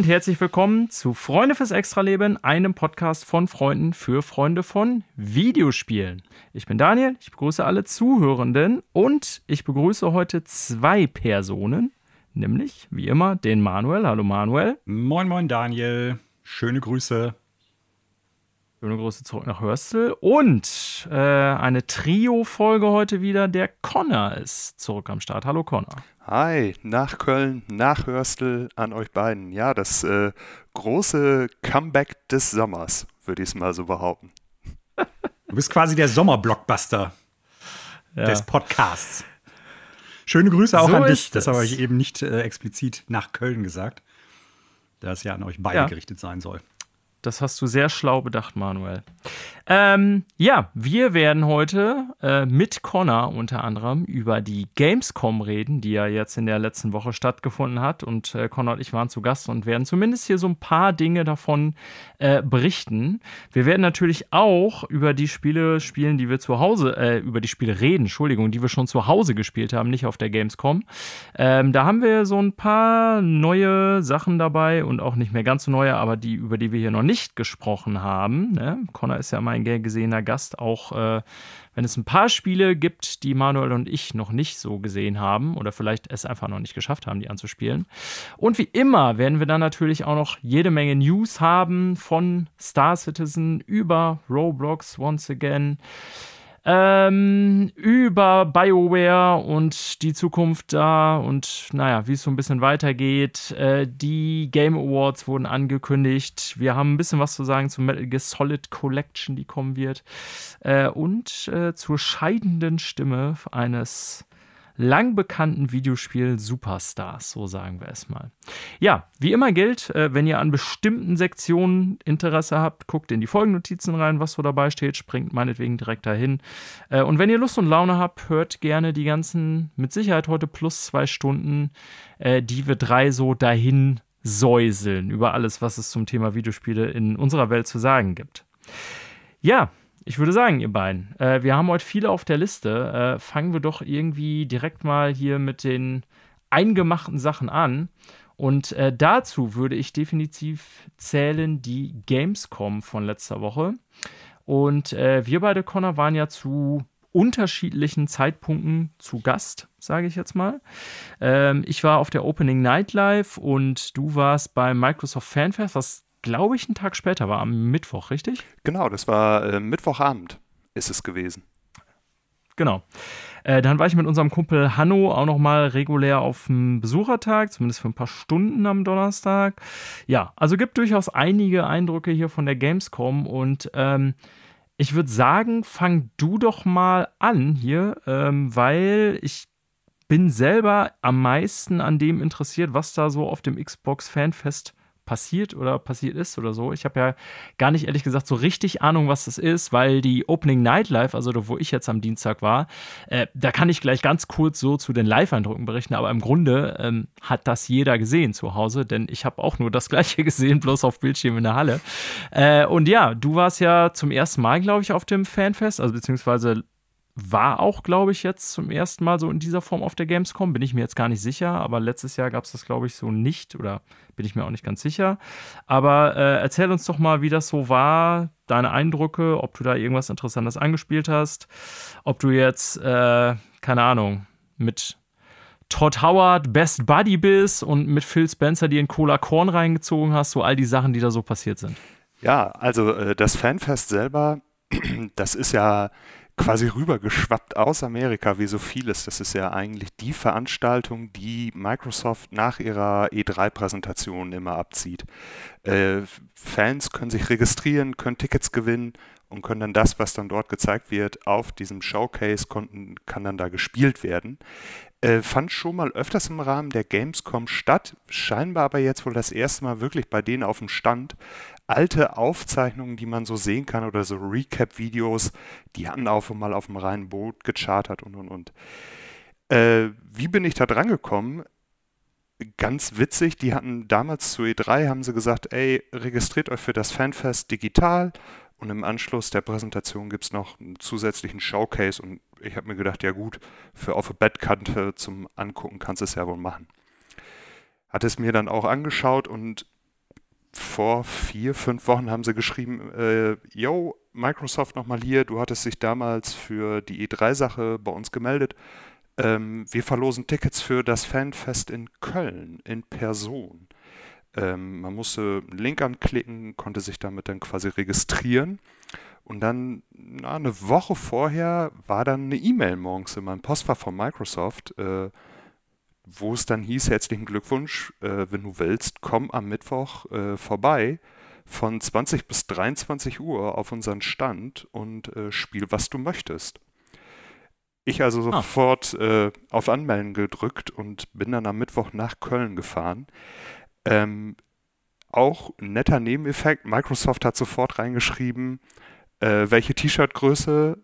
Und herzlich willkommen zu Freunde fürs Extraleben, einem Podcast von Freunden für Freunde von Videospielen. Ich bin Daniel, ich begrüße alle Zuhörenden und ich begrüße heute zwei Personen, nämlich wie immer den Manuel. Hallo Manuel. Moin, moin Daniel. Schöne Grüße. Schöne Grüße zurück nach Hörstel. Und äh, eine Trio-Folge heute wieder. Der Connor ist zurück am Start. Hallo Connor. Hi, nach Köln, nach Hörstel an euch beiden. Ja, das äh, große Comeback des Sommers, würde ich es mal so behaupten. Du bist quasi der Sommerblockbuster ja. des Podcasts. Schöne Grüße auch so an dich. Das, das habe ich eben nicht äh, explizit nach Köln gesagt, da es ja an euch beide ja. gerichtet sein soll. Das hast du sehr schlau bedacht, Manuel. Ähm, ja, wir werden heute äh, mit Connor unter anderem über die Gamescom reden, die ja jetzt in der letzten Woche stattgefunden hat. Und äh, Connor und ich waren zu Gast und werden zumindest hier so ein paar Dinge davon äh, berichten. Wir werden natürlich auch über die Spiele spielen, die wir zu Hause, äh, über die Spiele reden, Entschuldigung, die wir schon zu Hause gespielt haben, nicht auf der Gamescom. Ähm, da haben wir so ein paar neue Sachen dabei und auch nicht mehr ganz so neue, aber die, über die wir hier noch nicht nicht gesprochen haben. Ne? Connor ist ja mein gern gesehener Gast, auch äh, wenn es ein paar Spiele gibt, die Manuel und ich noch nicht so gesehen haben oder vielleicht es einfach noch nicht geschafft haben, die anzuspielen. Und wie immer werden wir dann natürlich auch noch jede Menge News haben von Star Citizen über Roblox once again ähm, über BioWare und die Zukunft da und naja, wie es so ein bisschen weitergeht. Äh, die Game Awards wurden angekündigt. Wir haben ein bisschen was zu sagen zur Metal Gear Solid Collection, die kommen wird. Äh, und äh, zur scheidenden Stimme eines lang bekannten Videospiel Superstars, so sagen wir es mal. Ja, wie immer gilt, äh, wenn ihr an bestimmten Sektionen Interesse habt, guckt in die Folgennotizen rein, was so dabei steht, springt meinetwegen direkt dahin. Äh, und wenn ihr Lust und Laune habt, hört gerne die ganzen, mit Sicherheit heute plus zwei Stunden, äh, die wir drei so dahin säuseln über alles, was es zum Thema Videospiele in unserer Welt zu sagen gibt. Ja, ich würde sagen, ihr beiden, äh, wir haben heute viele auf der Liste. Äh, fangen wir doch irgendwie direkt mal hier mit den eingemachten Sachen an. Und äh, dazu würde ich definitiv zählen die Gamescom von letzter Woche. Und äh, wir beide, Connor, waren ja zu unterschiedlichen Zeitpunkten zu Gast, sage ich jetzt mal. Ähm, ich war auf der Opening Night Live und du warst beim Microsoft Fanfest, was glaube ich, einen Tag später war, am Mittwoch, richtig? Genau, das war äh, Mittwochabend ist es gewesen. Genau. Äh, dann war ich mit unserem Kumpel Hanno auch noch mal regulär auf dem Besuchertag, zumindest für ein paar Stunden am Donnerstag. Ja, also gibt durchaus einige Eindrücke hier von der Gamescom und ähm, ich würde sagen, fang du doch mal an hier, ähm, weil ich bin selber am meisten an dem interessiert, was da so auf dem Xbox Fanfest passiert oder passiert ist oder so. Ich habe ja gar nicht ehrlich gesagt so richtig Ahnung, was das ist, weil die Opening Night Live, also wo ich jetzt am Dienstag war, äh, da kann ich gleich ganz kurz so zu den Live-Eindrücken berichten, aber im Grunde ähm, hat das jeder gesehen zu Hause, denn ich habe auch nur das gleiche gesehen, bloß auf Bildschirm in der Halle. Äh, und ja, du warst ja zum ersten Mal, glaube ich, auf dem Fanfest, also beziehungsweise war auch, glaube ich, jetzt zum ersten Mal so in dieser Form auf der Gamescom. Bin ich mir jetzt gar nicht sicher, aber letztes Jahr gab es das, glaube ich, so nicht oder bin ich mir auch nicht ganz sicher. Aber äh, erzähl uns doch mal, wie das so war, deine Eindrücke, ob du da irgendwas Interessantes angespielt hast, ob du jetzt, äh, keine Ahnung, mit Todd Howard Best Buddy bist und mit Phil Spencer dir in Cola Korn reingezogen hast, so all die Sachen, die da so passiert sind. Ja, also äh, das Fanfest selber, das ist ja quasi rübergeschwappt aus Amerika, wie so vieles. Das ist ja eigentlich die Veranstaltung, die Microsoft nach ihrer E3-Präsentation immer abzieht. Äh, Fans können sich registrieren, können Tickets gewinnen und können dann das, was dann dort gezeigt wird, auf diesem Showcase konnten, kann dann da gespielt werden. Äh, fand schon mal öfters im Rahmen der Gamescom statt, scheinbar aber jetzt wohl das erste Mal wirklich bei denen auf dem Stand alte Aufzeichnungen, die man so sehen kann oder so Recap-Videos, die hatten auch mal auf dem reinen Boot gechartert und und und. Äh, wie bin ich da dran gekommen? Ganz witzig, die hatten damals zu E3 haben sie gesagt, ey, registriert euch für das Fanfest digital und im Anschluss der Präsentation gibt es noch einen zusätzlichen Showcase und ich habe mir gedacht, ja gut, für auf der Bettkante zum Angucken kannst du es ja wohl machen. hatte es mir dann auch angeschaut und vor vier, fünf Wochen haben sie geschrieben, äh, yo, Microsoft nochmal hier, du hattest dich damals für die E3-Sache bei uns gemeldet. Ähm, wir verlosen Tickets für das Fanfest in Köln in Person. Ähm, man musste einen Link anklicken, konnte sich damit dann quasi registrieren. Und dann, na, eine Woche vorher, war dann eine E-Mail morgens in meinem Postfach von Microsoft, äh, wo es dann hieß, herzlichen Glückwunsch, äh, wenn du willst, komm am Mittwoch äh, vorbei von 20 bis 23 Uhr auf unseren Stand und äh, spiel, was du möchtest. Ich also ah. sofort äh, auf Anmelden gedrückt und bin dann am Mittwoch nach Köln gefahren. Ähm, auch netter Nebeneffekt, Microsoft hat sofort reingeschrieben, äh, welche T-Shirt-Größe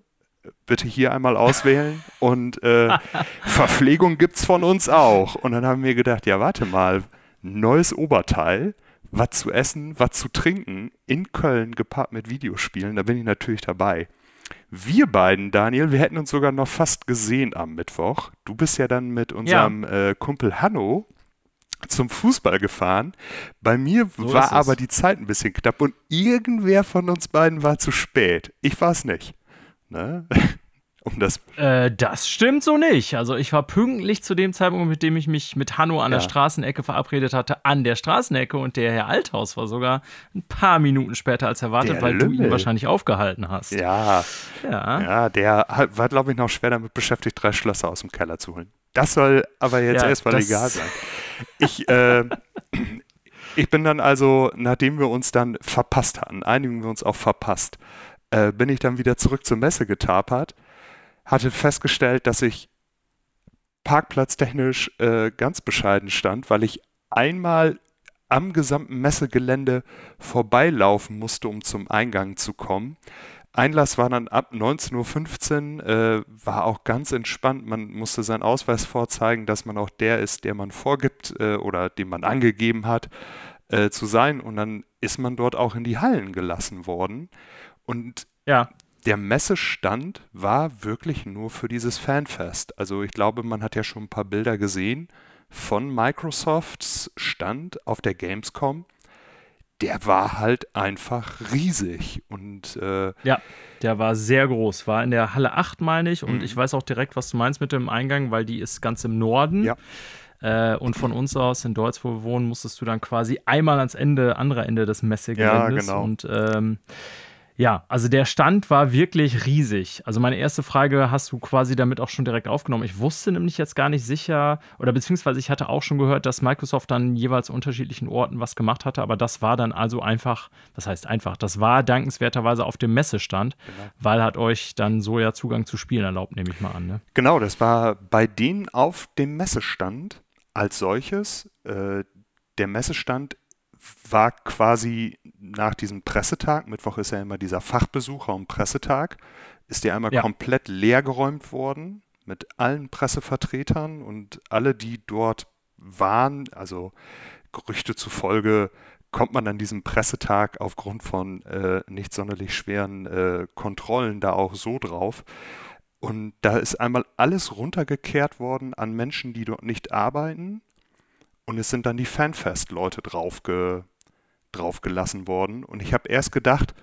bitte hier einmal auswählen und äh, Verpflegung es von uns auch. Und dann haben wir gedacht, ja warte mal, neues Oberteil, was zu essen, was zu trinken in Köln gepaart mit Videospielen, da bin ich natürlich dabei. Wir beiden, Daniel, wir hätten uns sogar noch fast gesehen am Mittwoch. Du bist ja dann mit unserem ja. äh, Kumpel Hanno zum Fußball gefahren. Bei mir so war aber die Zeit ein bisschen knapp und irgendwer von uns beiden war zu spät. Ich war es nicht. Ne? Um das, äh, das stimmt so nicht. Also ich war pünktlich zu dem Zeitpunkt, mit dem ich mich mit Hanno an ja. der Straßenecke verabredet hatte, an der Straßenecke und der Herr Althaus war sogar ein paar Minuten später als erwartet, der weil Lümmel. du ihn wahrscheinlich aufgehalten hast. Ja, ja, ja der war, glaube ich, noch schwer damit beschäftigt, drei Schlösser aus dem Keller zu holen. Das soll aber jetzt ja, erstmal egal sein. Ich, äh, ich bin dann also, nachdem wir uns dann verpasst hatten, einigen wir uns auch verpasst, äh, bin ich dann wieder zurück zur Messe getapert, hatte festgestellt, dass ich parkplatztechnisch äh, ganz bescheiden stand, weil ich einmal am gesamten Messegelände vorbeilaufen musste, um zum Eingang zu kommen. Einlass war dann ab 19.15 Uhr, äh, war auch ganz entspannt. Man musste seinen Ausweis vorzeigen, dass man auch der ist, der man vorgibt äh, oder den man angegeben hat äh, zu sein. Und dann ist man dort auch in die Hallen gelassen worden. Und ja. der Messestand war wirklich nur für dieses Fanfest. Also ich glaube, man hat ja schon ein paar Bilder gesehen von Microsofts Stand auf der Gamescom. Der war halt einfach riesig und äh, ja, der war sehr groß. War in der Halle 8, meine ich, und mhm. ich weiß auch direkt, was du meinst mit dem Eingang, weil die ist ganz im Norden. Ja. Äh, und von uns aus in Deutsch, wo wir wohnen, musstest du dann quasi einmal ans Ende, andere Ende des Messegeländes. Ja, genau. Und ähm, ja, also der Stand war wirklich riesig. Also meine erste Frage hast du quasi damit auch schon direkt aufgenommen. Ich wusste nämlich jetzt gar nicht sicher, oder beziehungsweise ich hatte auch schon gehört, dass Microsoft dann jeweils unterschiedlichen Orten was gemacht hatte, aber das war dann also einfach, das heißt einfach, das war dankenswerterweise auf dem Messestand, genau. weil hat euch dann so ja Zugang zu Spielen erlaubt, nehme ich mal an. Ne? Genau, das war bei denen auf dem Messestand als solches. Äh, der Messestand war quasi nach diesem Pressetag, Mittwoch ist ja immer dieser Fachbesucher- und Pressetag, ist der einmal ja. komplett leergeräumt worden mit allen Pressevertretern und alle, die dort waren, also Gerüchte zufolge kommt man an diesem Pressetag aufgrund von äh, nicht sonderlich schweren äh, Kontrollen da auch so drauf. Und da ist einmal alles runtergekehrt worden an Menschen, die dort nicht arbeiten, und es sind dann die Fanfest-Leute draufge, draufgelassen worden. Und ich habe erst gedacht,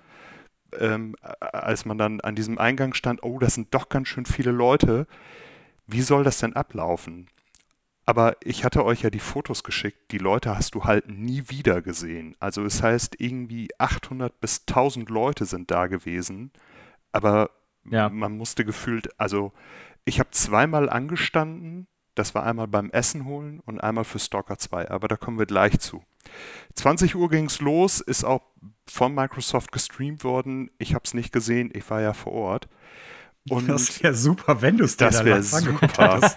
ähm, als man dann an diesem Eingang stand, oh, das sind doch ganz schön viele Leute. Wie soll das denn ablaufen? Aber ich hatte euch ja die Fotos geschickt, die Leute hast du halt nie wieder gesehen. Also es heißt, irgendwie 800 bis 1000 Leute sind da gewesen, aber ja. man musste gefühlt, also ich habe zweimal angestanden das war einmal beim Essen holen und einmal für Stalker 2, aber da kommen wir gleich zu. 20 Uhr ging es los, ist auch von Microsoft gestreamt worden. Ich habe es nicht gesehen, ich war ja vor Ort. Und das wäre super, wenn du es dir Das wäre super.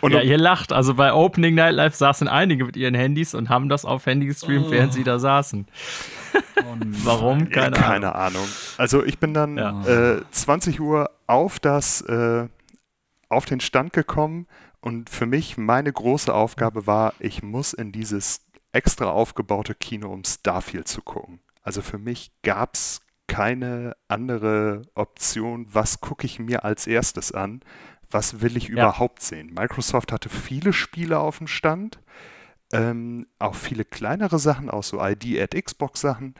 und ja, ihr lacht. Also bei Opening Night Live saßen einige mit ihren Handys und haben das auf Handy gestreamt, oh. während sie da saßen. Oh Warum? Keine, ja, keine Ahnung. Ahnung. Also ich bin dann ja. äh, 20 Uhr auf das äh, auf den Stand gekommen und für mich meine große Aufgabe war, ich muss in dieses extra aufgebaute Kino, um Starfield zu gucken. Also für mich gab es keine andere Option, was gucke ich mir als erstes an, was will ich ja. überhaupt sehen. Microsoft hatte viele Spiele auf dem Stand, ähm, auch viele kleinere Sachen, auch so ID at Xbox Sachen.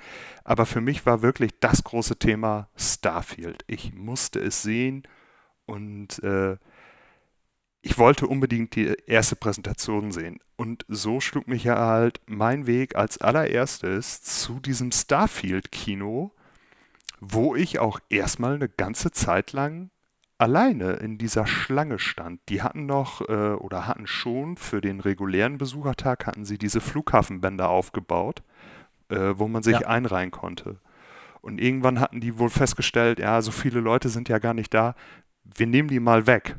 Aber für mich war wirklich das große Thema Starfield. Ich musste es sehen und äh, ich wollte unbedingt die erste Präsentation sehen. Und so schlug mich ja halt mein Weg als allererstes zu diesem Starfield-Kino, wo ich auch erstmal eine ganze Zeit lang alleine in dieser Schlange stand. Die hatten noch äh, oder hatten schon für den regulären Besuchertag hatten sie diese Flughafenbänder aufgebaut, äh, wo man sich ja. einreihen konnte. Und irgendwann hatten die wohl festgestellt, ja, so viele Leute sind ja gar nicht da, wir nehmen die mal weg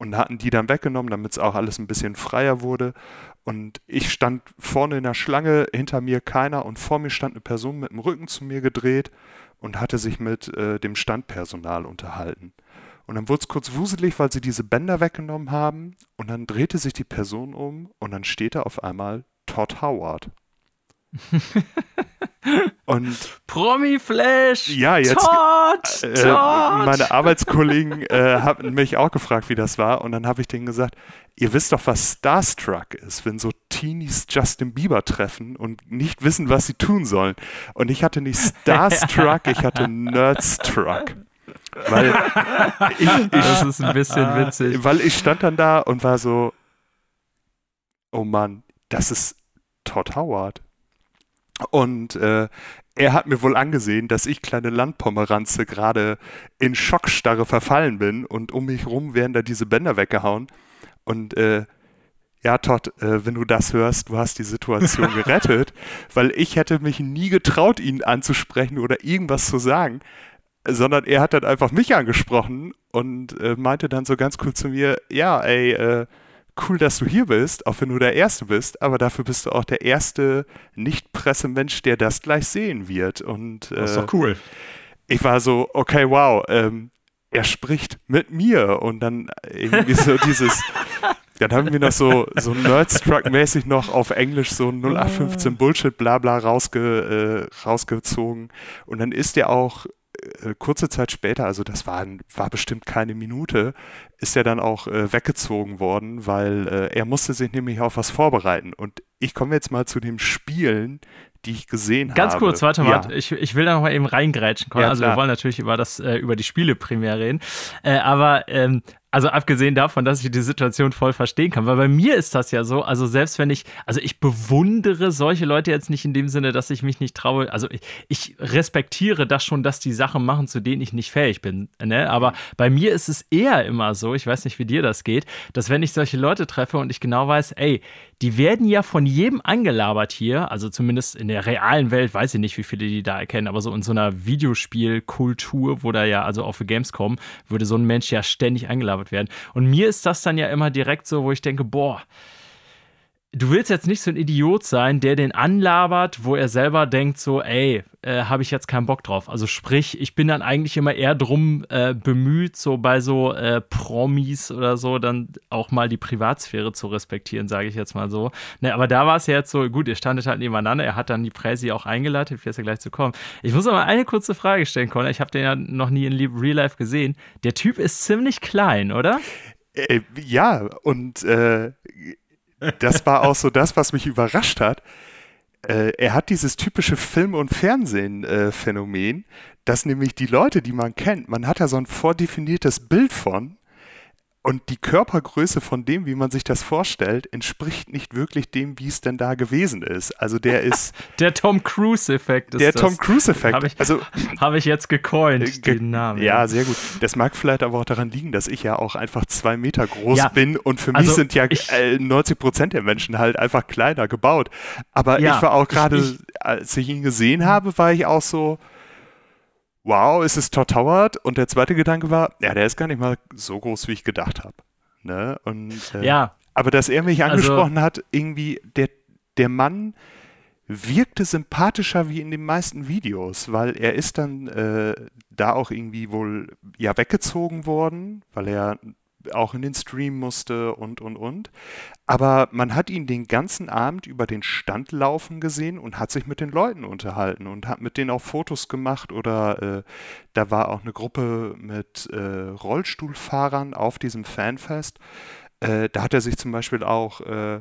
und hatten die dann weggenommen, damit es auch alles ein bisschen freier wurde. Und ich stand vorne in der Schlange, hinter mir keiner und vor mir stand eine Person mit dem Rücken zu mir gedreht und hatte sich mit äh, dem Standpersonal unterhalten. Und dann wurde es kurz wuselig, weil sie diese Bänder weggenommen haben. Und dann drehte sich die Person um und dann steht da auf einmal Todd Howard. Und Promi-Flash! Ja, jetzt. Todd, äh, Todd. Meine Arbeitskollegen äh, haben mich auch gefragt, wie das war. Und dann habe ich denen gesagt: Ihr wisst doch, was Starstruck ist, wenn so Teenies Justin Bieber treffen und nicht wissen, was sie tun sollen. Und ich hatte nicht Starstruck, ich hatte Nerdstruck. Weil ich, ich, das ist ein bisschen witzig. Weil ich stand dann da und war so: Oh Mann, das ist Todd Howard. Und äh, er hat mir wohl angesehen, dass ich kleine Landpomeranze gerade in Schockstarre verfallen bin und um mich rum werden da diese Bänder weggehauen. Und äh, ja, Todd, äh, wenn du das hörst, du hast die Situation gerettet, weil ich hätte mich nie getraut, ihn anzusprechen oder irgendwas zu sagen, sondern er hat dann einfach mich angesprochen und äh, meinte dann so ganz cool zu mir, ja, ey, äh, cool, dass du hier bist, auch wenn du der Erste bist, aber dafür bist du auch der erste Nicht-Pressemensch, der das gleich sehen wird. Und, äh, das ist doch cool. Ich war so, okay, wow, ähm, er spricht mit mir und dann irgendwie so dieses, dann haben wir noch so, so Nerdstruck-mäßig noch auf Englisch so 0815 Bullshit blabla rausge, äh, rausgezogen und dann ist er auch äh, kurze Zeit später, also das war, war bestimmt keine Minute, ist er dann auch äh, weggezogen worden, weil äh, er musste sich nämlich auf was vorbereiten. Und ich komme jetzt mal zu den Spielen, die ich gesehen Ganz habe. Ganz kurz, warte mal, ja. ich, ich will da noch mal eben reingrätschen. Ja, also wir wollen natürlich über das äh, über die Spiele primär reden, äh, aber ähm, also abgesehen davon, dass ich die Situation voll verstehen kann, weil bei mir ist das ja so, also selbst wenn ich, also ich bewundere solche Leute jetzt nicht in dem Sinne, dass ich mich nicht traue, also ich, ich respektiere das schon, dass die Sachen machen, zu denen ich nicht fähig bin, ne? aber bei mir ist es eher immer so, ich weiß nicht, wie dir das geht, dass wenn ich solche Leute treffe und ich genau weiß, ey, die werden ja von jedem angelabert hier, also zumindest in der realen Welt, weiß ich nicht, wie viele die da erkennen, aber so in so einer Videospielkultur, wo da ja, also auf Gamescom, würde so ein Mensch ja ständig angelabert werden. Und mir ist das dann ja immer direkt so, wo ich denke, boah, du willst jetzt nicht so ein Idiot sein, der den anlabert, wo er selber denkt so, ey, äh, habe ich jetzt keinen Bock drauf. Also sprich, ich bin dann eigentlich immer eher drum äh, bemüht, so bei so äh, Promis oder so, dann auch mal die Privatsphäre zu respektieren, sage ich jetzt mal so. Ne, aber da war es ja jetzt so, gut, ihr standet halt nebeneinander, er hat dann die Präsi auch eingeleitet, ich werde ja gleich zu kommen. Ich muss aber eine kurze Frage stellen, Conor, ich habe den ja noch nie in Real Life gesehen. Der Typ ist ziemlich klein, oder? Äh, ja, und äh, das war auch so das, was mich überrascht hat. Äh, er hat dieses typische Film- und Fernsehen-Phänomen, äh, dass nämlich die Leute, die man kennt, man hat ja so ein vordefiniertes Bild von, und die Körpergröße von dem, wie man sich das vorstellt, entspricht nicht wirklich dem, wie es denn da gewesen ist. Also der ist. der Tom Cruise-Effekt ist Der das. Tom Cruise-Effekt. Habe ich, also, hab ich jetzt gecoint, äh, ge den Namen. Ja, sehr gut. Das mag vielleicht aber auch daran liegen, dass ich ja auch einfach zwei Meter groß ja, bin und für mich also sind ja ich, 90 Prozent der Menschen halt einfach kleiner gebaut. Aber ja, ich war auch gerade, als ich ihn gesehen habe, war ich auch so wow, ist es Todd Howard? Und der zweite Gedanke war, ja, der ist gar nicht mal so groß, wie ich gedacht habe. Ne? Und, äh, ja. Aber dass er mich also angesprochen also, hat, irgendwie, der, der Mann wirkte sympathischer wie in den meisten Videos, weil er ist dann äh, da auch irgendwie wohl ja weggezogen worden, weil er auch in den Stream musste und, und, und. Aber man hat ihn den ganzen Abend über den Stand laufen gesehen und hat sich mit den Leuten unterhalten und hat mit denen auch Fotos gemacht oder äh, da war auch eine Gruppe mit äh, Rollstuhlfahrern auf diesem Fanfest. Äh, da hat er sich zum Beispiel auch äh,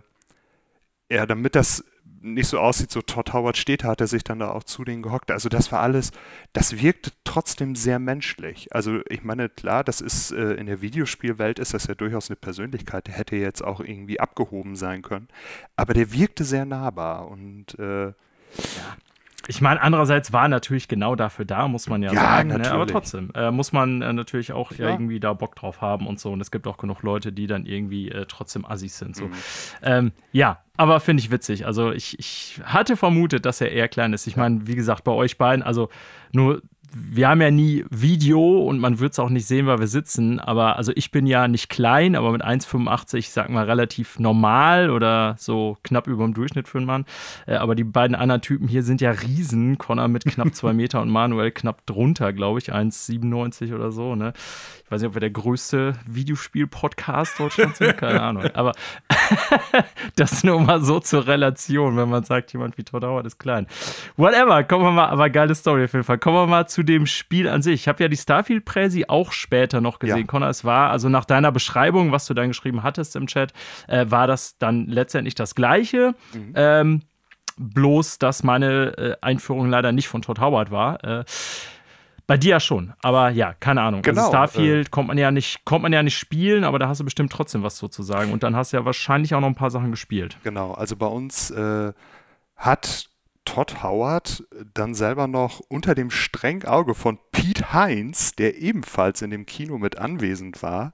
ja, damit das nicht so aussieht, so Todd Howard steht, hat er sich dann da auch zu denen gehockt. Also das war alles, das wirkte trotzdem sehr menschlich. Also ich meine, klar, das ist äh, in der Videospielwelt ist das ja durchaus eine Persönlichkeit, der hätte jetzt auch irgendwie abgehoben sein können. Aber der wirkte sehr nahbar und äh, ja. Ich meine, andererseits war natürlich genau dafür da, muss man ja, ja sagen. Ne? Aber trotzdem äh, muss man äh, natürlich auch ja. irgendwie da Bock drauf haben und so. Und es gibt auch genug Leute, die dann irgendwie äh, trotzdem Assis sind. So. Mhm. Ähm, ja, aber finde ich witzig. Also ich, ich hatte vermutet, dass er eher klein ist. Ich meine, wie gesagt, bei euch beiden, also nur wir haben ja nie Video und man wird es auch nicht sehen, weil wir sitzen. Aber also ich bin ja nicht klein, aber mit 1,85, sag mal, relativ normal oder so knapp über dem Durchschnitt für einen Mann. Äh, aber die beiden anderen Typen hier sind ja Riesen. Connor mit knapp zwei Meter und Manuel knapp drunter, glaube ich, 1,97 oder so. Ne? Ich weiß nicht, ob wir der größte Videospiel-Podcast Deutschlands sind, keine Ahnung. Aber das nur mal so zur Relation, wenn man sagt, jemand wie Todd Howard ist klein. Whatever, kommen wir mal, aber geile Story auf jeden Fall. Kommen wir mal zu dem Spiel an sich. Ich habe ja die Starfield-Präsi auch später noch gesehen. Ja. Connor, es war, also nach deiner Beschreibung, was du dann geschrieben hattest im Chat, äh, war das dann letztendlich das Gleiche. Mhm. Ähm, bloß, dass meine äh, Einführung leider nicht von Todd Howard war. Äh, bei dir ja schon, aber ja, keine Ahnung. Also genau, also Starfield äh, kommt man ja nicht, kommt man ja nicht spielen, aber da hast du bestimmt trotzdem was sozusagen. Und dann hast du ja wahrscheinlich auch noch ein paar Sachen gespielt. Genau, also bei uns äh, hat Todd Howard dann selber noch unter dem strengen Auge von Pete Heinz, der ebenfalls in dem Kino mit anwesend war,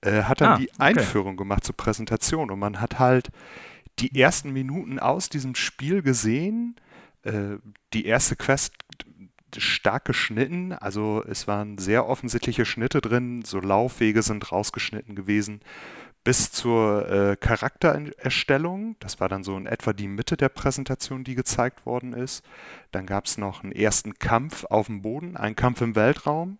äh, hat dann ah, die Einführung gemacht zur Präsentation. Und man hat halt die ersten Minuten aus diesem Spiel gesehen. Äh, die erste Quest stark geschnitten. Also es waren sehr offensichtliche Schnitte drin, so Laufwege sind rausgeschnitten gewesen. Bis zur äh, Charaktererstellung, das war dann so in etwa die Mitte der Präsentation, die gezeigt worden ist. Dann gab es noch einen ersten Kampf auf dem Boden, einen Kampf im Weltraum.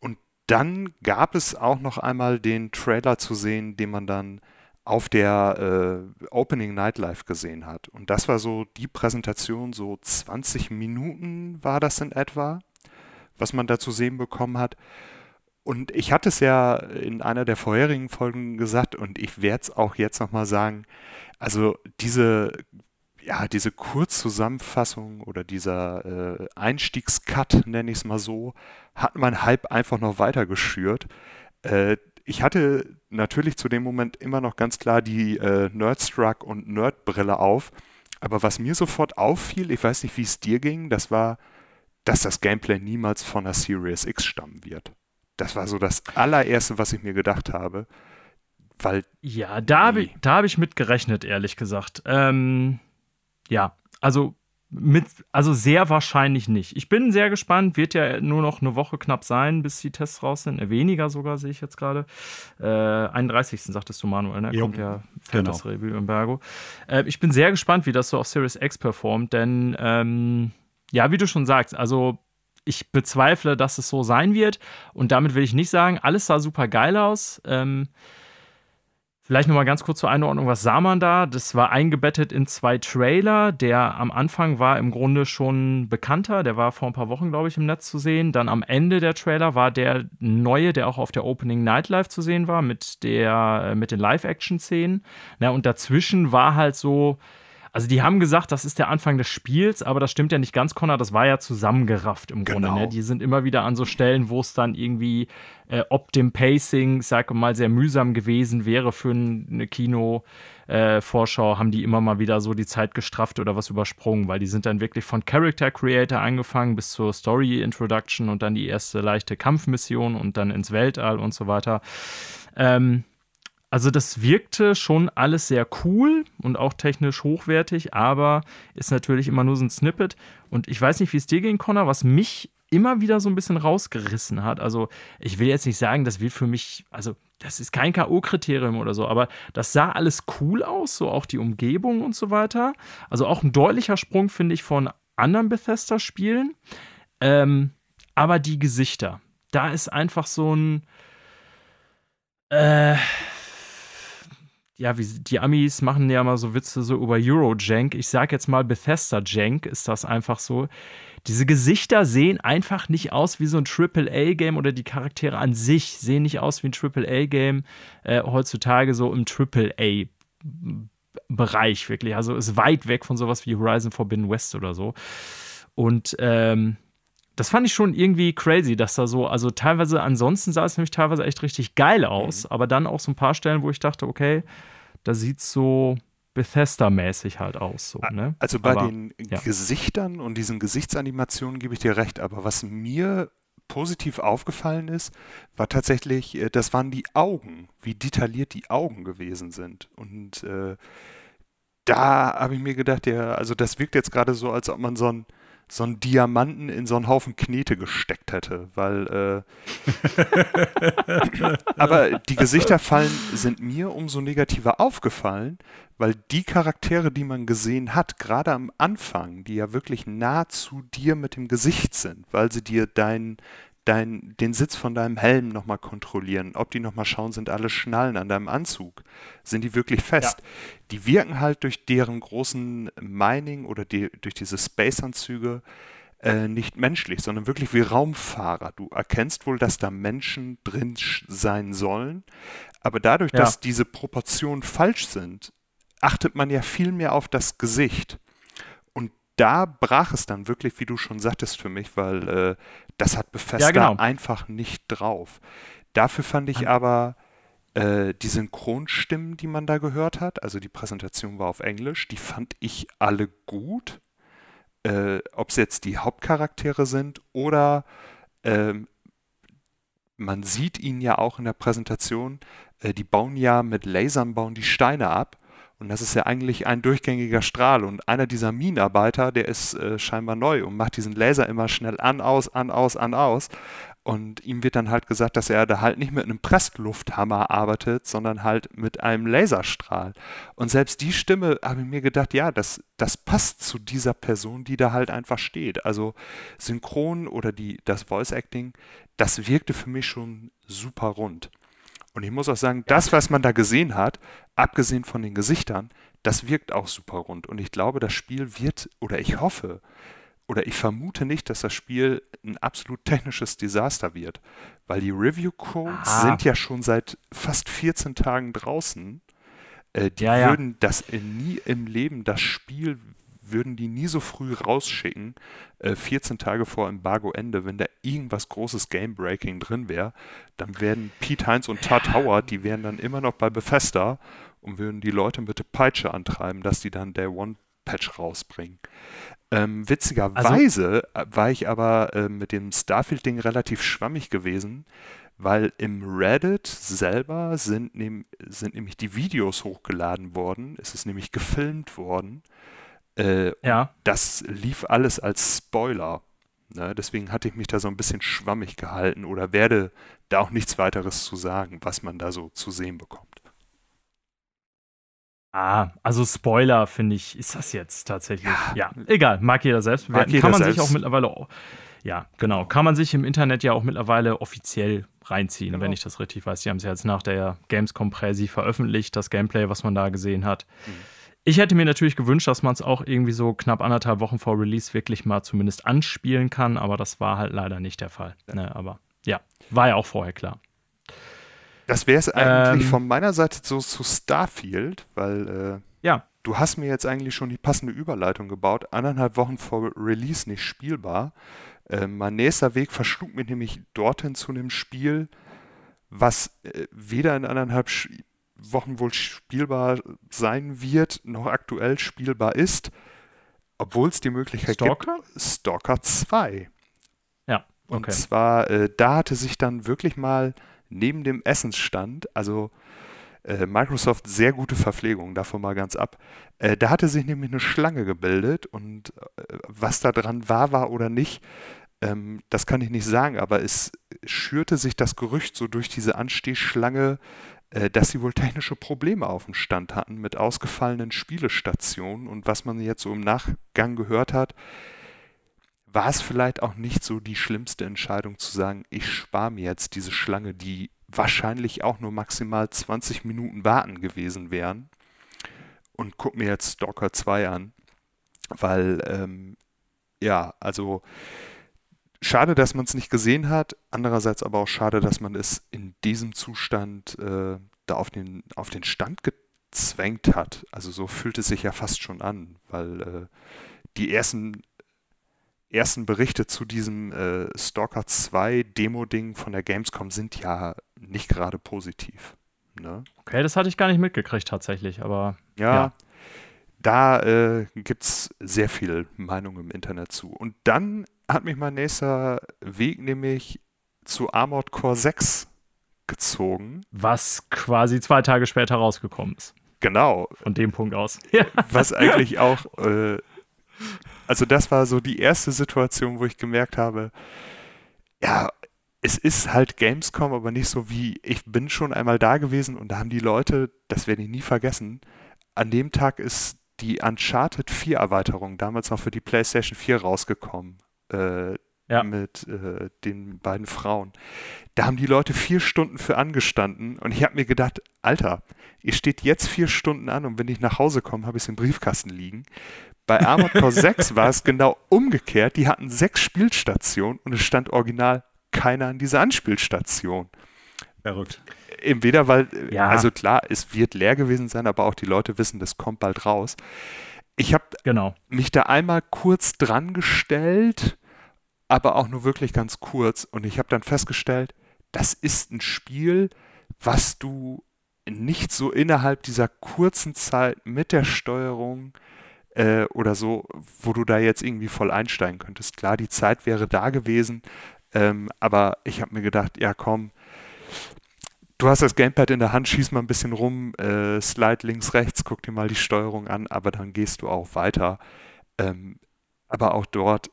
Und dann gab es auch noch einmal den Trailer zu sehen, den man dann auf der äh, Opening Night Live gesehen hat. Und das war so die Präsentation, so 20 Minuten war das in etwa, was man da zu sehen bekommen hat. Und ich hatte es ja in einer der vorherigen Folgen gesagt und ich werde es auch jetzt nochmal sagen. Also diese, ja, diese Kurzzusammenfassung oder dieser äh, Einstiegscut, nenne ich es mal so, hat mein Hype einfach noch weiter geschürt. Äh, ich hatte natürlich zu dem Moment immer noch ganz klar die äh, Nerdstruck und Nerdbrille auf. Aber was mir sofort auffiel, ich weiß nicht, wie es dir ging, das war, dass das Gameplay niemals von der Series X stammen wird. Das war so das allererste, was ich mir gedacht habe. Weil. Ja, da habe ich, hab ich mit gerechnet, ehrlich gesagt. Ähm, ja, also mit, also sehr wahrscheinlich nicht. Ich bin sehr gespannt. Wird ja nur noch eine Woche knapp sein, bis die Tests raus sind. Äh, weniger sogar, sehe ich jetzt gerade. Äh, 31. sagtest du, Manuel, ne? Kommt ja genau. das Review-Embargo. Äh, ich bin sehr gespannt, wie das so auf Series X performt, denn ähm, ja, wie du schon sagst, also ich bezweifle, dass es so sein wird. Und damit will ich nicht sagen, alles sah super geil aus. Ähm, Vielleicht nochmal ganz kurz zur Einordnung, was sah man da? Das war eingebettet in zwei Trailer. Der am Anfang war im Grunde schon bekannter, der war vor ein paar Wochen, glaube ich, im Netz zu sehen. Dann am Ende der Trailer war der neue, der auch auf der Opening Night Live zu sehen war, mit, der, äh, mit den Live-Action-Szenen. und dazwischen war halt so, also die haben gesagt, das ist der Anfang des Spiels, aber das stimmt ja nicht ganz, Connor. Das war ja zusammengerafft im Grunde. Ne? Genau. Ne? Die sind immer wieder an so Stellen, wo es dann irgendwie äh, ob dem Pacing, sag mal, sehr mühsam gewesen wäre für eine Kino. Äh, Vorschau haben die immer mal wieder so die Zeit gestrafft oder was übersprungen, weil die sind dann wirklich von Character Creator angefangen bis zur Story Introduction und dann die erste leichte Kampfmission und dann ins Weltall und so weiter. Ähm, also das wirkte schon alles sehr cool und auch technisch hochwertig, aber ist natürlich immer nur so ein Snippet. Und ich weiß nicht, wie es dir ging, Connor, was mich immer wieder so ein bisschen rausgerissen hat. Also ich will jetzt nicht sagen, das wird für mich, also das ist kein K.O.-Kriterium oder so, aber das sah alles cool aus, so auch die Umgebung und so weiter. Also auch ein deutlicher Sprung, finde ich, von anderen Bethesda-Spielen. Ähm, aber die Gesichter, da ist einfach so ein, äh, ja, wie die Amis machen ja mal so Witze so über Eurojank. Ich sag jetzt mal Bethesda Jank ist das einfach so. Diese Gesichter sehen einfach nicht aus wie so ein AAA-Game oder die Charaktere an sich sehen nicht aus wie ein AAA-Game äh, heutzutage so im AAA Bereich wirklich. Also ist weit weg von sowas wie Horizon Forbidden West oder so. Und ähm, das fand ich schon irgendwie crazy, dass da so, also teilweise, ansonsten sah es nämlich teilweise echt richtig geil aus, mhm. aber dann auch so ein paar Stellen, wo ich dachte, okay, da sieht es so Bethesda-mäßig halt aus. So, ne? Also bei aber, den ja. Gesichtern und diesen Gesichtsanimationen gebe ich dir recht, aber was mir positiv aufgefallen ist, war tatsächlich, äh, das waren die Augen, wie detailliert die Augen gewesen sind. Und äh, da habe ich mir gedacht, ja, also das wirkt jetzt gerade so, als ob man so ein so einen Diamanten in so einen Haufen Knete gesteckt hätte, weil äh aber die Gesichterfallen sind mir umso negativer aufgefallen, weil die Charaktere, die man gesehen hat, gerade am Anfang, die ja wirklich nah zu dir mit dem Gesicht sind, weil sie dir dein, dein, den Sitz von deinem Helm nochmal kontrollieren, ob die nochmal schauen, sind alle Schnallen an deinem Anzug, sind die wirklich fest. Ja. Die wirken halt durch deren großen Mining oder die, durch diese Space-Anzüge äh, nicht menschlich, sondern wirklich wie Raumfahrer. Du erkennst wohl, dass da Menschen drin sein sollen, aber dadurch, ja. dass diese Proportionen falsch sind, achtet man ja viel mehr auf das Gesicht da brach es dann wirklich, wie du schon sagtest, für mich, weil äh, das hat Bethesda ja, genau. einfach nicht drauf. Dafür fand ich aber äh, die Synchronstimmen, die man da gehört hat, also die Präsentation war auf Englisch, die fand ich alle gut. Äh, Ob es jetzt die Hauptcharaktere sind oder ähm, man sieht ihn ja auch in der Präsentation, äh, die bauen ja mit Lasern bauen die Steine ab und das ist ja eigentlich ein durchgängiger Strahl. Und einer dieser Minenarbeiter, der ist äh, scheinbar neu und macht diesen Laser immer schnell an, aus, an, aus, an, aus. Und ihm wird dann halt gesagt, dass er da halt nicht mit einem Presslufthammer arbeitet, sondern halt mit einem Laserstrahl. Und selbst die Stimme habe ich mir gedacht, ja, das, das passt zu dieser Person, die da halt einfach steht. Also Synchron oder die, das Voice Acting, das wirkte für mich schon super rund. Und ich muss auch sagen, das, was man da gesehen hat, abgesehen von den Gesichtern, das wirkt auch super rund. Und ich glaube, das Spiel wird, oder ich hoffe, oder ich vermute nicht, dass das Spiel ein absolut technisches Desaster wird. Weil die Review-Codes ah. sind ja schon seit fast 14 Tagen draußen. Äh, die ja, würden das in, nie im Leben, das Spiel würden die nie so früh rausschicken, äh, 14 Tage vor Embargo-Ende, wenn da irgendwas großes Game-Breaking drin wäre, dann werden Pete Heinz und Todd Howard, die wären dann immer noch bei Bethesda und würden die Leute mit der Peitsche antreiben, dass die dann Day One Patch rausbringen. Ähm, witzigerweise also, war ich aber äh, mit dem Starfield-Ding relativ schwammig gewesen, weil im Reddit selber sind, nehm, sind nämlich die Videos hochgeladen worden. Es ist nämlich gefilmt worden äh, ja. Das lief alles als Spoiler. Ne? Deswegen hatte ich mich da so ein bisschen schwammig gehalten oder werde da auch nichts weiteres zu sagen, was man da so zu sehen bekommt. Ah, also Spoiler finde ich, ist das jetzt tatsächlich. Ja, ja egal, mag jeder selbst bewerten. Kann man selbst. sich auch mittlerweile, ja, genau, kann man sich im Internet ja auch mittlerweile offiziell reinziehen, genau. wenn ich das richtig weiß. Die haben es ja jetzt nach der Gamescom Präsi veröffentlicht, das Gameplay, was man da gesehen hat. Mhm. Ich hätte mir natürlich gewünscht, dass man es auch irgendwie so knapp anderthalb Wochen vor Release wirklich mal zumindest anspielen kann, aber das war halt leider nicht der Fall. Ja. Ne, aber ja, war ja auch vorher klar. Das wäre es eigentlich ähm, von meiner Seite so zu Starfield, weil äh, ja. du hast mir jetzt eigentlich schon die passende Überleitung gebaut. Anderthalb Wochen vor Release nicht spielbar. Äh, mein nächster Weg verschlug mich nämlich dorthin zu einem Spiel, was äh, weder in anderthalb Wochen wohl spielbar sein wird, noch aktuell spielbar ist, obwohl es die Möglichkeit Stalker? gibt. Stalker 2. Ja. Okay. Und zwar, äh, da hatte sich dann wirklich mal neben dem Essensstand, also äh, Microsoft sehr gute Verpflegung, davon mal ganz ab. Äh, da hatte sich nämlich eine Schlange gebildet und äh, was da dran war, war oder nicht, ähm, das kann ich nicht sagen, aber es schürte sich das Gerücht so durch diese Anstehschlange, dass sie wohl technische Probleme auf dem Stand hatten mit ausgefallenen Spielestationen. Und was man jetzt so im Nachgang gehört hat, war es vielleicht auch nicht so die schlimmste Entscheidung zu sagen, ich spare mir jetzt diese Schlange, die wahrscheinlich auch nur maximal 20 Minuten warten gewesen wären und guck mir jetzt Stalker 2 an, weil ähm, ja, also schade, dass man es nicht gesehen hat. Andererseits aber auch schade, dass man es in diesem Zustand äh, da auf den, auf den Stand gezwängt hat. Also so fühlt es sich ja fast schon an, weil äh, die ersten, ersten Berichte zu diesem äh, Stalker 2 Demo-Ding von der Gamescom sind ja nicht gerade positiv. Ne? Okay, das hatte ich gar nicht mitgekriegt tatsächlich, aber ja. ja. Da äh, gibt es sehr viel Meinung im Internet zu. Und dann hat mich mein nächster Weg nämlich zu Armored Core 6 gezogen. Was quasi zwei Tage später rausgekommen ist. Genau. Von dem Punkt aus. Was eigentlich auch, äh, also das war so die erste Situation, wo ich gemerkt habe, ja, es ist halt Gamescom, aber nicht so wie, ich bin schon einmal da gewesen und da haben die Leute, das werde ich nie vergessen, an dem Tag ist die Uncharted 4 Erweiterung, damals noch für die PlayStation 4 rausgekommen. Äh, ja. mit äh, den beiden Frauen. Da haben die Leute vier Stunden für angestanden und ich habe mir gedacht, Alter, ihr steht jetzt vier Stunden an und wenn ich nach Hause komme, habe ich es im Briefkasten liegen. Bei Armored Core 6 war es genau umgekehrt. Die hatten sechs Spielstationen und es stand original keiner an dieser Anspielstation. Verrückt. Entweder weil, ja. also klar, es wird leer gewesen sein, aber auch die Leute wissen, das kommt bald raus. Ich habe genau. mich da einmal kurz dran gestellt aber auch nur wirklich ganz kurz. Und ich habe dann festgestellt, das ist ein Spiel, was du nicht so innerhalb dieser kurzen Zeit mit der Steuerung äh, oder so, wo du da jetzt irgendwie voll einsteigen könntest. Klar, die Zeit wäre da gewesen, ähm, aber ich habe mir gedacht, ja komm, du hast das Gamepad in der Hand, schieß mal ein bisschen rum, äh, slide links, rechts, guck dir mal die Steuerung an, aber dann gehst du auch weiter. Ähm, aber auch dort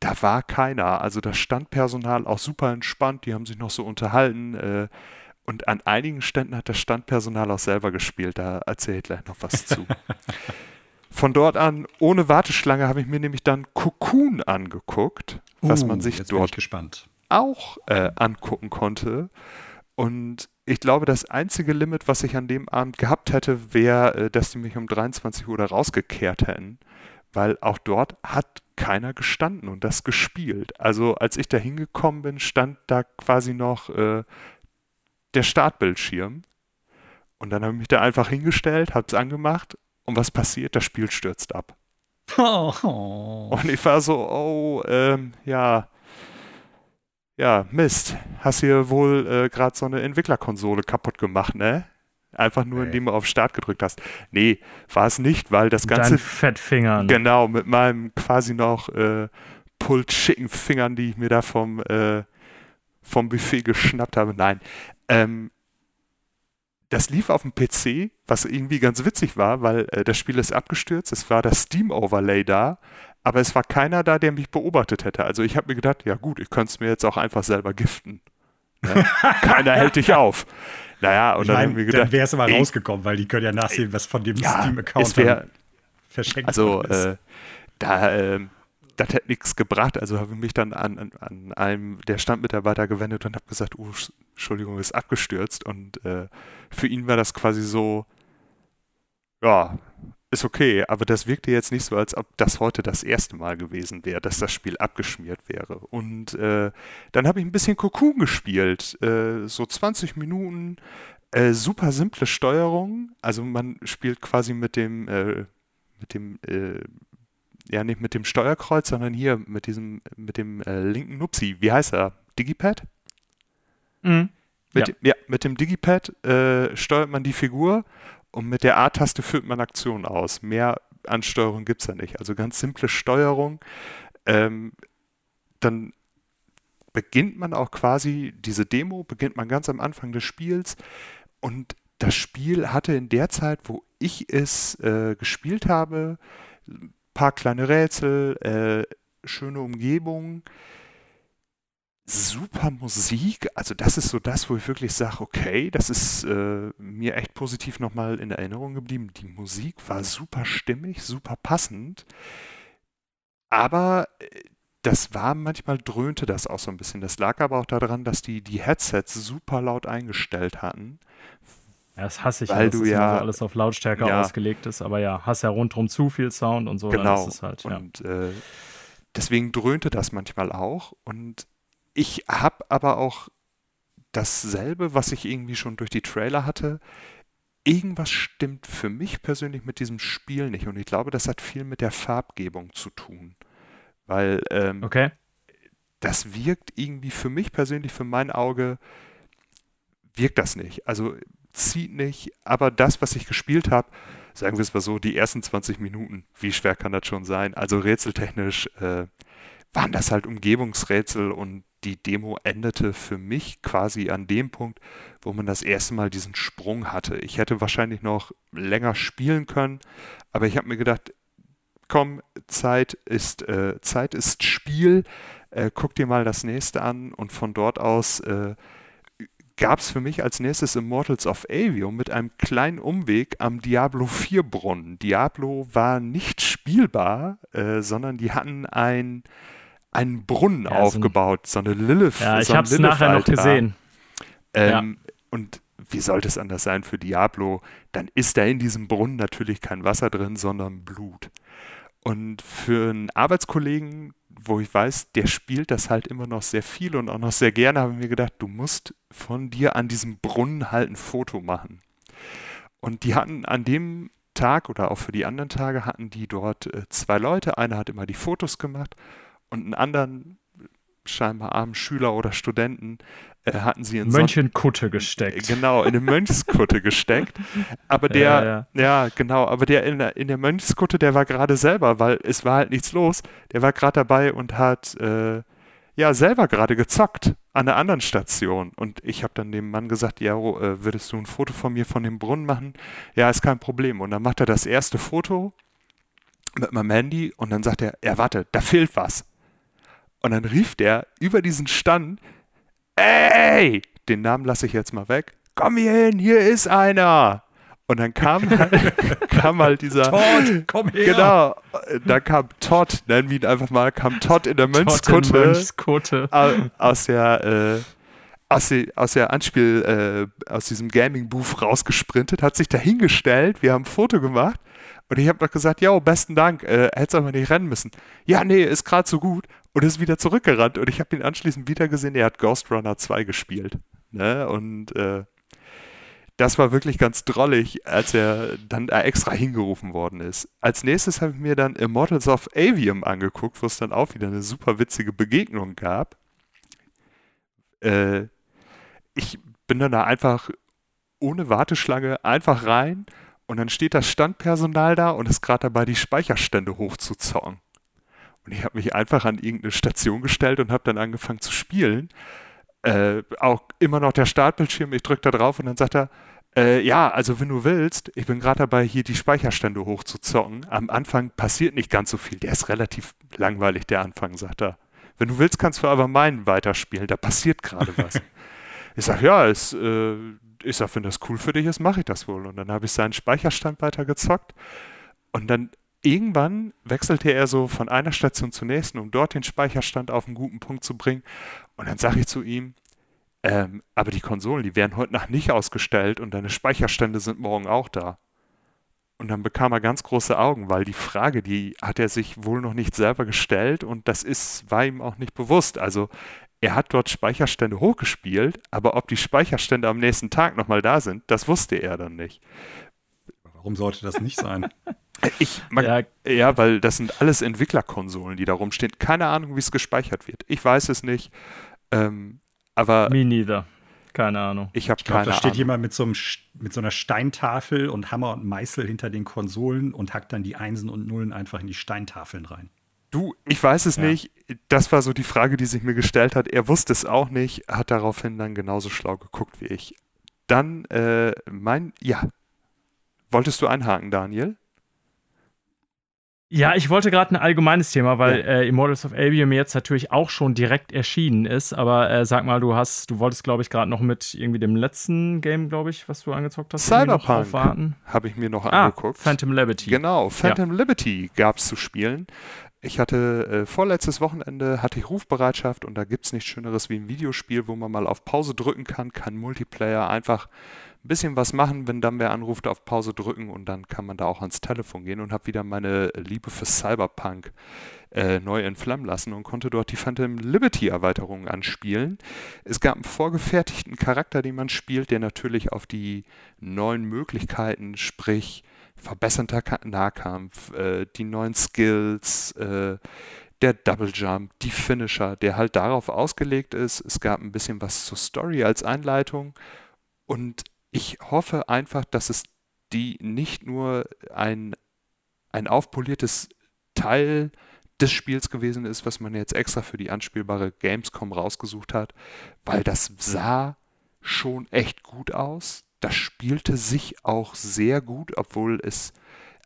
da war keiner. Also das Standpersonal auch super entspannt, die haben sich noch so unterhalten. Äh, und an einigen Ständen hat das Standpersonal auch selber gespielt. Da erzähle ich gleich noch was zu. Von dort an, ohne Warteschlange, habe ich mir nämlich dann Cocoon angeguckt, uh, was man sich dort auch äh, angucken konnte. Und ich glaube, das einzige Limit, was ich an dem Abend gehabt hätte, wäre, äh, dass die mich um 23 Uhr da rausgekehrt hätten. Weil auch dort hat keiner gestanden und das gespielt. Also als ich da hingekommen bin, stand da quasi noch äh, der Startbildschirm. Und dann habe ich mich da einfach hingestellt, habe es angemacht und was passiert? Das Spiel stürzt ab. Oh. Und ich war so, oh, ähm, ja, ja, Mist, hast hier wohl äh, gerade so eine Entwicklerkonsole kaputt gemacht, ne? Einfach nur, indem du auf Start gedrückt hast. Nee, war es nicht, weil das Ganze. Dein Fettfingern. Genau, mit meinem quasi noch äh, pulled chicken Fingern, die ich mir da vom, äh, vom Buffet geschnappt habe. Nein. Ähm, das lief auf dem PC, was irgendwie ganz witzig war, weil äh, das Spiel ist abgestürzt. Es war das Steam-Overlay da, aber es war keiner da, der mich beobachtet hätte. Also ich habe mir gedacht, ja gut, ich könnte es mir jetzt auch einfach selber giften. Ja? Keiner hält dich auf. Naja, und ich dann mein. Dann wäre es ey, rausgekommen, weil die können ja nachsehen, was von dem ja, Steam-Account verschenkt also, ist. Also, äh, da, äh, das hätte nichts gebracht. Also habe ich mich dann an, an, an einem der Standmitarbeiter gewendet und habe gesagt, oh, Entschuldigung, ist abgestürzt. Und äh, für ihn war das quasi so, ja, ist okay, aber das wirkte jetzt nicht so, als ob das heute das erste Mal gewesen wäre, dass das Spiel abgeschmiert wäre. Und äh, dann habe ich ein bisschen Cocoon gespielt, äh, so 20 Minuten, äh, super simple Steuerung. Also man spielt quasi mit dem, äh, mit dem, äh, ja nicht mit dem Steuerkreuz, sondern hier mit diesem, mit dem äh, linken Nupsi. Wie heißt er? Digipad? Mhm. Mit, ja. ja. mit dem Digipad steuert man die Figur und mit der A-Taste führt man Aktionen aus. Mehr Ansteuerung gibt es ja nicht. Also ganz simple Steuerung. Ähm, dann beginnt man auch quasi, diese Demo beginnt man ganz am Anfang des Spiels und das Spiel hatte in der Zeit, wo ich es äh, gespielt habe, ein paar kleine Rätsel, äh, schöne Umgebung, super Musik. Also das ist so das, wo ich wirklich sage, okay, das ist äh, mir echt positiv nochmal in Erinnerung geblieben. Die Musik war super stimmig, super passend. Aber äh, das war, manchmal dröhnte das auch so ein bisschen. Das lag aber auch daran, dass die, die Headsets super laut eingestellt hatten. Ja, das hasse ich, weil dass du ja so alles auf Lautstärke ja, ausgelegt ist. Aber ja, hast ja rundherum zu viel Sound und so. Genau. Halt, ja. Und äh, deswegen dröhnte das manchmal auch. Und ich habe aber auch dasselbe, was ich irgendwie schon durch die Trailer hatte. irgendwas stimmt für mich persönlich mit diesem Spiel nicht. Und ich glaube, das hat viel mit der Farbgebung zu tun. Weil ähm, okay. das wirkt irgendwie für mich persönlich, für mein Auge, wirkt das nicht. Also zieht nicht, aber das, was ich gespielt habe, sagen wir es mal so, die ersten 20 Minuten, wie schwer kann das schon sein? Also rätseltechnisch äh, waren das halt Umgebungsrätsel und die Demo endete für mich quasi an dem Punkt, wo man das erste Mal diesen Sprung hatte. Ich hätte wahrscheinlich noch länger spielen können, aber ich habe mir gedacht, komm, Zeit ist äh, Zeit ist Spiel. Äh, guck dir mal das nächste an und von dort aus äh, gab es für mich als nächstes Immortals of Avium mit einem kleinen Umweg am Diablo 4 Brunnen. Diablo war nicht spielbar, äh, sondern die hatten ein, einen Brunnen ja, aufgebaut, so, eine Lilith. Ja, ich so habe es nachher noch gesehen. Ähm, ja. Und wie sollte es anders sein für Diablo? Dann ist da in diesem Brunnen natürlich kein Wasser drin, sondern Blut. Und für einen Arbeitskollegen, wo ich weiß, der spielt das halt immer noch sehr viel und auch noch sehr gerne, habe ich mir gedacht, du musst von dir an diesem Brunnen halt ein Foto machen. Und die hatten an dem Tag oder auch für die anderen Tage hatten die dort äh, zwei Leute. Einer hat immer die Fotos gemacht und einen anderen, scheinbar armen Schüler oder Studenten, äh, hatten sie in Mönchenkutte so gesteckt. Genau, in eine Mönchskutte gesteckt. Aber der, ja, ja. ja, genau, aber der in, der in der Mönchskutte, der war gerade selber, weil es war halt nichts los. Der war gerade dabei und hat äh, ja selber gerade gezockt an einer anderen Station. Und ich habe dann dem Mann gesagt, ja, äh, würdest du ein Foto von mir von dem Brunnen machen? Ja, ist kein Problem. Und dann macht er das erste Foto mit meinem Handy und dann sagt er, ja, warte, da fehlt was. Und dann rief der über diesen Stand, ey, den Namen lasse ich jetzt mal weg. Komm hier hin, hier ist einer. Und dann kam halt, kam halt dieser. Todd, komm her! Genau, da kam Todd, nennen wir ihn einfach mal, kam Todd in der Mönchskutte, Mönchskutte. aus der, äh, aus, die, aus der Anspiel, äh, aus diesem Gaming-Booth rausgesprintet, hat sich da hingestellt, wir haben ein Foto gemacht und ich habe noch gesagt, ja, besten Dank, äh, hättest aber nicht rennen müssen. Ja, nee, ist gerade so gut und ist wieder zurückgerannt und ich habe ihn anschließend wieder gesehen, er hat Ghost Runner 2 gespielt. Ne? Und äh, das war wirklich ganz drollig, als er dann da extra hingerufen worden ist. Als nächstes habe ich mir dann Immortals of Avium angeguckt, wo es dann auch wieder eine super witzige Begegnung gab. Äh, ich bin dann da einfach ohne Warteschlange einfach rein und dann steht das Standpersonal da und ist gerade dabei, die Speicherstände hochzuzocken. Und ich habe mich einfach an irgendeine Station gestellt und habe dann angefangen zu spielen. Äh, auch immer noch der Startbildschirm, ich drücke da drauf und dann sagt er, äh, ja, also wenn du willst, ich bin gerade dabei, hier die Speicherstände hochzuzocken. Am Anfang passiert nicht ganz so viel. Der ist relativ langweilig, der Anfang, sagt er. Wenn du willst, kannst du aber meinen weiterspielen. Da passiert gerade was. ich sage, ja, ist, äh, ich sage, wenn das cool für dich ist, mache ich das wohl. Und dann habe ich seinen Speicherstand weitergezockt. Und dann irgendwann wechselte er so von einer Station zur nächsten, um dort den Speicherstand auf einen guten Punkt zu bringen. Und dann sage ich zu ihm, ähm, aber die Konsolen, die werden heute Nacht nicht ausgestellt und deine Speicherstände sind morgen auch da. Und dann bekam er ganz große Augen, weil die Frage, die hat er sich wohl noch nicht selber gestellt und das ist, war ihm auch nicht bewusst. Also er hat dort Speicherstände hochgespielt, aber ob die Speicherstände am nächsten Tag nochmal da sind, das wusste er dann nicht. Warum sollte das nicht sein? Ich mag, ja. ja, weil das sind alles Entwicklerkonsolen, die da rumstehen. Keine Ahnung, wie es gespeichert wird. Ich weiß es nicht. Ähm, aber. Me neither. Keine Ahnung. Ich habe keine Ahnung. Da steht jemand mit so, einem, mit so einer Steintafel und Hammer und Meißel hinter den Konsolen und hackt dann die Einsen und Nullen einfach in die Steintafeln rein. Du, ich weiß es ja. nicht. Das war so die Frage, die sich mir gestellt hat. Er wusste es auch nicht, hat daraufhin dann genauso schlau geguckt wie ich. Dann, äh, mein, ja. Wolltest du einhaken, Daniel? Ja, ich wollte gerade ein allgemeines Thema, weil ja. äh, Immortals of Albion jetzt natürlich auch schon direkt erschienen ist. Aber äh, sag mal, du hast, du wolltest, glaube ich, gerade noch mit irgendwie dem letzten Game, glaube ich, was du angezockt hast, Cyberpunk habe ich mir noch ah, angeguckt. Phantom Liberty. Genau, Phantom ja. Liberty gab es zu spielen. ich hatte äh, vorletztes Wochenende hatte ich Rufbereitschaft und da gibt es nichts Schöneres wie ein Videospiel, wo man mal auf Pause drücken kann, kein Multiplayer, einfach ein bisschen was machen, wenn dann wer anruft, auf Pause drücken und dann kann man da auch ans Telefon gehen und habe wieder meine Liebe für Cyberpunk äh, neu entflammen lassen und konnte dort die Phantom Liberty Erweiterung anspielen. Es gab einen vorgefertigten Charakter, den man spielt, der natürlich auf die neuen Möglichkeiten, sprich verbesserter Nahkampf, äh, die neuen Skills, äh, der Double Jump, die Finisher, der halt darauf ausgelegt ist. Es gab ein bisschen was zur Story als Einleitung und ich hoffe einfach, dass es die nicht nur ein, ein aufpoliertes Teil des Spiels gewesen ist, was man jetzt extra für die anspielbare Gamescom rausgesucht hat, weil das sah schon echt gut aus. Das spielte sich auch sehr gut, obwohl es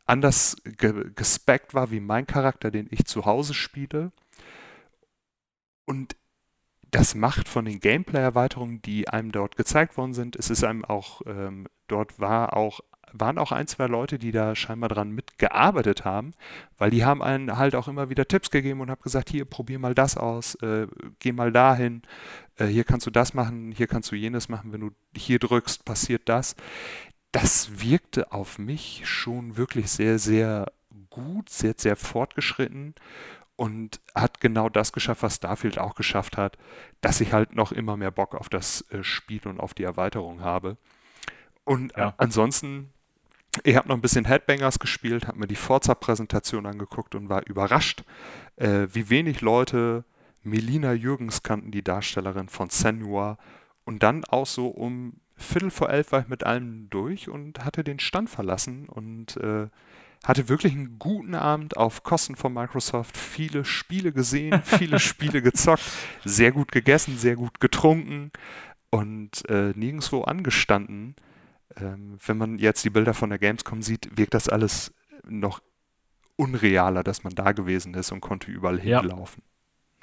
anders ge gespeckt war wie mein Charakter, den ich zu Hause spiele. Und das macht von den Gameplay-Erweiterungen, die einem dort gezeigt worden sind, es ist einem auch, ähm, dort war auch waren auch ein, zwei Leute, die da scheinbar dran mitgearbeitet haben, weil die haben einen halt auch immer wieder Tipps gegeben und haben gesagt, hier, probier mal das aus, äh, geh mal dahin, äh, hier kannst du das machen, hier kannst du jenes machen, wenn du hier drückst, passiert das. Das wirkte auf mich schon wirklich sehr, sehr gut, sehr, sehr fortgeschritten und hat genau das geschafft, was Starfield auch geschafft hat, dass ich halt noch immer mehr Bock auf das äh, Spiel und auf die Erweiterung habe. Und ja. ansonsten ich habe noch ein bisschen Headbangers gespielt, habe mir die Forza-Präsentation angeguckt und war überrascht, äh, wie wenig Leute Melina Jürgens kannten, die Darstellerin von Senua. Und dann auch so um Viertel vor elf war ich mit allem durch und hatte den Stand verlassen und äh, hatte wirklich einen guten Abend auf Kosten von Microsoft. Viele Spiele gesehen, viele Spiele gezockt, sehr gut gegessen, sehr gut getrunken und äh, nirgendwo angestanden ähm, wenn man jetzt die Bilder von der Gamescom sieht, wirkt das alles noch unrealer, dass man da gewesen ist und konnte überall ja. hinlaufen.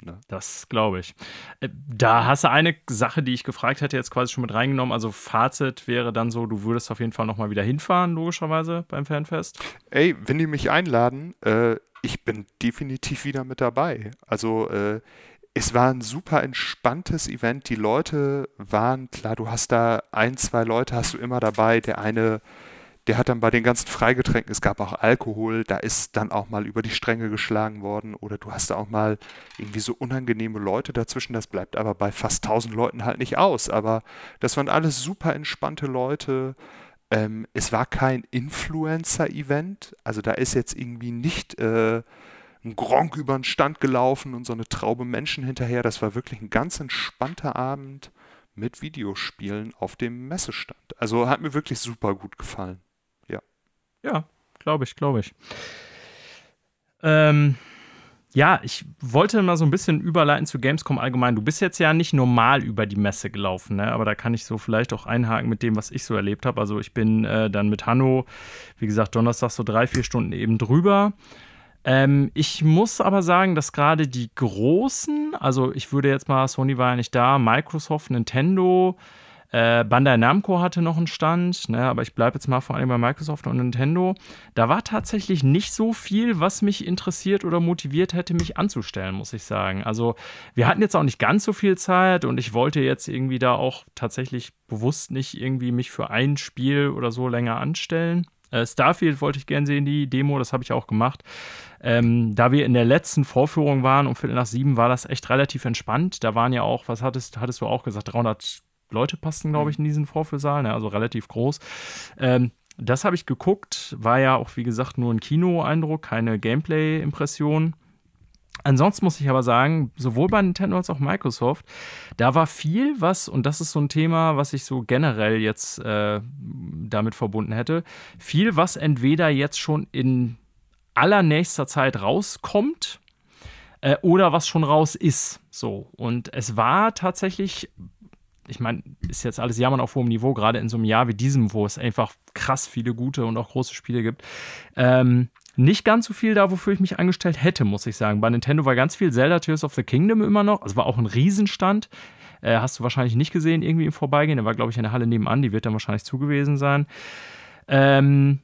Ne? Das glaube ich. Äh, da hast du eine Sache, die ich gefragt hätte, jetzt quasi schon mit reingenommen. Also Fazit wäre dann so, du würdest auf jeden Fall nochmal wieder hinfahren, logischerweise beim Fanfest. Ey, wenn die mich einladen, äh, ich bin definitiv wieder mit dabei. Also äh, es war ein super entspanntes Event. Die Leute waren, klar, du hast da ein, zwei Leute hast du immer dabei. Der eine, der hat dann bei den ganzen Freigetränken, es gab auch Alkohol, da ist dann auch mal über die Stränge geschlagen worden. Oder du hast da auch mal irgendwie so unangenehme Leute dazwischen. Das bleibt aber bei fast 1000 Leuten halt nicht aus. Aber das waren alles super entspannte Leute. Ähm, es war kein Influencer-Event. Also da ist jetzt irgendwie nicht. Äh, ein Gronk über den Stand gelaufen und so eine Traube Menschen hinterher. Das war wirklich ein ganz entspannter Abend mit Videospielen auf dem Messestand. Also hat mir wirklich super gut gefallen. Ja. Glaube ich, glaube ich. Ähm, ja, ich wollte mal so ein bisschen überleiten zu Gamescom allgemein. Du bist jetzt ja nicht normal über die Messe gelaufen, ne? aber da kann ich so vielleicht auch einhaken mit dem, was ich so erlebt habe. Also ich bin äh, dann mit Hanno, wie gesagt, Donnerstag so drei, vier Stunden eben drüber. Ähm, ich muss aber sagen, dass gerade die großen, also ich würde jetzt mal, Sony war ja nicht da, Microsoft, Nintendo, äh, Bandai Namco hatte noch einen Stand, ne, aber ich bleibe jetzt mal vor allem bei Microsoft und Nintendo. Da war tatsächlich nicht so viel, was mich interessiert oder motiviert hätte, mich anzustellen, muss ich sagen. Also wir hatten jetzt auch nicht ganz so viel Zeit und ich wollte jetzt irgendwie da auch tatsächlich bewusst nicht irgendwie mich für ein Spiel oder so länger anstellen. Äh, Starfield wollte ich gerne sehen, die Demo, das habe ich auch gemacht. Ähm, da wir in der letzten Vorführung waren, um Viertel nach sieben, war das echt relativ entspannt. Da waren ja auch, was hattest, hattest du auch gesagt, 300 Leute passten, glaube ich, in diesen Vorführsaal, ne? also relativ groß. Ähm, das habe ich geguckt, war ja auch, wie gesagt, nur ein Kino-Eindruck, keine Gameplay-Impression. Ansonsten muss ich aber sagen, sowohl bei Nintendo als auch Microsoft, da war viel was, und das ist so ein Thema, was ich so generell jetzt äh, damit verbunden hätte, viel, was entweder jetzt schon in allernächster Zeit rauskommt äh, oder was schon raus ist. So. Und es war tatsächlich, ich meine, ist jetzt alles Jammern auf hohem Niveau, gerade in so einem Jahr wie diesem, wo es einfach krass viele gute und auch große Spiele gibt. Ähm, nicht ganz so viel da, wofür ich mich angestellt hätte, muss ich sagen. Bei Nintendo war ganz viel Zelda Tears of the Kingdom immer noch. Also war auch ein Riesenstand. Äh, hast du wahrscheinlich nicht gesehen, irgendwie im Vorbeigehen. Der war, glaube ich, in der Halle nebenan. Die wird dann wahrscheinlich zugewiesen sein. Ähm,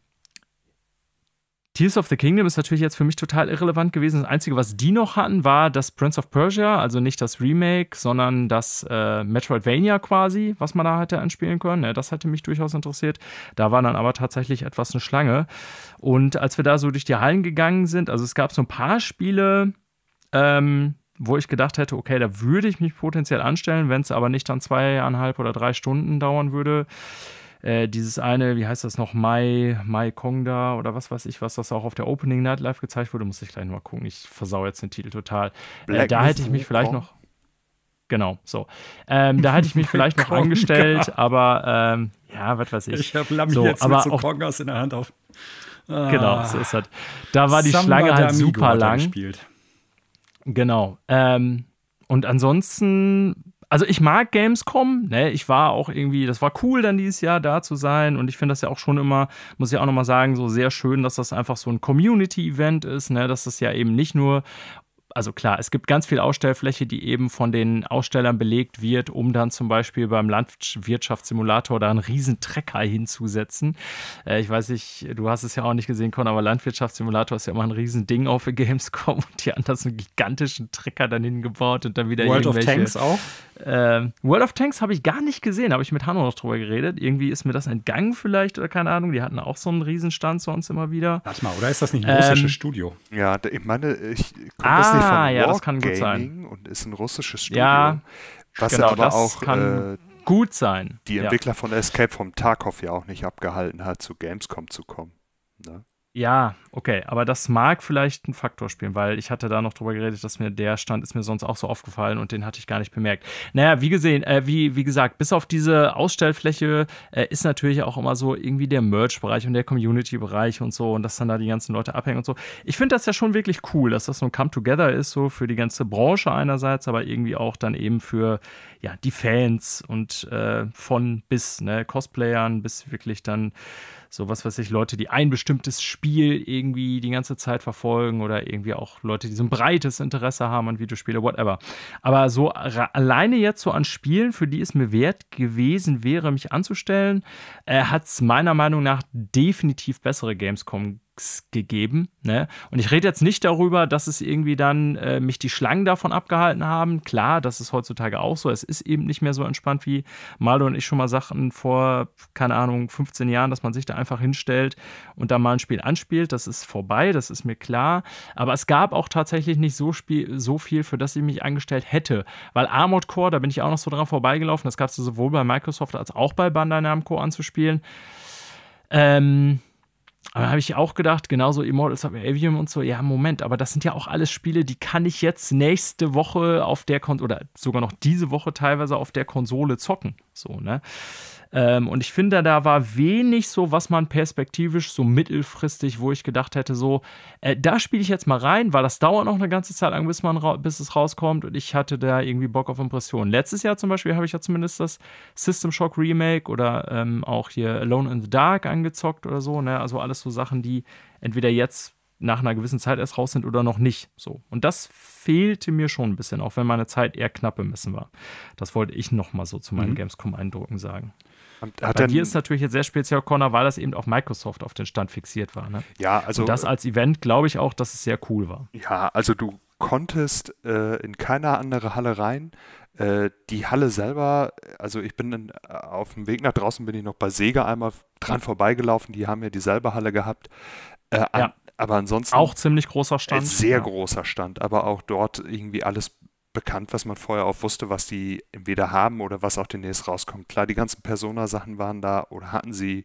Tears of the Kingdom ist natürlich jetzt für mich total irrelevant gewesen. Das Einzige, was die noch hatten, war das Prince of Persia, also nicht das Remake, sondern das äh, Metroidvania quasi, was man da hätte anspielen können. Ja, das hätte mich durchaus interessiert. Da war dann aber tatsächlich etwas eine Schlange. Und als wir da so durch die Hallen gegangen sind, also es gab so ein paar Spiele, ähm, wo ich gedacht hätte, okay, da würde ich mich potenziell anstellen, wenn es aber nicht dann zweieinhalb oder drei Stunden dauern würde. Äh, dieses eine, wie heißt das noch, Mai, Mai Kongda oder was weiß ich, was das auch auf der Opening Night live gezeigt wurde, muss ich gleich mal gucken. Ich versau jetzt den Titel total. Äh, da hätte ich mich vielleicht noch. Genau, so. Ähm, da hätte ich mich vielleicht noch angestellt, aber ähm, ja, was weiß ich. Ich habe Lammi so, jetzt aber mit so Kongas in der Hand auf. Ah. Genau, so ist das. Da war die Samba Schlange halt super lang. Gespielt. Genau. Ähm, und ansonsten, also ich mag Gamescom, ne? Ich war auch irgendwie, das war cool, dann dieses Jahr da zu sein. Und ich finde das ja auch schon immer, muss ich auch nochmal sagen, so sehr schön, dass das einfach so ein Community-Event ist, ne? Dass das ja eben nicht nur also klar, es gibt ganz viel Ausstellfläche, die eben von den Ausstellern belegt wird, um dann zum Beispiel beim Landwirtschaftssimulator da einen riesen Trecker hinzusetzen. Äh, ich weiß nicht, du hast es ja auch nicht gesehen, Con, aber Landwirtschaftssimulator ist ja immer ein riesen Ding auf der Gamescom und die haben da so einen gigantischen Trecker dann hingebaut und dann wieder World irgendwelche. World of Tanks auch? Äh, World of Tanks habe ich gar nicht gesehen, habe ich mit Hanno noch drüber geredet. Irgendwie ist mir das entgangen vielleicht oder keine Ahnung. Die hatten auch so einen Riesenstand sonst immer wieder. Warte mal, oder ist das nicht ein russisches ähm, Studio? Ja, ich meine, ich komme ah, das nicht von Ah, ja, das kann gut sein. Und ist ein russisches Studio. Ja, was genau, aber auch kann äh, gut sein. Die Entwickler ja. von Escape vom Tarkov ja auch nicht abgehalten hat, zu Gamescom zu kommen. Ne? Ja, okay, aber das mag vielleicht ein Faktor spielen, weil ich hatte da noch drüber geredet, dass mir der Stand ist mir sonst auch so aufgefallen und den hatte ich gar nicht bemerkt. Naja, wie gesehen, äh, wie, wie gesagt, bis auf diese Ausstellfläche äh, ist natürlich auch immer so irgendwie der Merch-Bereich und der Community-Bereich und so und dass dann da die ganzen Leute abhängen und so. Ich finde das ja schon wirklich cool, dass das so ein Come-Together ist, so für die ganze Branche einerseits, aber irgendwie auch dann eben für ja, die Fans und äh, von bis, ne, Cosplayern bis wirklich dann so was weiß ich, Leute, die ein bestimmtes Spiel irgendwie die ganze Zeit verfolgen oder irgendwie auch Leute, die so ein breites Interesse haben an Videospiele, whatever. Aber so alleine jetzt so an Spielen, für die es mir wert gewesen wäre, mich anzustellen, äh, hat es meiner Meinung nach definitiv bessere Gamescom gegeben. Ne? Und ich rede jetzt nicht darüber, dass es irgendwie dann äh, mich die Schlangen davon abgehalten haben. Klar, das ist heutzutage auch so. Es ist eben nicht mehr so entspannt, wie Malo und ich schon mal sagten vor, keine Ahnung, 15 Jahren, dass man sich da einfach hinstellt und da mal ein Spiel anspielt. Das ist vorbei, das ist mir klar. Aber es gab auch tatsächlich nicht so, Spiel, so viel, für das ich mich angestellt hätte. Weil Armored Core, da bin ich auch noch so dran vorbeigelaufen. Das gab es sowohl bei Microsoft als auch bei Bandai Namco anzuspielen. Ähm, aber habe ich auch gedacht, genauso Immortals of Avium und so, ja, Moment, aber das sind ja auch alles Spiele, die kann ich jetzt nächste Woche auf der Konsole oder sogar noch diese Woche teilweise auf der Konsole zocken. So, ne? Ähm, und ich finde, da war wenig so, was man perspektivisch so mittelfristig, wo ich gedacht hätte, so, äh, da spiele ich jetzt mal rein, weil das dauert noch eine ganze Zeit lang, bis, man bis es rauskommt und ich hatte da irgendwie Bock auf Impressionen. Letztes Jahr zum Beispiel habe ich ja zumindest das System Shock Remake oder ähm, auch hier Alone in the Dark angezockt oder so, ne? Also alles so Sachen, die entweder jetzt nach einer gewissen Zeit erst raus sind oder noch nicht. So. Und das fehlte mir schon ein bisschen, auch wenn meine Zeit eher knapp bemessen war. Das wollte ich noch mal so zu meinen mhm. Gamescom-Eindrücken sagen. Hat Bei dir ist natürlich jetzt sehr speziell, Connor, weil das eben auf Microsoft auf den Stand fixiert war. Ne? Ja, also. Und das als Event glaube ich auch, dass es sehr cool war. Ja, also du konntest äh, in keine andere Halle rein. Äh, die Halle selber, also ich bin in, auf dem Weg nach draußen, bin ich noch bei Sega einmal dran vorbeigelaufen. Die haben ja dieselbe Halle gehabt. Äh, an, ja. Aber ansonsten. Auch ziemlich großer Stand. Sehr ja. großer Stand, aber auch dort irgendwie alles bekannt, was man vorher auch wusste, was die entweder haben oder was auch demnächst rauskommt. Klar, die ganzen Persona-Sachen waren da oder hatten sie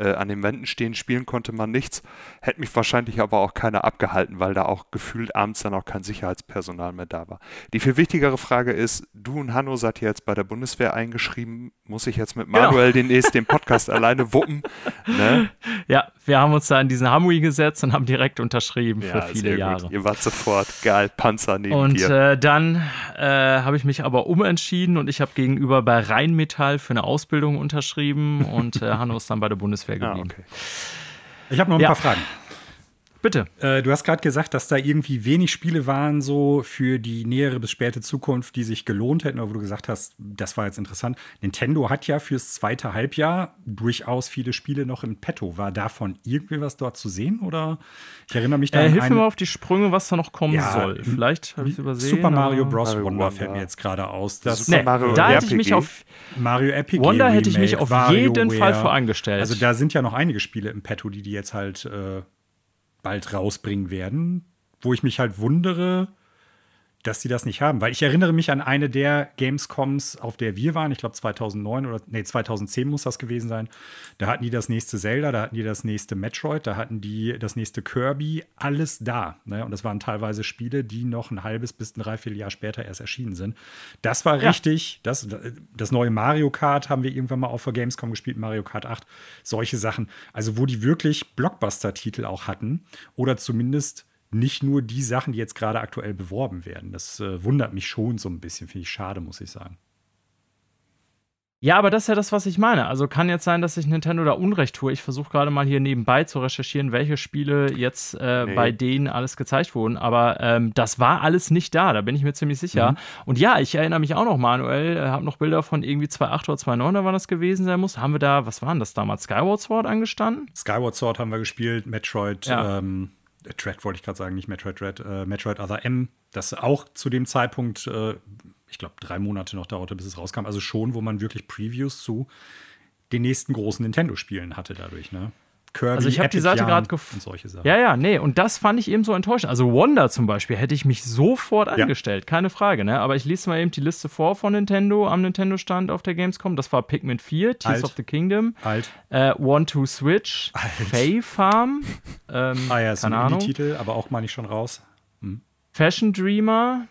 äh, an den Wänden stehen, spielen konnte man nichts. Hätte mich wahrscheinlich aber auch keiner abgehalten, weil da auch gefühlt abends dann auch kein Sicherheitspersonal mehr da war. Die viel wichtigere Frage ist, du und Hanno seid jetzt bei der Bundeswehr eingeschrieben. Muss ich jetzt mit genau. Manuel genau. den, den Podcast alleine wuppen? Ne? Ja, wir haben uns da in diesen Hamui gesetzt und haben direkt unterschrieben ja, für viele Jahre. Ihr wart sofort geil, Panzer neben und, dir. Und äh, dann äh, habe ich mich aber umentschieden und ich habe gegenüber bei Rheinmetall für eine Ausbildung unterschrieben und äh, Hanno ist dann bei der Bundeswehr ah, geblieben. Ah, okay. Ich habe noch ein ja. paar Fragen. Bitte. Äh, du hast gerade gesagt, dass da irgendwie wenig Spiele waren, so für die nähere bis späte Zukunft, die sich gelohnt hätten, oder wo du gesagt hast, das war jetzt interessant. Nintendo hat ja fürs zweite Halbjahr durchaus viele Spiele noch im Petto. War davon irgendwie was dort zu sehen? Oder ich erinnere mich da äh, Hilf mir mal auf die Sprünge, was da noch kommen ja, soll. Vielleicht habe ich es übersehen. Super Mario Bros. Mario Wonder fällt mir jetzt gerade aus. Das nee, Mario da hätte ich mich auf Mario Epic Wonder hätte ich mich auf jeden Fall vor eingestellt. Also da sind ja noch einige Spiele im Petto, die die jetzt halt äh, bald rausbringen werden, wo ich mich halt wundere, dass sie das nicht haben. Weil ich erinnere mich an eine der Gamescoms, auf der wir waren, ich glaube 2009 oder nee, 2010 muss das gewesen sein. Da hatten die das nächste Zelda, da hatten die das nächste Metroid, da hatten die das nächste Kirby, alles da. Ne? Und das waren teilweise Spiele, die noch ein halbes bis ein Dreivierteljahr später erst erschienen sind. Das war ja. richtig. Das, das neue Mario Kart haben wir irgendwann mal auf der Gamescom gespielt, Mario Kart 8. Solche Sachen. Also, wo die wirklich Blockbuster-Titel auch hatten oder zumindest nicht nur die Sachen, die jetzt gerade aktuell beworben werden. Das äh, wundert mich schon so ein bisschen, finde ich schade, muss ich sagen. Ja, aber das ist ja das, was ich meine. Also kann jetzt sein, dass ich Nintendo da Unrecht tue. Ich versuche gerade mal hier nebenbei zu recherchieren, welche Spiele jetzt äh, nee. bei denen alles gezeigt wurden. Aber ähm, das war alles nicht da, da bin ich mir ziemlich sicher. Mhm. Und ja, ich erinnere mich auch noch, Manuel, äh, habe noch Bilder von irgendwie 2.8 oder 2.9, wann das gewesen sein muss. Haben wir da, was waren das damals, Skyward Sword angestanden? Skyward Sword haben wir gespielt, Metroid, ja. ähm, Dread wollte ich gerade sagen, nicht Metroid Dread, äh, Metroid Other M, das auch zu dem Zeitpunkt, äh, ich glaube, drei Monate noch dauerte, bis es rauskam. Also schon, wo man wirklich Previews zu den nächsten großen Nintendo-Spielen hatte dadurch, ne? Kirby, also ich habe die Seite gerade gefunden. Ja, ja, nee, und das fand ich eben so enttäuschend. Also Wonder zum Beispiel hätte ich mich sofort ja. angestellt, keine Frage, ne? Aber ich lese mal eben die Liste vor von Nintendo am Nintendo-Stand auf der Gamescom. Das war Pikmin 4, Tears Alt. of the Kingdom, Alt. Äh, One to Switch, Fay Farm, ähm, ah ja, keine Ahnung. Titel, aber auch mal nicht schon raus. Hm. Fashion Dreamer,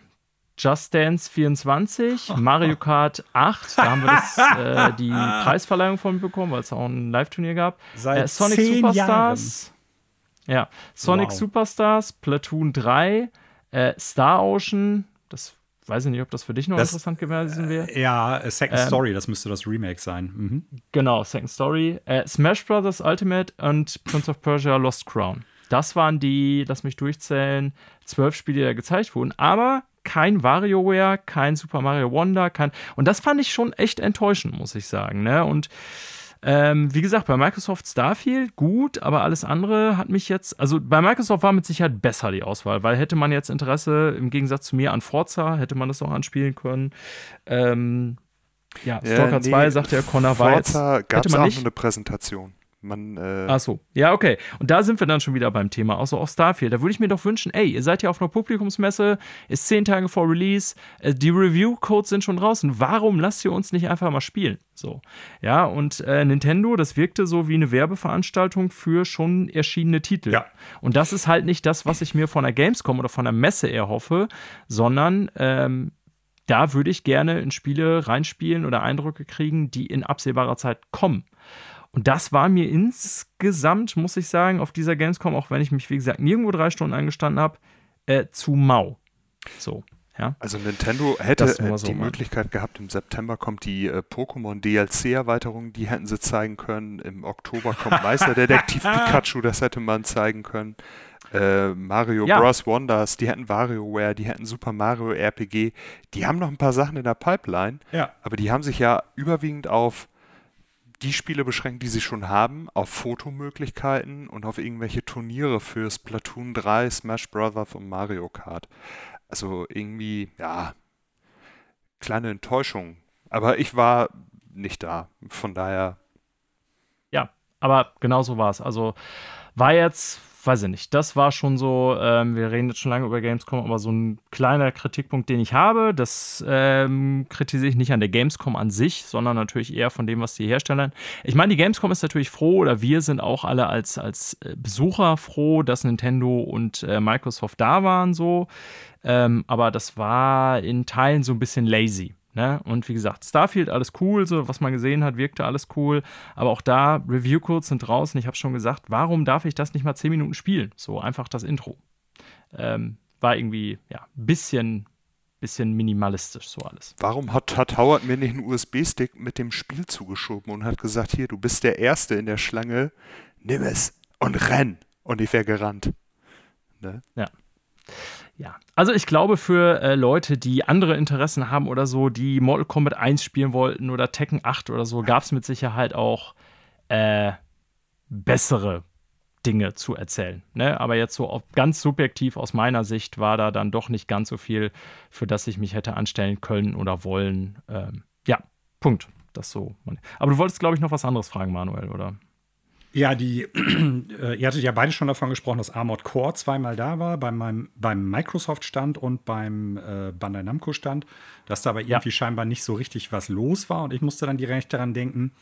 Just Dance 24, Mario Kart 8, da haben wir das, äh, die Preisverleihung von bekommen, weil es auch ein Live-Turnier gab. Seit äh, Sonic Superstars. Jahren. Ja, Sonic wow. Superstars, Platoon 3, äh, Star Ocean, das weiß ich nicht, ob das für dich noch das, interessant gewesen wäre. Äh, ja, Second ähm, Story, das müsste das Remake sein. Mhm. Genau, Second Story. Äh, Smash Bros. Ultimate und Prince of Persia Lost Crown. Das waren die, lass mich durchzählen, zwölf Spiele, die da gezeigt wurden. Aber kein WarioWare, kein Super Mario Wonder, kein. Und das fand ich schon echt enttäuschend, muss ich sagen. Ne? Und ähm, wie gesagt, bei Microsoft Starfield gut, aber alles andere hat mich jetzt, also bei Microsoft war mit Sicherheit besser die Auswahl, weil hätte man jetzt Interesse im Gegensatz zu mir an Forza, hätte man das auch anspielen können. Ähm, ja, Stalker äh, nee, 2, sagte ja Connor Forza gab es auch eine Präsentation. Man, äh Ach so, ja, okay. Und da sind wir dann schon wieder beim Thema. Auch so auch Starfield. Da würde ich mir doch wünschen, ey, ihr seid ja auf einer Publikumsmesse, ist zehn Tage vor Release, äh, die Review-Codes sind schon draußen. Warum lasst ihr uns nicht einfach mal spielen? So. Ja, und äh, Nintendo, das wirkte so wie eine Werbeveranstaltung für schon erschienene Titel. Ja. Und das ist halt nicht das, was ich mir von der Gamescom oder von der Messe erhoffe, sondern ähm, da würde ich gerne in Spiele reinspielen oder Eindrücke kriegen, die in absehbarer Zeit kommen. Und das war mir insgesamt, muss ich sagen, auf dieser Gamescom, auch wenn ich mich, wie gesagt, nirgendwo drei Stunden eingestanden habe, äh, zu mau. So. Ja. Also Nintendo hätte so die mal. Möglichkeit gehabt, im September kommt die äh, Pokémon DLC-Erweiterung, die hätten sie zeigen können. Im Oktober kommt Meisterdetektiv Pikachu, das hätte man zeigen können. Äh, Mario ja. Bros. Wonders, die hätten WarioWare, die hätten Super Mario RPG. Die haben noch ein paar Sachen in der Pipeline, ja. aber die haben sich ja überwiegend auf die Spiele beschränkt, die sie schon haben, auf Fotomöglichkeiten und auf irgendwelche Turniere für Splatoon 3, Smash Bros. und Mario Kart. Also irgendwie, ja, kleine Enttäuschung. Aber ich war nicht da. Von daher. Ja, aber genau so war es. Also war jetzt weiß ich nicht, das war schon so, ähm, wir reden jetzt schon lange über Gamescom, aber so ein kleiner Kritikpunkt, den ich habe, das ähm, kritisiere ich nicht an der Gamescom an sich, sondern natürlich eher von dem, was die Hersteller. Ich meine, die Gamescom ist natürlich froh, oder wir sind auch alle als, als äh, Besucher froh, dass Nintendo und äh, Microsoft da waren, so. Ähm, aber das war in Teilen so ein bisschen lazy. Ne? Und wie gesagt, Starfield, alles cool, so was man gesehen hat, wirkte alles cool. Aber auch da, Review-Codes sind draußen. Ich habe schon gesagt, warum darf ich das nicht mal 10 Minuten spielen? So einfach das Intro. Ähm, war irgendwie, ja, bisschen, bisschen minimalistisch so alles. Warum hat, hat Howard mir nicht einen USB-Stick mit dem Spiel zugeschoben und hat gesagt, hier, du bist der Erste in der Schlange, nimm es und renn. Und ich wäre gerannt. Ne? Ja. Ja, also ich glaube für äh, Leute, die andere Interessen haben oder so, die Mortal Kombat 1 spielen wollten oder Tekken 8 oder so, gab es mit Sicherheit auch äh, bessere Dinge zu erzählen. Ne? Aber jetzt so ganz subjektiv aus meiner Sicht war da dann doch nicht ganz so viel, für das ich mich hätte anstellen können oder wollen. Ähm, ja, Punkt. Das so. Aber du wolltest, glaube ich, noch was anderes fragen, Manuel, oder? Ja, die, äh, ihr hattet ja beide schon davon gesprochen, dass Armored Core zweimal da war, bei meinem, beim Microsoft-Stand und beim äh, Bandai Namco-Stand, dass da aber irgendwie ja. scheinbar nicht so richtig was los war. Und ich musste dann direkt daran denken,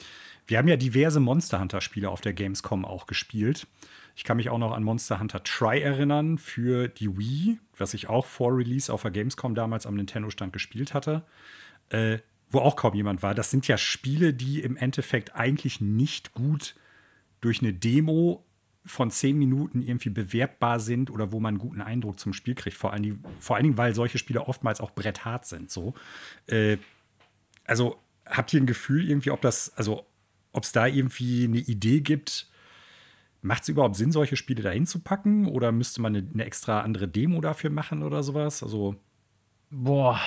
wir haben ja diverse Monster Hunter-Spiele auf der Gamescom auch gespielt. Ich kann mich auch noch an Monster Hunter Try erinnern für die Wii, was ich auch vor Release auf der Gamescom damals am Nintendo-Stand gespielt hatte, äh, wo auch kaum jemand war. Das sind ja Spiele, die im Endeffekt eigentlich nicht gut durch eine Demo von zehn Minuten irgendwie bewerbbar sind oder wo man einen guten Eindruck zum Spiel kriegt. Vor allen Dingen, vor allen Dingen weil solche Spiele oftmals auch bretthart sind. So. Äh, also habt ihr ein Gefühl irgendwie, ob das, also ob es da irgendwie eine Idee gibt, Macht es überhaupt Sinn, solche Spiele dahin zu packen? Oder müsste man eine, eine, extra andere Demo dafür machen oder sowas? Also. Boah.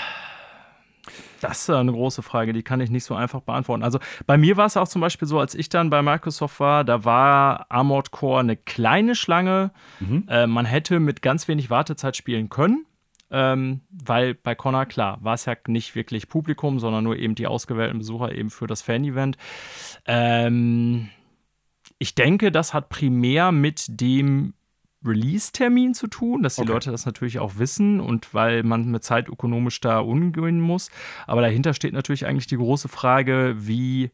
Das ist eine große Frage, die kann ich nicht so einfach beantworten. Also bei mir war es auch zum Beispiel so, als ich dann bei Microsoft war, da war Armored Core eine kleine Schlange. Mhm. Äh, man hätte mit ganz wenig Wartezeit spielen können. Ähm, weil bei Connor, klar, war es ja nicht wirklich Publikum, sondern nur eben die ausgewählten Besucher eben für das Fan-Event. Ähm, ich denke, das hat primär mit dem Release-Termin zu tun, dass die okay. Leute das natürlich auch wissen und weil man mit Zeit ökonomisch da umgehen muss. Aber dahinter steht natürlich eigentlich die große Frage, wie,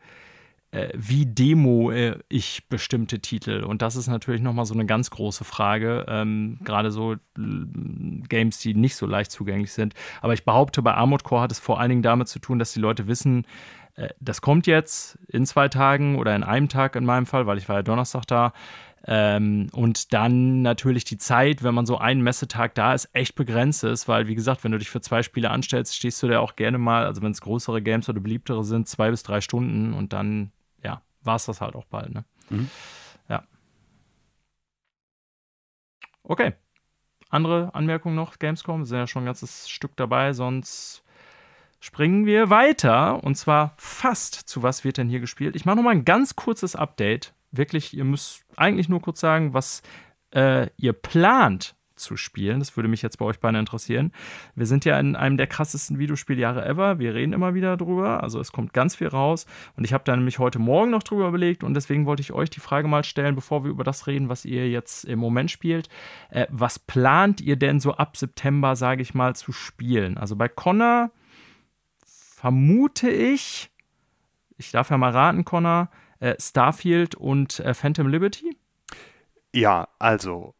äh, wie demo äh, ich bestimmte Titel. Und das ist natürlich nochmal so eine ganz große Frage. Ähm, Gerade so äh, Games, die nicht so leicht zugänglich sind. Aber ich behaupte, bei Armored Core hat es vor allen Dingen damit zu tun, dass die Leute wissen, äh, das kommt jetzt in zwei Tagen oder in einem Tag in meinem Fall, weil ich war ja Donnerstag da. Ähm, und dann natürlich die Zeit, wenn man so einen Messetag da ist, echt begrenzt ist, weil, wie gesagt, wenn du dich für zwei Spiele anstellst, stehst du da auch gerne mal, also wenn es größere Games oder beliebtere sind, zwei bis drei Stunden und dann, ja, war es das halt auch bald, ne? Mhm. Ja. Okay. Andere Anmerkungen noch, Gamescom? Wir sind ja schon ein ganzes Stück dabei, sonst springen wir weiter und zwar fast zu was wird denn hier gespielt. Ich mache noch mal ein ganz kurzes Update. Wirklich, ihr müsst eigentlich nur kurz sagen, was äh, ihr plant zu spielen. Das würde mich jetzt bei euch beiden interessieren. Wir sind ja in einem der krassesten Videospieljahre ever. Wir reden immer wieder drüber. Also es kommt ganz viel raus. Und ich habe da nämlich heute Morgen noch drüber überlegt und deswegen wollte ich euch die Frage mal stellen, bevor wir über das reden, was ihr jetzt im Moment spielt. Äh, was plant ihr denn so ab September, sage ich mal, zu spielen? Also bei Connor vermute ich, ich darf ja mal raten, Connor, Starfield und äh, Phantom Liberty? Ja, also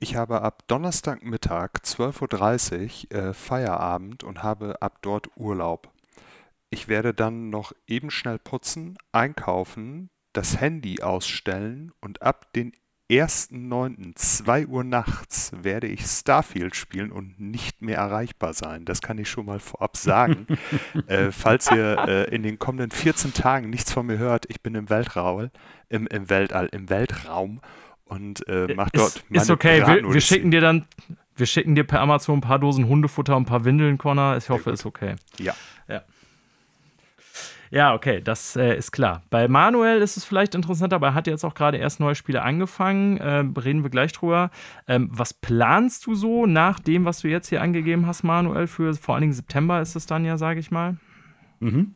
ich habe ab Donnerstagmittag 12.30 Uhr äh, Feierabend und habe ab dort Urlaub. Ich werde dann noch eben schnell putzen, einkaufen, das Handy ausstellen und ab den 1.9. 2 Uhr nachts werde ich Starfield spielen und nicht mehr erreichbar sein. Das kann ich schon mal vorab sagen. äh, falls ihr äh, in den kommenden 14 Tagen nichts von mir hört, ich bin im Weltraum, im, im Weltall, im Weltraum und äh, mach dort ist, meine Ist okay, wir, wir, schicken dir dann, wir schicken dir per Amazon ein paar Dosen Hundefutter und ein paar Windeln, Connor. Ich hoffe, ist okay. Ja. Ja. Ja, okay, das äh, ist klar. Bei Manuel ist es vielleicht interessant, aber er hat jetzt auch gerade erst neue Spiele angefangen. Äh, reden wir gleich drüber. Ähm, was planst du so nach dem, was du jetzt hier angegeben hast, Manuel? Für vor allen Dingen September ist es dann ja, sage ich mal. Mhm.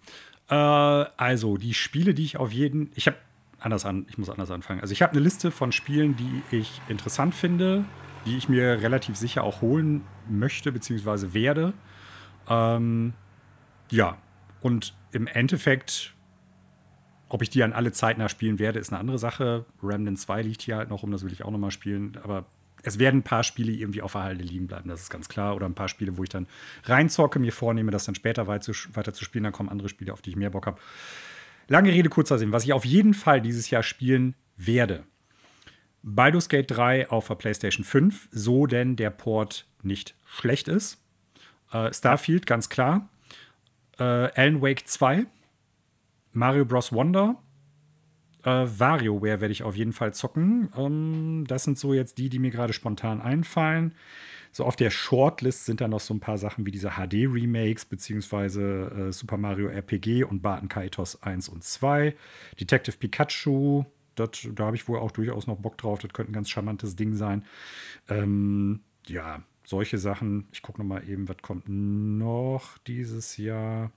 Äh, also, die Spiele, die ich auf jeden. Ich habe anders an, ich muss anders anfangen. Also, ich habe eine Liste von Spielen, die ich interessant finde, die ich mir relativ sicher auch holen möchte, beziehungsweise werde. Ähm, ja, und im Endeffekt, ob ich die an alle zeitnah spielen werde, ist eine andere Sache. Remnant 2 liegt hier halt noch rum, das will ich auch noch mal spielen. Aber es werden ein paar Spiele irgendwie auf der Halde liegen bleiben, das ist ganz klar. Oder ein paar Spiele, wo ich dann reinzocke, mir vornehme, das dann später weiter zu spielen. Dann kommen andere Spiele, auf die ich mehr Bock habe. Lange Rede, kurzer Sinn. Was ich auf jeden Fall dieses Jahr spielen werde. Baldur's Gate 3 auf der PlayStation 5, so denn der Port nicht schlecht ist. Äh, Starfield, ganz klar äh, Alan Wake 2, Mario Bros. Wonder, Äh, WarioWare werde ich auf jeden Fall zocken. Ähm, das sind so jetzt die, die mir gerade spontan einfallen. So auf der Shortlist sind da noch so ein paar Sachen wie diese HD-Remakes, beziehungsweise äh, Super Mario RPG und Barton Kaitos 1 und 2. Detective Pikachu, dat, da habe ich wohl auch durchaus noch Bock drauf. Das könnte ein ganz charmantes Ding sein. Ähm, ja, solche Sachen. Ich gucke noch mal eben, was kommt noch dieses Jahr.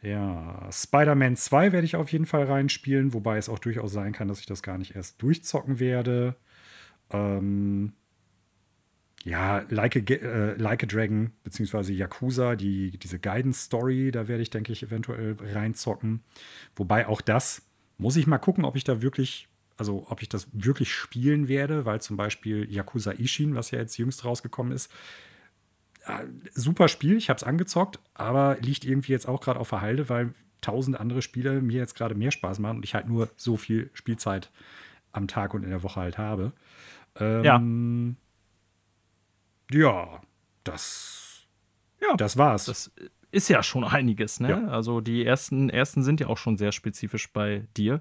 Ja, Spider-Man 2 werde ich auf jeden Fall reinspielen, wobei es auch durchaus sein kann, dass ich das gar nicht erst durchzocken werde. Ähm, ja, like a, äh, like a Dragon beziehungsweise Yakuza, die, diese Guidance-Story, da werde ich, denke ich, eventuell reinzocken. Wobei auch das muss ich mal gucken, ob ich da wirklich, also ob ich das wirklich spielen werde, weil zum Beispiel Yakuza Ishin, was ja jetzt jüngst rausgekommen ist, äh, super Spiel, ich habe es angezockt, aber liegt irgendwie jetzt auch gerade auf der Halde, weil tausend andere Spiele mir jetzt gerade mehr Spaß machen und ich halt nur so viel Spielzeit am Tag und in der Woche halt habe. Ähm, ja ja, das, ja, das war's. Das ist ja schon einiges, ne? Ja. Also die ersten, ersten sind ja auch schon sehr spezifisch bei dir.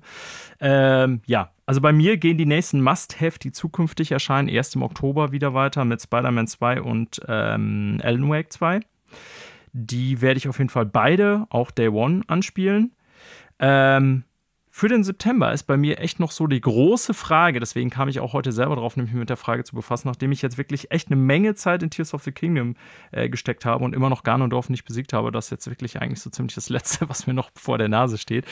Ähm, ja, also bei mir gehen die nächsten Must-Have, die zukünftig erscheinen, erst im Oktober wieder weiter mit Spider-Man 2 und ähm, Alan Wake 2. Die werde ich auf jeden Fall beide, auch Day One, anspielen. Ähm, für den September ist bei mir echt noch so die große Frage, deswegen kam ich auch heute selber drauf, nämlich mit der Frage zu befassen, nachdem ich jetzt wirklich echt eine Menge Zeit in Tears of the Kingdom äh, gesteckt habe und immer noch Ganondorf nicht besiegt habe, das ist jetzt wirklich eigentlich so ziemlich das Letzte, was mir noch vor der Nase steht,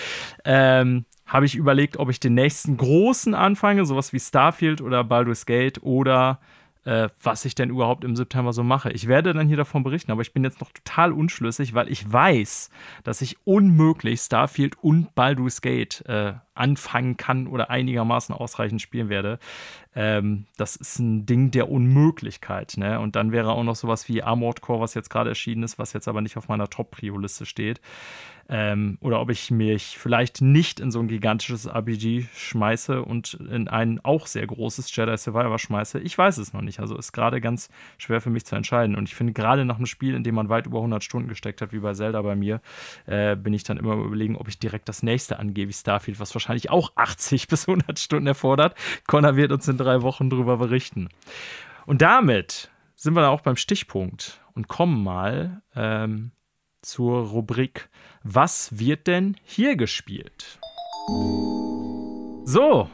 ähm, habe ich überlegt, ob ich den nächsten großen anfange, sowas wie Starfield oder Baldur's Gate oder äh, was ich denn überhaupt im September so mache. Ich werde dann hier davon berichten, aber ich bin jetzt noch total unschlüssig, weil ich weiß, dass ich unmöglich Starfield und Baldur's Gate äh, anfangen kann oder einigermaßen ausreichend spielen werde. Ähm, das ist ein Ding der Unmöglichkeit. Ne? Und dann wäre auch noch sowas wie Armored Core, was jetzt gerade erschienen ist, was jetzt aber nicht auf meiner Top-Prio-Liste steht. Ähm, oder ob ich mich vielleicht nicht in so ein gigantisches RPG schmeiße und in ein auch sehr großes Jedi Survivor schmeiße. Ich weiß es noch nicht. Also ist gerade ganz schwer für mich zu entscheiden. Und ich finde, gerade nach einem Spiel, in dem man weit über 100 Stunden gesteckt hat, wie bei Zelda bei mir, äh, bin ich dann immer überlegen, ob ich direkt das nächste angehe, wie Starfield, was wahrscheinlich auch 80 bis 100 Stunden erfordert. Connor wird uns in drei Wochen darüber berichten. Und damit sind wir dann auch beim Stichpunkt und kommen mal ähm, zur Rubrik Was wird denn hier gespielt? So,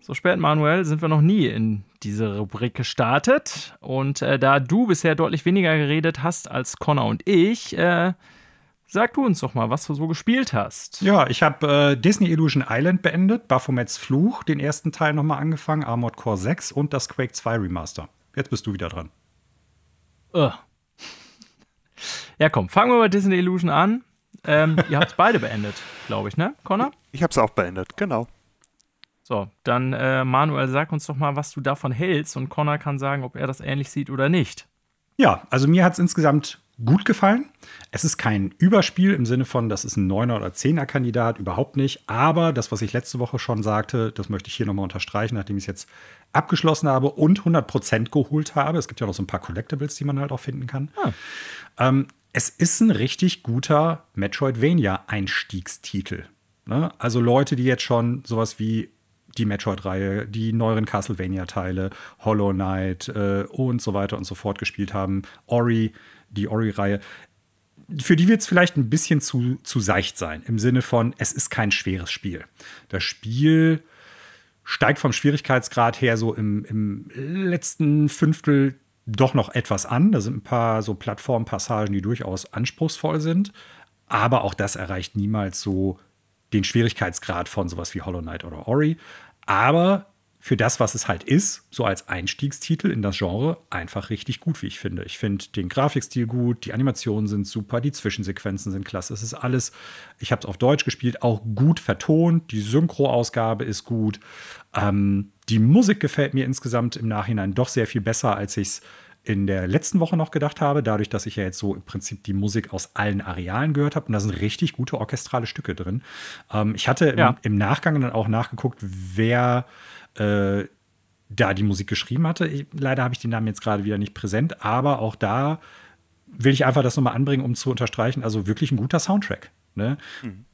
so spät, Manuel, sind wir noch nie in diese Rubrik gestartet. Und äh, da du bisher deutlich weniger geredet hast als Connor und ich, äh, sag du uns doch mal, was du so gespielt hast. Ja, ich habe äh, Disney Illusion Island beendet, Baphomets Fluch, den ersten Teil nochmal angefangen, Armored Core 6 und das Quake 2 Remaster. Jetzt bist du wieder dran. Ja, komm, fangen wir bei Disney Illusion an. Ähm, ihr habt es beide beendet, glaube ich, ne, Connor? Ich habe es auch beendet, genau. So, dann äh, Manuel, sag uns doch mal, was du davon hältst und Connor kann sagen, ob er das ähnlich sieht oder nicht. Ja, also mir hat es insgesamt gut gefallen. Es ist kein Überspiel im Sinne von, das ist ein 9er oder 10er Kandidat, überhaupt nicht. Aber das, was ich letzte Woche schon sagte, das möchte ich hier nochmal unterstreichen, nachdem ich es jetzt abgeschlossen habe und 100% geholt habe. Es gibt ja noch so ein paar Collectibles, die man halt auch finden kann. Ah. Ähm, es ist ein richtig guter Metroidvania-Einstiegstitel. Ne? Also Leute, die jetzt schon sowas wie die Metroid-Reihe, die neueren Castlevania-Teile, Hollow Knight äh, und so weiter und so fort gespielt haben, Ori, die Ori-Reihe. Für die wird es vielleicht ein bisschen zu, zu seicht sein, im Sinne von, es ist kein schweres Spiel. Das Spiel steigt vom Schwierigkeitsgrad her so im, im letzten Fünftel doch noch etwas an. Da sind ein paar so Plattformpassagen, die durchaus anspruchsvoll sind. Aber auch das erreicht niemals so den Schwierigkeitsgrad von sowas wie Hollow Knight oder Ori. Aber für das, was es halt ist, so als Einstiegstitel in das Genre, einfach richtig gut, wie ich finde. Ich finde den Grafikstil gut, die Animationen sind super, die Zwischensequenzen sind klasse. Es ist alles, ich habe es auf Deutsch gespielt, auch gut vertont. Die Synchroausgabe ist gut. Ähm, die Musik gefällt mir insgesamt im Nachhinein doch sehr viel besser, als ich es in der letzten Woche noch gedacht habe, dadurch, dass ich ja jetzt so im Prinzip die Musik aus allen Arealen gehört habe. Und da sind richtig gute orchestrale Stücke drin. Ähm, ich hatte ja. im, im, Nachgang dann auch nachgeguckt, wer äh, da die Musik geschrieben hatte. Ich, leider habe ich den Namen jetzt gerade wieder nicht präsent, aber auch da will ich einfach das nochmal anbringen, um zu unterstreichen. Also wirklich ein guter Soundtrack. Ne? Mhm.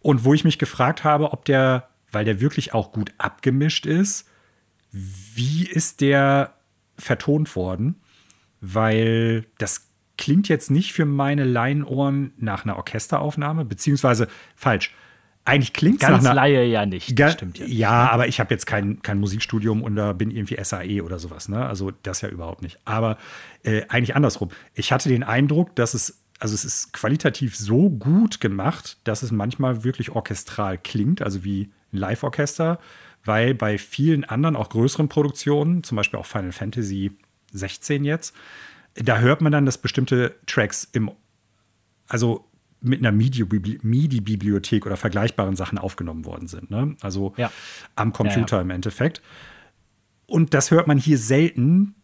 Und wo ich mich gefragt habe, ob der weil der wirklich auch gut abgemischt ist. Wie ist der vertont worden? Weil das klingt jetzt nicht für meine Laienohren nach einer Orchesteraufnahme, beziehungsweise falsch. Eigentlich klingt es nach einer Laie ja nicht. Ga stimmt ja, ja, aber ich habe jetzt kein, kein Musikstudium und da bin irgendwie SAE oder sowas. Ne? Also das ja überhaupt nicht. Aber äh, eigentlich andersrum. Ich hatte den Eindruck, dass es, also es ist qualitativ so gut gemacht, dass es manchmal wirklich orchestral klingt, also wie Live-Orchester, weil bei vielen anderen, auch größeren Produktionen, zum Beispiel auch Final Fantasy 16 jetzt, da hört man dann, dass bestimmte Tracks im, also mit einer MIDI-Bibliothek oder vergleichbaren Sachen aufgenommen worden sind. Ne? Also ja. am Computer ja, ja. im Endeffekt. Und das hört man hier selten.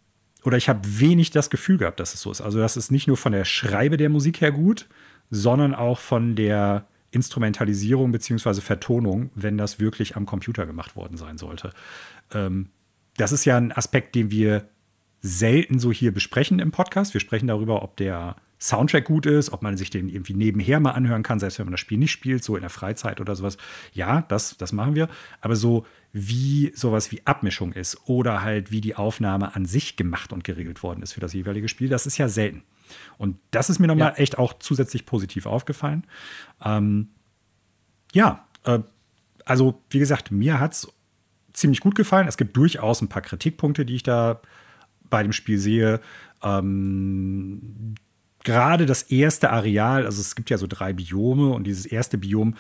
Oder ich habe wenig das Gefühl gehabt, dass es so ist. Also, das ist nicht nur von der Schreibe der Musik her gut, sondern auch von der Instrumentalisierung bzw. Vertonung, wenn das wirklich am Computer gemacht worden sein sollte. Ähm, das ist ja ein Aspekt, den wir selten so hier besprechen im Podcast. Wir sprechen darüber, ob der Soundtrack gut ist, ob man sich den irgendwie nebenher mal anhören kann, selbst wenn man das Spiel nicht spielt, so in der Freizeit oder sowas. Ja, das, das machen wir. Aber so wie sowas wie Abmischung ist oder halt wie die Aufnahme an sich gemacht und geregelt worden ist für das jeweilige Spiel, das ist ja selten. Und das ist mir nochmal ja. echt auch zusätzlich positiv aufgefallen. Ähm, ja, äh, also wie gesagt, mir hat es ziemlich gut gefallen. Es gibt durchaus ein paar Kritikpunkte, die ich da bei dem Spiel sehe. Ähm, gerade das erste Areal, also es gibt ja so drei Biome und dieses erste Biom,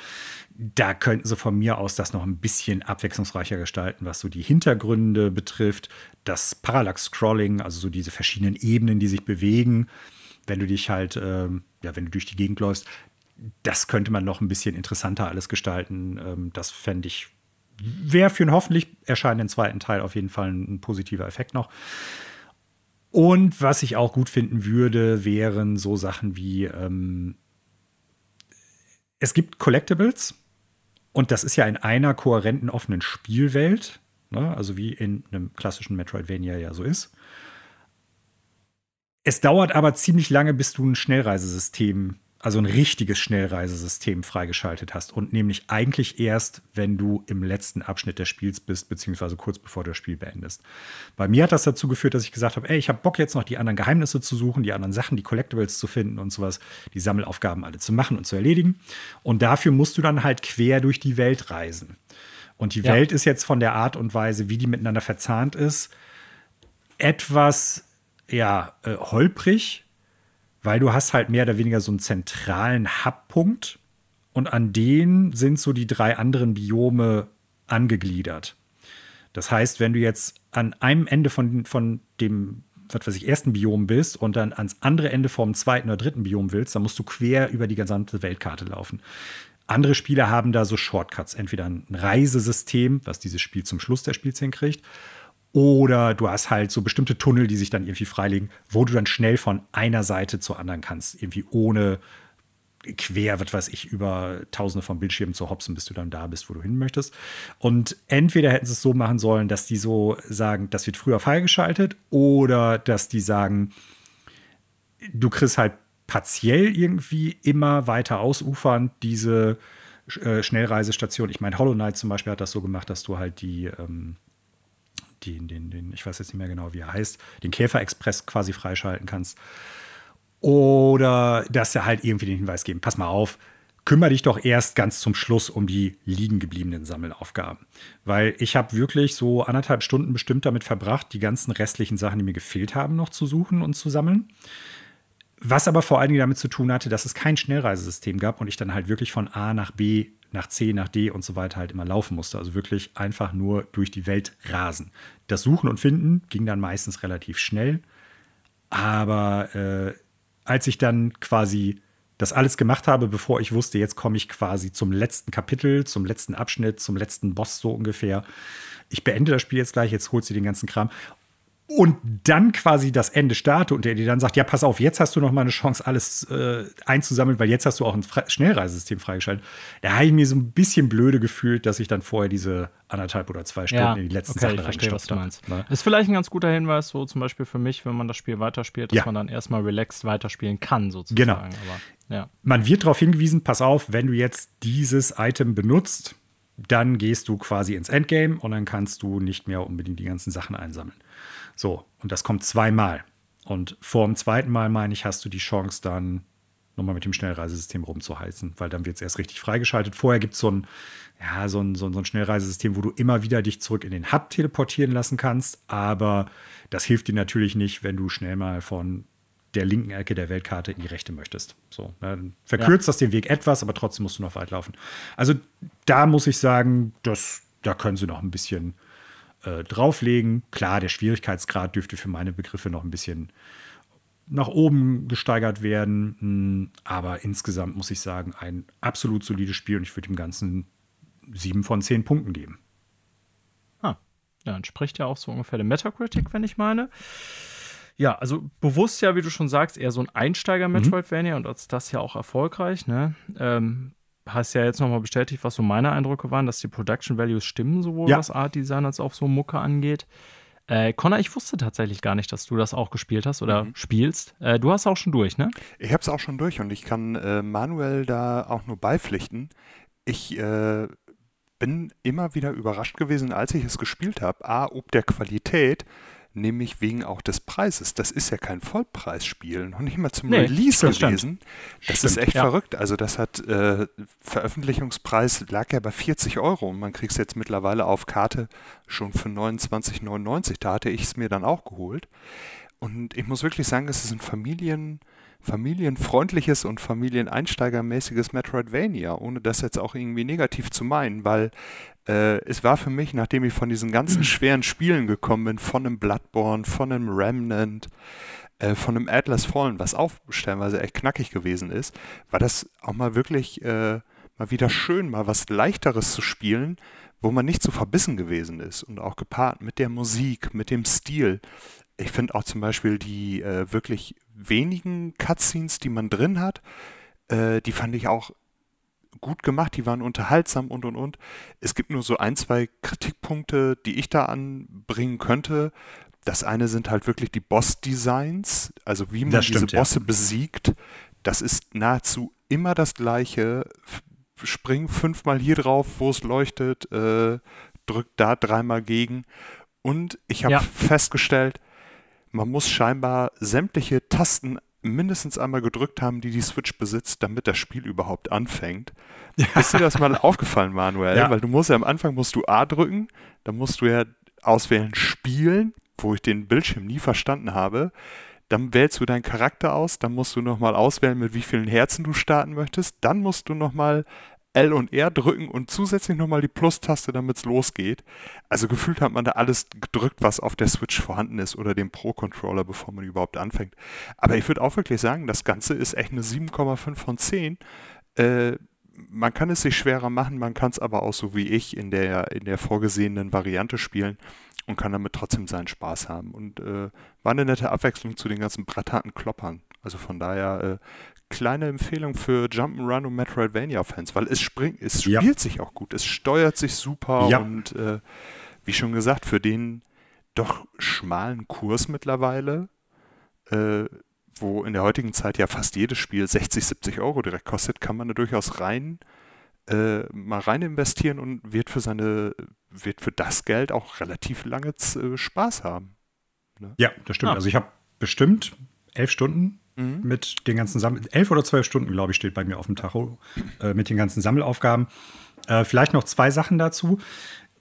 da könnten sie von mir aus das noch ein bisschen abwechslungsreicher gestalten, was so die Hintergründe betrifft, das Parallax-Scrolling, also so diese verschiedenen Ebenen, die sich bewegen, wenn du dich halt, ähm, ja, wenn du durch die Gegend läufst, das könnte man noch ein bisschen interessanter alles gestalten. Ähm, das fände ich, wäre für einen hoffentlich erscheinenden zweiten Teil auf jeden Fall ein, ein positiver Effekt noch. Und was ich auch gut finden würde, wären so Sachen wie, ähm, es gibt Collectibles und das ist ja in einer kohärenten offenen Spielwelt, ne? also wie in einem klassischen Metroidvania ja so ist. Es dauert aber ziemlich lange, bis du ein Schnellreisesystem also ein richtiges Schnellreisesystem freigeschaltet hast und nämlich eigentlich erst, wenn du im letzten Abschnitt des Spiels bist, beziehungsweise kurz bevor du das Spiel beendest. Bei mir hat das dazu geführt, dass ich gesagt habe, ey, ich habe Bock jetzt noch die anderen Geheimnisse zu suchen, die anderen Sachen, die Collectibles zu finden und sowas, die Sammelaufgaben alle zu machen und zu erledigen. Und dafür musst du dann halt quer durch die Welt reisen. Und die ja. Welt ist jetzt von der Art und Weise, wie die miteinander verzahnt ist, etwas ja, äh, holprig, weil du hast halt mehr oder weniger so einen zentralen Hubpunkt und an den sind so die drei anderen Biome angegliedert. Das heißt, wenn du jetzt an einem Ende von, von dem, was weiß ich, ersten Biom bist und dann ans andere Ende vom zweiten oder dritten Biom willst, dann musst du quer über die gesamte Weltkarte laufen. Andere Spieler haben da so Shortcuts, entweder ein Reisesystem, was dieses Spiel zum Schluss der Spielzeit kriegt, oder du hast halt so bestimmte Tunnel, die sich dann irgendwie freilegen, wo du dann schnell von einer Seite zur anderen kannst, irgendwie ohne quer, was weiß ich, über tausende von Bildschirmen zu hopsen, bis du dann da bist, wo du hin möchtest. Und entweder hätten sie es so machen sollen, dass die so sagen, das wird früher freigeschaltet, oder dass die sagen, du kriegst halt partiell irgendwie immer weiter ausufernd diese äh, Schnellreisestation. Ich meine, Hollow Knight zum Beispiel hat das so gemacht, dass du halt die ähm, den, den, den, ich weiß jetzt nicht mehr genau, wie er heißt, den Käfer-Express quasi freischalten kannst. Oder dass er halt irgendwie den Hinweis geben, pass mal auf, kümmere dich doch erst ganz zum Schluss um die liegen gebliebenen Sammelaufgaben. Weil ich habe wirklich so anderthalb Stunden bestimmt damit verbracht, die ganzen restlichen Sachen, die mir gefehlt haben, noch zu suchen und zu sammeln. Was aber vor allen Dingen damit zu tun hatte, dass es kein Schnellreisesystem gab und ich dann halt wirklich von A nach B nach C, nach D und so weiter halt immer laufen musste. Also wirklich einfach nur durch die Welt rasen. Das Suchen und Finden ging dann meistens relativ schnell. Aber äh, als ich dann quasi das alles gemacht habe, bevor ich wusste, jetzt komme ich quasi zum letzten Kapitel, zum letzten Abschnitt, zum letzten Boss so ungefähr. Ich beende das Spiel jetzt gleich, jetzt holst du den ganzen Kram und dann quasi das Ende starte und der dir dann sagt, ja, pass auf, jetzt hast du noch mal eine Chance, alles äh, einzusammeln, weil jetzt hast du auch ein Fre Schnellreisesystem freigeschaltet. Da habe ich mir so ein bisschen blöde gefühlt, dass ich dann vorher diese anderthalb oder zwei Stunden ja, in die letzten okay, Sachen reingestopft habe. Ne? Ist vielleicht ein ganz guter Hinweis, so zum Beispiel für mich, wenn man das Spiel weiterspielt, dass ja. man dann erstmal relaxed weiterspielen kann, sozusagen. Genau. Aber, ja. Man wird darauf hingewiesen, pass auf, wenn du jetzt dieses Item benutzt, dann gehst du quasi ins Endgame und dann kannst du nicht mehr unbedingt die ganzen Sachen einsammeln. So, und das kommt zweimal. Und vor dem zweiten Mal, meine ich, hast du die Chance, dann nochmal mit dem Schnellreisesystem rumzuheizen, weil dann wird es erst richtig freigeschaltet. Vorher gibt so es ja, so ein, so, ein, Schnellreisesystem, wo du immer wieder dich zurück in den Hub teleportieren lassen kannst, aber das hilft dir natürlich nicht, wenn du schnell mal von der linken Ecke der Weltkarte in die rechte möchtest. So, dann verkürzt ja. das den Weg etwas, aber trotzdem musst du noch weit laufen. Also da muss ich sagen, das, da können sie noch ein bisschen äh, drauflegen. Klar, der Schwierigkeitsgrad dürfte für meine Begriffe noch ein bisschen nach oben gesteigert werden. Hm, aber insgesamt muss ich sagen, ein absolut solides Spiel und ich würde dem Ganzen sieben von zehn Punkten geben. Ah, ja, entspricht ja auch so ungefähr dem Metacritic, wenn ich meine. Ja, also bewusst ja, wie du schon sagst, eher so ein Einsteiger-Metroidvania mhm. und als das ja auch erfolgreich, ne? Ähm, hast ja jetzt nochmal bestätigt, was so meine Eindrücke waren, dass die Production Values stimmen, sowohl ja. was Art Design als auch so Mucke angeht. Äh, Connor, ich wusste tatsächlich gar nicht, dass du das auch gespielt hast oder mhm. spielst. Äh, du hast auch schon durch, ne? Ich habe es auch schon durch und ich kann äh, Manuel da auch nur beipflichten. Ich äh, bin immer wieder überrascht gewesen, als ich es gespielt habe. A, ob der Qualität, nämlich wegen auch des Preises. Das ist ja kein Vollpreisspiel, noch nicht mal zum nee, Release gewesen. Das stimmt, ist echt ja. verrückt. Also das hat äh, Veröffentlichungspreis lag ja bei 40 Euro und man kriegt es jetzt mittlerweile auf Karte schon für 29,99. Da hatte ich es mir dann auch geholt. Und ich muss wirklich sagen, es ist ein Familien familienfreundliches und familieneinsteigermäßiges Metroidvania, ohne das jetzt auch irgendwie negativ zu meinen, weil äh, es war für mich, nachdem ich von diesen ganzen schweren Spielen gekommen bin, von einem Bloodborne, von einem Remnant, äh, von einem Atlas Fallen, was auch stellenweise echt knackig gewesen ist, war das auch mal wirklich äh, mal wieder schön, mal was leichteres zu spielen, wo man nicht so verbissen gewesen ist und auch gepaart mit der Musik, mit dem Stil. Ich finde auch zum Beispiel die äh, wirklich wenigen Cutscenes, die man drin hat, äh, die fand ich auch gut gemacht, die waren unterhaltsam und und und. Es gibt nur so ein, zwei Kritikpunkte, die ich da anbringen könnte. Das eine sind halt wirklich die Boss-Designs, also wie man stimmt, diese Bosse ja. besiegt. Das ist nahezu immer das gleiche. Spring fünfmal hier drauf, wo es leuchtet, äh, drück da dreimal gegen. Und ich habe ja. festgestellt, man muss scheinbar sämtliche Tasten mindestens einmal gedrückt haben, die die Switch besitzt, damit das Spiel überhaupt anfängt. Ja. Ist dir das mal aufgefallen, Manuel? Ja. Weil du musst ja am Anfang musst du A drücken, dann musst du ja auswählen Spielen, wo ich den Bildschirm nie verstanden habe. Dann wählst du deinen Charakter aus, dann musst du nochmal auswählen, mit wie vielen Herzen du starten möchtest. Dann musst du nochmal L und R drücken und zusätzlich nochmal die Plus-Taste, damit es losgeht. Also gefühlt hat man da alles gedrückt, was auf der Switch vorhanden ist oder dem Pro-Controller, bevor man überhaupt anfängt. Aber ich würde auch wirklich sagen, das Ganze ist echt eine 7,5 von 10. Äh, man kann es sich schwerer machen, man kann es aber auch so wie ich in der, in der vorgesehenen Variante spielen und kann damit trotzdem seinen Spaß haben. Und äh, war eine nette Abwechslung zu den ganzen bratharten Kloppern. Also von daher äh, kleine Empfehlung für Jump'n'Run und Metroidvania-Fans, weil es springt, es spielt ja. sich auch gut, es steuert sich super ja. und äh, wie schon gesagt, für den doch schmalen Kurs mittlerweile, äh, wo in der heutigen Zeit ja fast jedes Spiel 60, 70 Euro direkt kostet, kann man da durchaus rein äh, mal rein investieren und wird für seine, wird für das Geld auch relativ lange äh, Spaß haben. Ne? Ja, das stimmt. Ah. Also ich habe bestimmt elf Stunden mhm. mit den ganzen Sammel elf oder zwölf Stunden, glaube ich, steht bei mir auf dem Tacho äh, mit den ganzen Sammelaufgaben. Äh, vielleicht noch zwei Sachen dazu.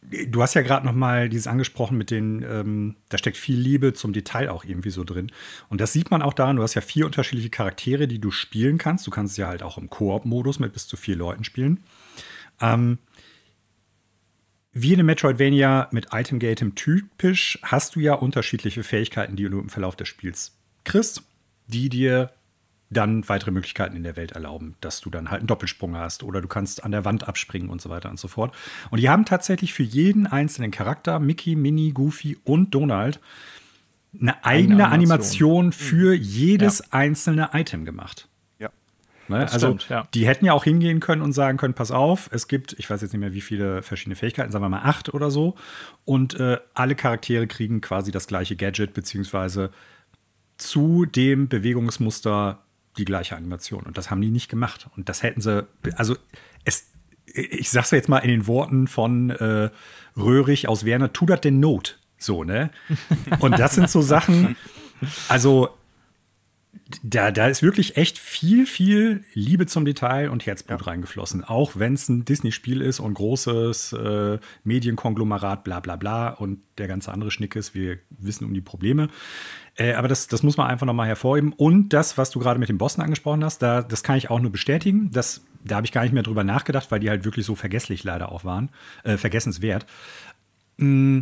Du hast ja gerade noch mal dieses angesprochen mit den, ähm, da steckt viel Liebe zum Detail auch irgendwie so drin. Und das sieht man auch daran, du hast ja vier unterschiedliche Charaktere, die du spielen kannst. Du kannst ja halt auch im Koop-Modus mit bis zu vier Leuten spielen. Ähm, wie in Metroidvania mit Item Gatem typisch hast du ja unterschiedliche Fähigkeiten, die du im Verlauf des Spiels kriegst die dir dann weitere Möglichkeiten in der Welt erlauben, dass du dann halt einen Doppelsprung hast oder du kannst an der Wand abspringen und so weiter und so fort. Und die haben tatsächlich für jeden einzelnen Charakter, Mickey, Minnie, Goofy und Donald, eine eigene eine Animation. Animation. Mhm. für jedes ja. einzelne Item gemacht. Ja. Ne? Also stimmt, ja. die hätten ja auch hingehen können und sagen können, pass auf, es gibt, ich weiß jetzt nicht mehr, wie viele verschiedene Fähigkeiten, sagen wir mal acht oder so. Und äh, alle Charaktere kriegen quasi das gleiche Gadget, beziehungsweise zu dem Bewegungsmuster die gleiche Animation. Und das haben die nicht gemacht. Und das hätten sie, also es, ich sag's jetzt mal in den Worten von äh, Röhrig aus Werner, tu das denn Not. So, ne? Und das sind so Sachen, also da, da ist wirklich echt viel, viel Liebe zum Detail und Herzblut ja. reingeflossen. Auch wenn es ein Disney-Spiel ist und großes äh, Medienkonglomerat, bla bla bla und der ganze andere Schnick ist, wir wissen um die Probleme. Äh, aber das, das muss man einfach nochmal hervorheben. Und das, was du gerade mit den Bossen angesprochen hast, da, das kann ich auch nur bestätigen. Das, da habe ich gar nicht mehr drüber nachgedacht, weil die halt wirklich so vergesslich leider auch waren. Äh, vergessenswert. Mm.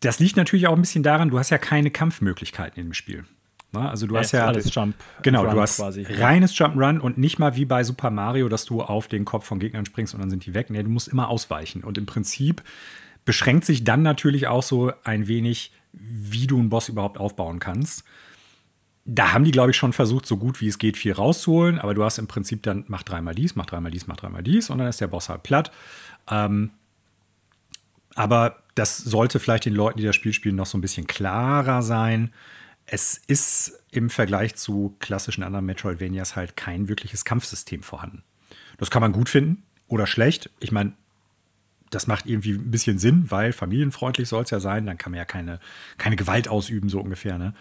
Das liegt natürlich auch ein bisschen daran, du hast ja keine Kampfmöglichkeiten im Spiel. Na, also du ja, hast ja alles Jump. Genau, Run du hast quasi. reines Jump'n'Run und nicht mal wie bei Super Mario, dass du auf den Kopf von Gegnern springst und dann sind die weg. Nee, du musst immer ausweichen. Und im Prinzip beschränkt sich dann natürlich auch so ein wenig, wie du einen Boss überhaupt aufbauen kannst. Da haben die, glaube ich, schon versucht, so gut wie es geht, viel rauszuholen. Aber du hast im Prinzip dann, mach dreimal dies, mach dreimal dies, mach dreimal dies und dann ist der Boss halt platt. Ähm, aber das sollte vielleicht den Leuten, die das Spiel spielen, noch so ein bisschen klarer sein es ist im Vergleich zu klassischen anderen Metroidvanias halt kein wirkliches Kampfsystem vorhanden. Das kann man gut finden oder schlecht. Ich meine, das macht irgendwie ein bisschen Sinn, weil familienfreundlich soll es ja sein. Dann kann man ja keine, keine Gewalt ausüben, so ungefähr. Ne?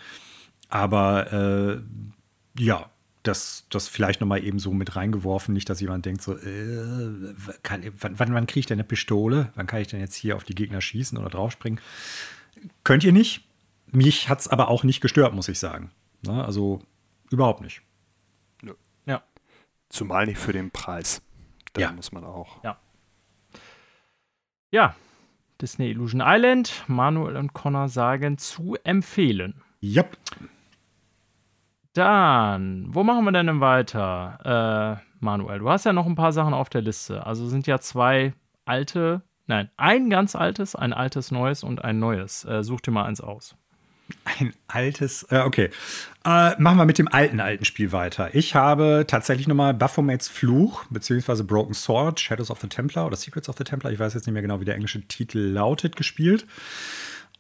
Aber äh, ja, das, das vielleicht noch mal eben so mit reingeworfen. Nicht, dass jemand denkt so, äh, kann, wann, wann kriege ich denn eine Pistole? Wann kann ich denn jetzt hier auf die Gegner schießen oder draufspringen? Könnt ihr nicht. Mich hat es aber auch nicht gestört, muss ich sagen. Na, ne, also überhaupt nicht. Ja. Zumal nicht für den Preis. Da ja. muss man auch. Ja. Ja. Disney Illusion Island, Manuel und Connor sagen zu empfehlen. Yep. Dann, wo machen wir denn weiter? Äh, Manuel, du hast ja noch ein paar Sachen auf der Liste. Also sind ja zwei alte, nein, ein ganz altes, ein altes neues und ein neues. Äh, such dir mal eins aus. Ein altes, äh, okay. Äh, machen wir mit dem alten, alten Spiel weiter. Ich habe tatsächlich nochmal Baphomets Fluch, beziehungsweise Broken Sword, Shadows of the Templar oder Secrets of the Templar, ich weiß jetzt nicht mehr genau, wie der englische Titel lautet, gespielt.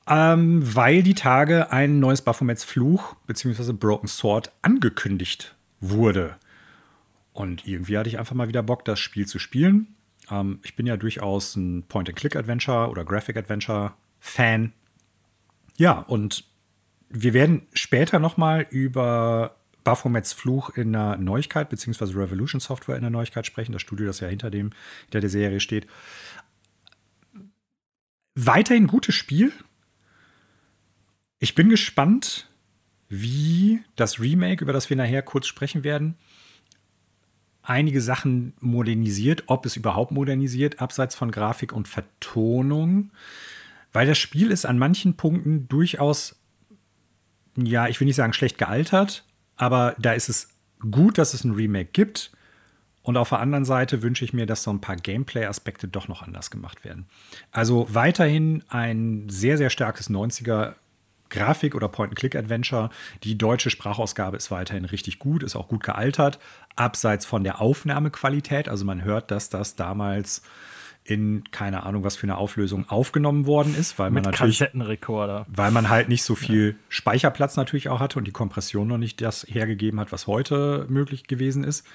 Ähm, weil die Tage ein neues Baphomets Fluch, beziehungsweise Broken Sword angekündigt wurde. Und irgendwie hatte ich einfach mal wieder Bock, das Spiel zu spielen. Ähm, ich bin ja durchaus ein Point-and-Click-Adventure oder Graphic-Adventure-Fan. Ja, und wir werden später nochmal über Baphomets Fluch in der Neuigkeit, beziehungsweise Revolution Software in der Neuigkeit sprechen, das Studio, das ja hinter dem, hinter der Serie steht. Weiterhin gutes Spiel. Ich bin gespannt, wie das Remake, über das wir nachher kurz sprechen werden, einige Sachen modernisiert, ob es überhaupt modernisiert, abseits von Grafik und Vertonung. Weil das Spiel ist an manchen Punkten durchaus ja, ich will nicht sagen schlecht gealtert, aber da ist es gut, dass es ein Remake gibt. Und auf der anderen Seite wünsche ich mir, dass so ein paar Gameplay-Aspekte doch noch anders gemacht werden. Also weiterhin ein sehr, sehr starkes 90er Grafik- oder Point-and-Click-Adventure. Die deutsche Sprachausgabe ist weiterhin richtig gut, ist auch gut gealtert. Abseits von der Aufnahmequalität, also man hört, dass das damals in keine Ahnung, was für eine Auflösung aufgenommen worden ist, weil man Mit natürlich Kassettenrekorder. weil man halt nicht so viel ja. Speicherplatz natürlich auch hatte und die Kompression noch nicht das hergegeben hat, was heute möglich gewesen ist.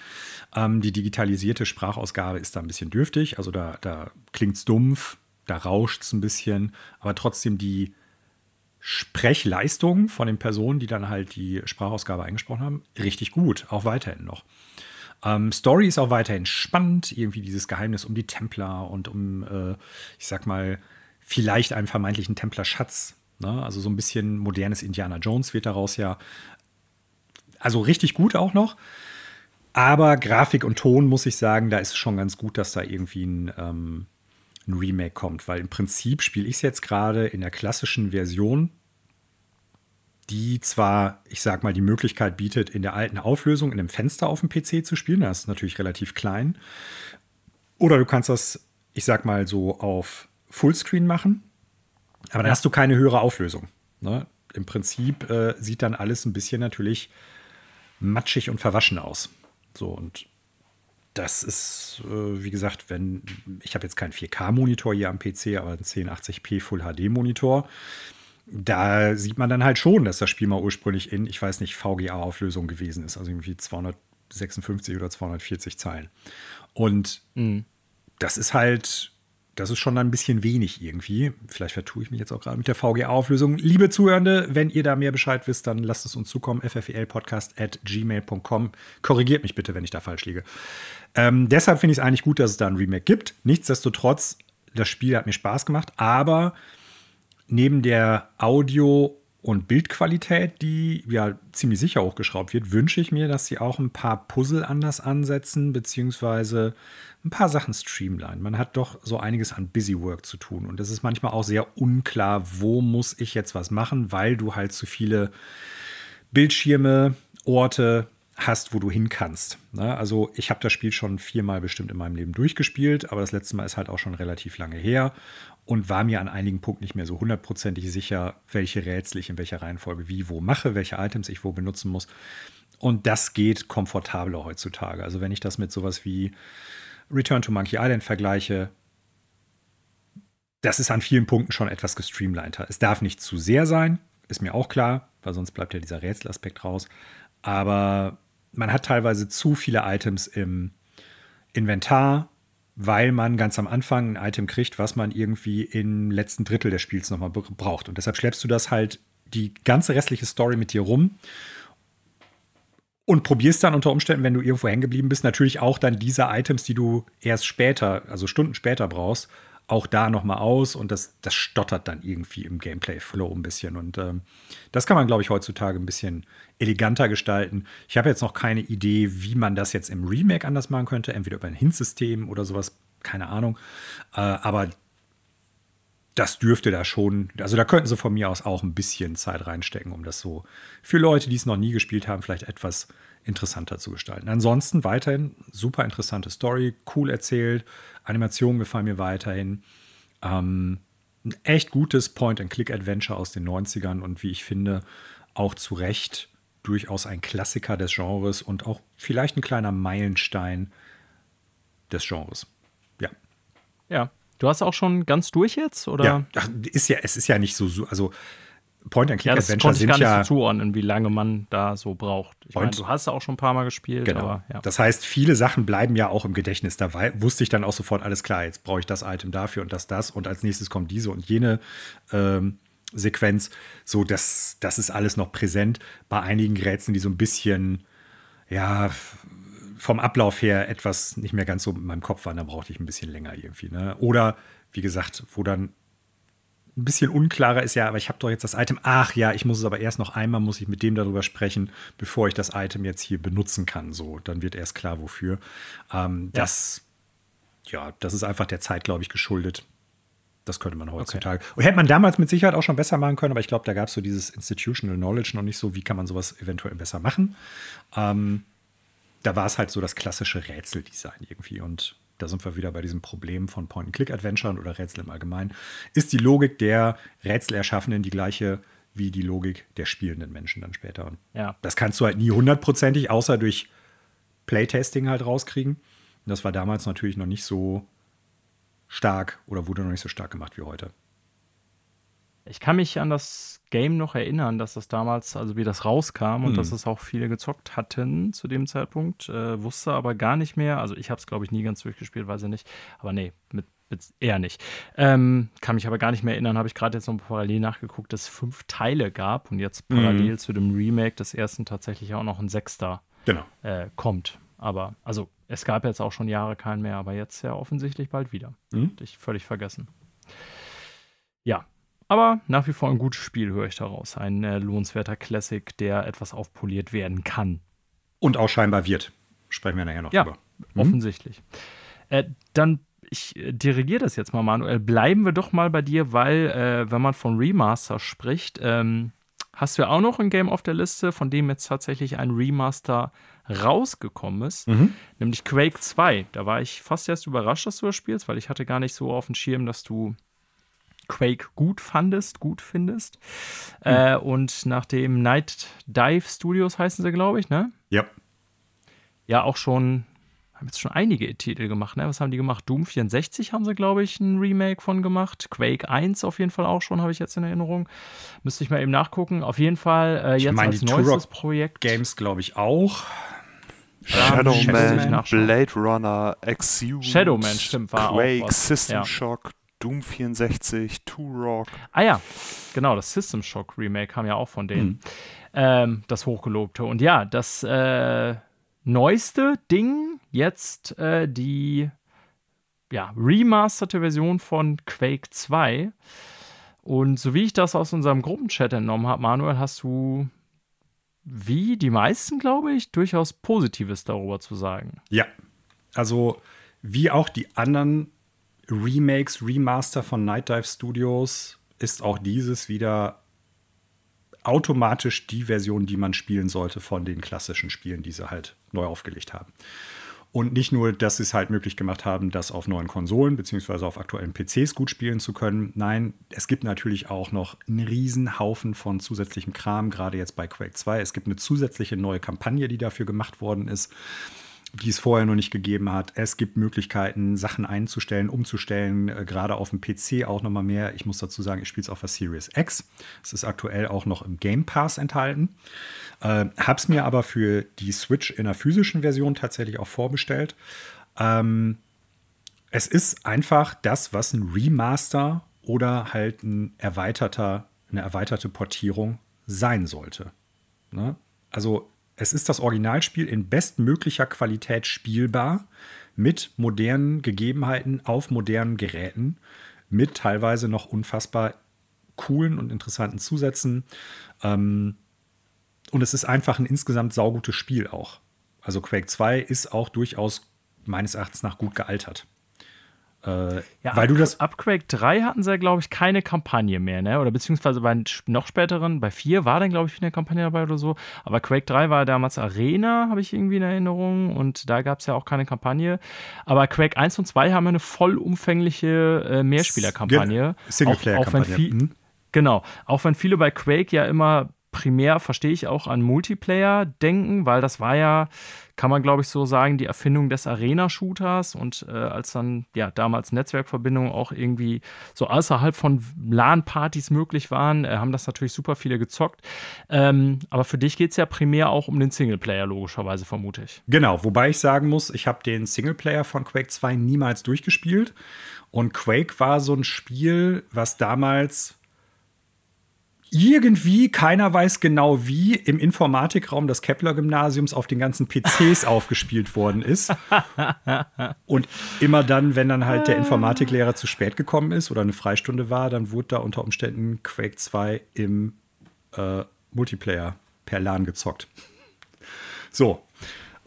Ähm, die digitalisierte Sprachausgabe ist da ein bisschen dürftig, also da, da klingt es dumpf, da rauscht es ein bisschen, aber trotzdem die Sprechleistung von den Personen, die dann halt die Sprachausgabe eingesprochen haben, richtig gut, auch weiterhin noch. Ähm, Story ist auch weiterhin spannend, irgendwie dieses Geheimnis um die Templer und um, äh, ich sag mal, vielleicht einen vermeintlichen Templerschatz. Ne? Also so ein bisschen modernes Indiana Jones wird daraus ja. Also richtig gut auch noch. Aber Grafik und Ton, muss ich sagen, da ist es schon ganz gut, dass da irgendwie ein, ähm, ein Remake kommt, weil im Prinzip spiele ich es jetzt gerade in der klassischen Version die zwar, ich sag mal, die Möglichkeit bietet, in der alten Auflösung in einem Fenster auf dem PC zu spielen. Das ist natürlich relativ klein. Oder du kannst das, ich sag mal, so auf Fullscreen machen. Aber dann hast du keine höhere Auflösung. Ne? Im Prinzip äh, sieht dann alles ein bisschen natürlich matschig und verwaschen aus. So und das ist, äh, wie gesagt, wenn ich habe jetzt keinen 4K-Monitor hier am PC, aber einen 1080p Full HD-Monitor da sieht man dann halt schon, dass das Spiel mal ursprünglich in, ich weiß nicht, VGA-Auflösung gewesen ist. Also irgendwie 200 256 oder 240 Zeilen. Und mhm. das ist halt, das ist schon ein bisschen wenig irgendwie. Vielleicht vertue ich mich jetzt auch gerade mit der VGA-Auflösung. Liebe Zuhörende, wenn ihr da mehr Bescheid wisst, dann lasst es uns zukommen. fflpodcast at gmail.com. Korrigiert mich bitte, wenn ich da falsch liege. Ähm, deshalb finde ich es eigentlich gut, dass es da ein Remake gibt. Nichtsdestotrotz, das Spiel hat mir Spaß gemacht, aber neben der Audio- und Bildqualität, die ja ziemlich sicher hochgeschraubt wird, wünsche ich mir, dass sie auch ein paar Puzzle anders ansetzen, beziehungsweise ein paar Sachen streamline. Man hat doch so einiges an Busywork zu tun und es ist manchmal auch sehr unklar, wo muss ich jetzt was machen, weil du halt zu viele Bildschirme, Orte hast, wo du hin kannst. Ne? Also ich habe das Spiel schon viermal bestimmt in meinem Leben durchgespielt, aber das letzte Mal ist halt auch schon relativ lange her und war mir an einigen Punkten nicht mehr so hundertprozentig sicher, welche Rätsel ich in welcher Reihenfolge wie wo mache, welche Items ich wo benutzen muss. Und das geht komfortabler heutzutage. Also wenn ich das mit sowas wie Return to Monkey Island vergleiche, das ist an vielen Punkten schon etwas gestreamliner. Es darf nicht zu sehr sein, ist mir auch klar, weil sonst bleibt ja dieser Rätselaspekt raus. Aber man hat teilweise zu viele Items im Inventar weil man ganz am Anfang ein Item kriegt, was man irgendwie im letzten Drittel des Spiels nochmal braucht. Und deshalb schleppst du das halt die ganze restliche Story mit dir rum und probierst dann unter Umständen, wenn du irgendwo hängen geblieben bist, natürlich auch dann diese Items, die du erst später, also Stunden später brauchst, auch da nochmal aus und das, das stottert dann irgendwie im Gameplay-Flow ein bisschen. Und ähm, das kann man, glaube ich, heutzutage ein bisschen eleganter gestalten. Ich habe jetzt noch keine Idee, wie man das jetzt im Remake anders machen könnte, entweder über ein Hint-System oder sowas, keine Ahnung. Äh, aber das dürfte da schon, also da könnten sie von mir aus auch ein bisschen Zeit reinstecken, um das so für Leute, die es noch nie gespielt haben, vielleicht etwas interessanter zu gestalten. Ansonsten weiterhin super interessante Story, cool erzählt, Animationen gefallen mir weiterhin. Ähm, ein echt gutes Point-and-Click-Adventure aus den 90ern und wie ich finde, auch zu Recht durchaus ein Klassiker des Genres und auch vielleicht ein kleiner Meilenstein des Genres. Ja. Ja. Du hast auch schon ganz durch jetzt, oder? Ja, ist ja, es ist ja nicht so, also Point-and-Click-Adventure ja, sind gar nicht ja so zuordnen, wie lange man da so braucht. Ich meine, du hast auch schon ein paar Mal gespielt. Genau. Aber, ja. Das heißt, viele Sachen bleiben ja auch im Gedächtnis. Da wusste ich dann auch sofort, alles klar, jetzt brauche ich das Item dafür und das, das und als nächstes kommt diese und jene ähm, Sequenz. So, das, das ist alles noch präsent. Bei einigen Rätseln, die so ein bisschen, ja, vom Ablauf her etwas nicht mehr ganz so in meinem Kopf waren, da brauchte ich ein bisschen länger irgendwie. Ne? Oder, wie gesagt, wo dann ein bisschen unklarer ist ja, aber ich habe doch jetzt das Item. Ach ja, ich muss es aber erst noch einmal, muss ich mit dem darüber sprechen, bevor ich das Item jetzt hier benutzen kann. So, dann wird erst klar, wofür. Ähm, ja. Das, ja, das ist einfach der Zeit, glaube ich, geschuldet. Das könnte man heutzutage. Okay. Und hätte man damals mit Sicherheit auch schon besser machen können, aber ich glaube, da gab es so dieses Institutional Knowledge noch nicht so, wie kann man sowas eventuell besser machen. Ähm, da war es halt so das klassische Rätseldesign irgendwie. Und da sind wir wieder bei diesem Problem von Point-and-Click-Adventuren oder Rätsel im Allgemeinen, ist die Logik der Rätselerschaffenden die gleiche wie die Logik der spielenden Menschen dann später. Und ja. Das kannst du halt nie hundertprozentig, außer durch Playtesting halt rauskriegen. Und das war damals natürlich noch nicht so stark oder wurde noch nicht so stark gemacht wie heute. Ich kann mich an das Game noch erinnern, dass das damals, also wie das rauskam und mhm. dass es auch viele gezockt hatten zu dem Zeitpunkt, äh, wusste aber gar nicht mehr. Also ich habe es, glaube ich, nie ganz durchgespielt, weiß ich nicht. Aber nee, mit, eher nicht. Ähm, kann mich aber gar nicht mehr erinnern, habe ich gerade jetzt noch parallel nachgeguckt, dass es fünf Teile gab und jetzt mhm. parallel mhm. zu dem Remake des ersten tatsächlich auch noch ein sechster genau. äh, kommt. Aber, also es gab jetzt auch schon Jahre keinen mehr, aber jetzt ja offensichtlich bald wieder. Mhm. Hatte ich völlig vergessen. Ja, aber nach wie vor ein gutes Spiel, höre ich daraus. Ein äh, lohnenswerter Classic, der etwas aufpoliert werden kann. Und auch scheinbar wird. Sprechen wir nachher noch ja, drüber. Mhm. Offensichtlich. Äh, dann, ich äh, dirigiere das jetzt mal, Manuel. Bleiben wir doch mal bei dir, weil, äh, wenn man von Remaster spricht, ähm, hast du ja auch noch ein Game auf der Liste, von dem jetzt tatsächlich ein Remaster rausgekommen ist, mhm. nämlich Quake 2. Da war ich fast erst überrascht, dass du das spielst, weil ich hatte gar nicht so auf dem Schirm, dass du Quake gut fandest, gut findest. Mhm. Äh, und nachdem Night Dive Studios heißen sie, glaube ich, ne? Ja. Ja, auch schon, haben jetzt schon einige Titel gemacht, ne? Was haben die gemacht? Doom 64 haben sie, glaube ich, ein Remake von gemacht. Quake 1 auf jeden Fall auch schon, habe ich jetzt in Erinnerung. Müsste ich mal eben nachgucken. Auf jeden Fall äh, jetzt ich mein, als neuestes Projekt. Games, glaube ich, auch. Shadowman, Blade Runner, Exhumed, Shadowman, stimmt, war Quake, auch was. System ja. Shock, Doom 64, Turok. Ah ja, genau, das System Shock Remake kam ja auch von denen. Mhm. Ähm, das Hochgelobte. Und ja, das äh, neueste Ding, jetzt äh, die ja, remasterte Version von Quake 2. Und so wie ich das aus unserem Gruppenchat entnommen habe, Manuel, hast du wie die meisten, glaube ich, durchaus Positives darüber zu sagen. Ja, also wie auch die anderen Remakes, Remaster von Night Dive Studios ist auch dieses wieder automatisch die Version, die man spielen sollte von den klassischen Spielen, die sie halt neu aufgelegt haben. Und nicht nur, dass sie es halt möglich gemacht haben, das auf neuen Konsolen bzw. auf aktuellen PCs gut spielen zu können. Nein, es gibt natürlich auch noch einen riesen Haufen von zusätzlichem Kram, gerade jetzt bei Quake 2. Es gibt eine zusätzliche neue Kampagne, die dafür gemacht worden ist die es vorher noch nicht gegeben hat. Es gibt Möglichkeiten, Sachen einzustellen, umzustellen, äh, gerade auf dem PC auch noch mal mehr. Ich muss dazu sagen, ich spiele es auf der Series X. Es ist aktuell auch noch im Game Pass enthalten. Äh, hab's mir aber für die Switch in der physischen Version tatsächlich auch vorbestellt. Ähm, es ist einfach das, was ein Remaster oder halt ein erweiterter, eine erweiterte Portierung sein sollte. Ne? Also es ist das Originalspiel in bestmöglicher Qualität spielbar, mit modernen Gegebenheiten auf modernen Geräten, mit teilweise noch unfassbar coolen und interessanten Zusätzen. Ähm, und es ist einfach ein insgesamt saugutes Spiel auch. Also Quake 2 ist auch durchaus meines Erachtens nach gut gealtert. Äh, ja, weil ab, du das ab Quake 3 hatten sie ja, glaube ich, keine Kampagne mehr, ne? Oder beziehungsweise bei noch späteren, bei 4 war dann, glaube ich, eine Kampagne dabei oder so. Aber Quake 3 war damals Arena, habe ich irgendwie in Erinnerung. Und da gab es ja auch keine Kampagne. Aber Quake 1 und 2 haben eine vollumfängliche äh, Mehrspielerkampagne. Singleplayer-Kampagne. Mhm. Genau. Auch wenn viele bei Quake ja immer primär verstehe ich auch an Multiplayer denken, weil das war ja, kann man glaube ich so sagen, die Erfindung des Arena-Shooters und äh, als dann ja damals Netzwerkverbindungen auch irgendwie so außerhalb von LAN-Partys möglich waren, äh, haben das natürlich super viele gezockt. Ähm, aber für dich geht es ja primär auch um den Singleplayer, logischerweise, vermute ich. Genau, wobei ich sagen muss, ich habe den Singleplayer von Quake 2 niemals durchgespielt. Und Quake war so ein Spiel, was damals irgendwie, keiner weiß genau wie, im Informatikraum des Kepler-Gymnasiums auf den ganzen PCs aufgespielt worden ist. Und immer dann, wenn dann halt der Informatiklehrer zu spät gekommen ist oder eine Freistunde war, dann wurde da unter Umständen Quake 2 im äh, Multiplayer per LAN gezockt. So.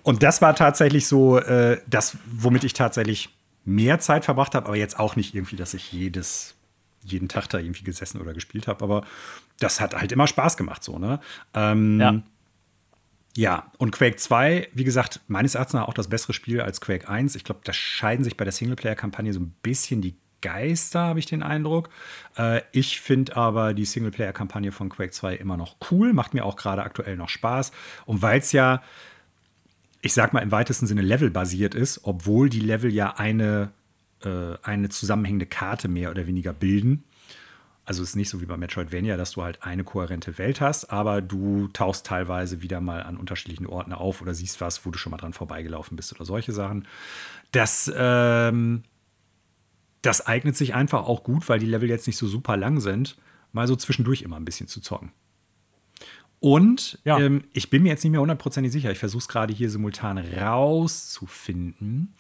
Und das war tatsächlich so, äh, das, womit ich tatsächlich mehr Zeit verbracht habe, aber jetzt auch nicht irgendwie, dass ich jedes jeden Tag da irgendwie gesessen oder gespielt habe, aber das hat halt immer Spaß gemacht, so, ne? Ähm, ja. Ja, und Quake 2, wie gesagt, meines Erachtens auch das bessere Spiel als Quake 1. Ich glaube, da scheiden sich bei der Singleplayer-Kampagne so ein bisschen die Geister, habe ich den Eindruck. Äh, ich finde aber die Singleplayer-Kampagne von Quake 2 immer noch cool, macht mir auch gerade aktuell noch Spaß. Und weil es ja, ich sag mal, im weitesten Sinne levelbasiert ist, obwohl die Level ja eine äh, eine zusammenhängende Karte mehr oder weniger bilden. Also es ist nicht so wie bei Metroidvania, dass du halt eine kohärente Welt hast, aber du tauchst teilweise wieder mal an unterschiedlichen Orten auf oder siehst was, wo du schon mal dran vorbeigelaufen bist oder solche Sachen. Das, ähm, das eignet sich einfach auch gut, weil die Level jetzt nicht so super lang sind, mal so zwischendurch immer ein bisschen zu zocken. Und ja. ähm, ich bin mir jetzt nicht mehr hundertprozentig sicher, ich versuche es gerade hier simultan rauszufinden.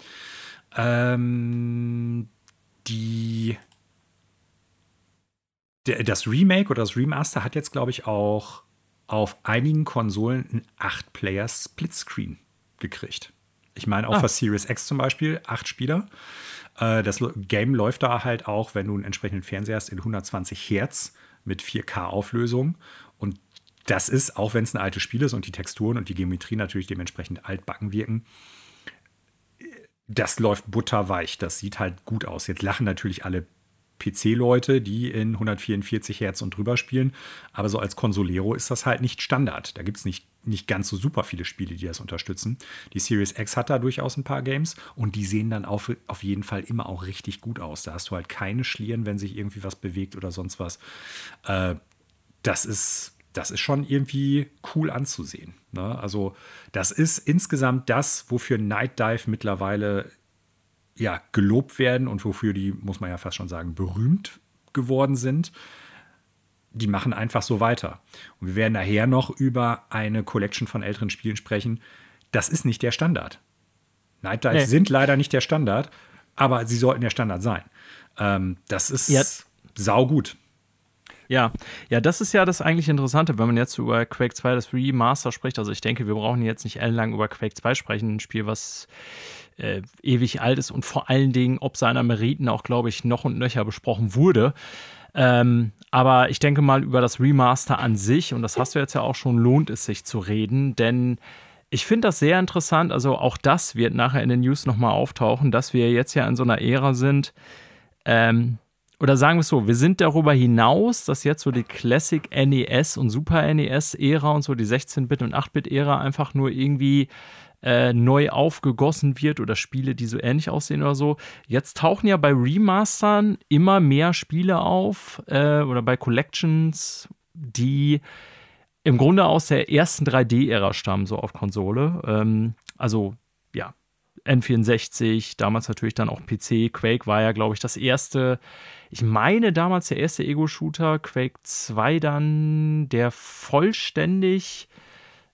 Ähm, die der, das Remake oder das Remaster hat jetzt, glaube ich, auch auf einigen Konsolen einen 8-Player-Splitscreen gekriegt. Ich meine, auch ah. für Series X zum Beispiel, acht Spieler. Äh, das Game läuft da halt auch, wenn du einen entsprechenden Fernseher hast, in 120 Hertz mit 4K-Auflösung. Und das ist, auch wenn es ein altes Spiel ist und die Texturen und die Geometrie natürlich dementsprechend altbacken wirken, das läuft butterweich. Das sieht halt gut aus. Jetzt lachen natürlich alle PC-Leute, die in 144 Hertz und drüber spielen. Aber so als Consolero ist das halt nicht Standard. Da gibt es nicht, nicht ganz so super viele Spiele, die das unterstützen. Die Series X hat da durchaus ein paar Games und die sehen dann auf, auf jeden Fall immer auch richtig gut aus. Da hast du halt keine Schlieren, wenn sich irgendwie was bewegt oder sonst was. Äh, das ist. Das ist schon irgendwie cool anzusehen. Ne? Also, das ist insgesamt das, wofür Night Dive mittlerweile ja, gelobt werden und wofür die, muss man ja fast schon sagen, berühmt geworden sind. Die machen einfach so weiter. Und wir werden nachher noch über eine Collection von älteren Spielen sprechen. Das ist nicht der Standard. Night Dives nee. sind leider nicht der Standard, aber sie sollten der Standard sein. Ähm, das ist ja. saugut. Ja, ja, das ist ja das eigentlich Interessante, wenn man jetzt über Quake 2 das Remaster spricht. Also ich denke, wir brauchen jetzt nicht ellenlang über Quake 2 sprechen, ein Spiel, was äh, ewig alt ist und vor allen Dingen, ob seiner Meriten auch, glaube ich, noch und nöcher besprochen wurde. Ähm, aber ich denke mal über das Remaster an sich, und das hast du jetzt ja auch schon, lohnt es sich zu reden, denn ich finde das sehr interessant. Also auch das wird nachher in den News nochmal auftauchen, dass wir jetzt ja in so einer Ära sind, ähm, oder sagen wir es so, wir sind darüber hinaus, dass jetzt so die Classic NES und Super NES-Ära und so die 16-Bit- und 8-Bit-Ära einfach nur irgendwie äh, neu aufgegossen wird oder Spiele, die so ähnlich aussehen oder so. Jetzt tauchen ja bei Remastern immer mehr Spiele auf äh, oder bei Collections, die im Grunde aus der ersten 3D-Ära stammen, so auf Konsole. Ähm, also ja, N64, damals natürlich dann auch PC. Quake war ja, glaube ich, das erste, ich meine damals der erste Ego-Shooter. Quake 2 dann, der vollständig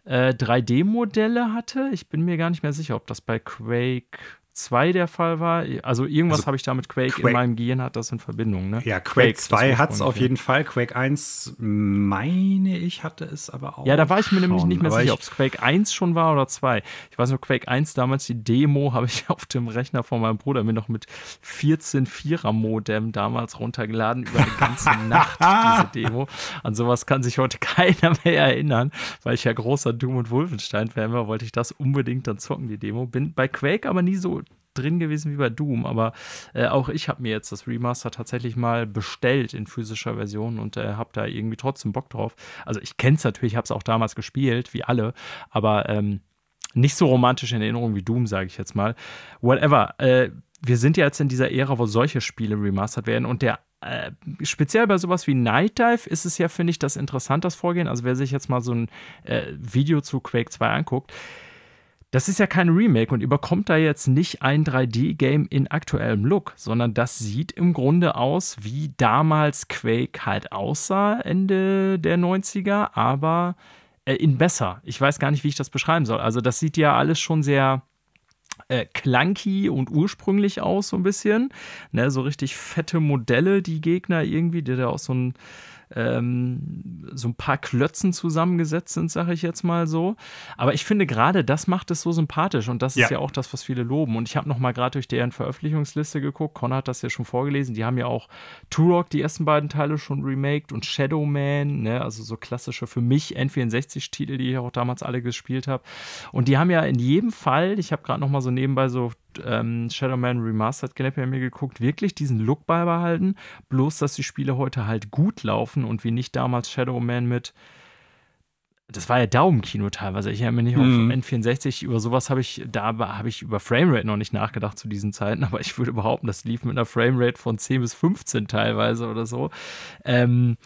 äh, 3D-Modelle hatte. Ich bin mir gar nicht mehr sicher, ob das bei Quake 2 der Fall war. Also irgendwas also, habe ich da mit Quake, Quake, in meinem Gehirn, hat das in Verbindung. Ne? Ja, Quake, Quake 2 hat es auf jeden Fall. Quake 1, meine ich, hatte es aber auch. Ja, da war ich mir schon. nämlich nicht mehr sicher, ob es Quake 1 schon war oder 2. Ich weiß nur, Quake 1 damals, die Demo habe ich auf dem Rechner von meinem Bruder mir noch mit 14 Vierer-Modem damals runtergeladen über die ganze Nacht, diese Demo. An sowas kann sich heute keiner mehr erinnern, weil ich ja großer Doom- und Wolfenstein-Fan war, wollte ich das unbedingt dann zocken, die Demo. Bin bei Quake aber nie so drin gewesen wie bei Doom, aber äh, auch ich habe mir jetzt das Remaster tatsächlich mal bestellt in physischer Version und äh, habe da irgendwie trotzdem Bock drauf. Also ich kenne es natürlich, habe es auch damals gespielt, wie alle, aber ähm, nicht so romantisch in Erinnerung wie Doom, sage ich jetzt mal. Whatever. Äh, wir sind ja jetzt in dieser Ära, wo solche Spiele remastert werden und der äh, speziell bei sowas wie Night Dive ist es ja, finde ich, das interessant, das Vorgehen. Also wer sich jetzt mal so ein äh, Video zu Quake 2 anguckt, das ist ja kein Remake und überkommt da jetzt nicht ein 3D-Game in aktuellem Look, sondern das sieht im Grunde aus, wie damals Quake halt aussah, Ende der 90er, aber äh, in besser. Ich weiß gar nicht, wie ich das beschreiben soll. Also, das sieht ja alles schon sehr äh, clunky und ursprünglich aus, so ein bisschen. Ne, so richtig fette Modelle, die Gegner irgendwie, die da auch so ein ähm, so ein paar Klötzen zusammengesetzt sind, sage ich jetzt mal so. Aber ich finde gerade, das macht es so sympathisch und das ja. ist ja auch das, was viele loben. Und ich habe noch mal gerade durch deren Veröffentlichungsliste geguckt. Connor hat das ja schon vorgelesen. Die haben ja auch Turok, die ersten beiden Teile schon remaked und Shadow Man, ne? also so klassische für mich N64-Titel, die ich auch damals alle gespielt habe. Und die haben ja in jedem Fall, ich habe gerade noch mal so nebenbei so ähm, Shadowman Remastered Gameplay mir geguckt, wirklich diesen Look beibehalten, bloß dass die Spiele heute halt gut laufen und wie nicht damals Shadowman mit das war ja Daumenkino teilweise. Ich erinnere mich mhm. vom N64, über sowas habe ich, da habe ich über Framerate noch nicht nachgedacht zu diesen Zeiten, aber ich würde behaupten, das lief mit einer Framerate von 10 bis 15 teilweise oder so. Ähm,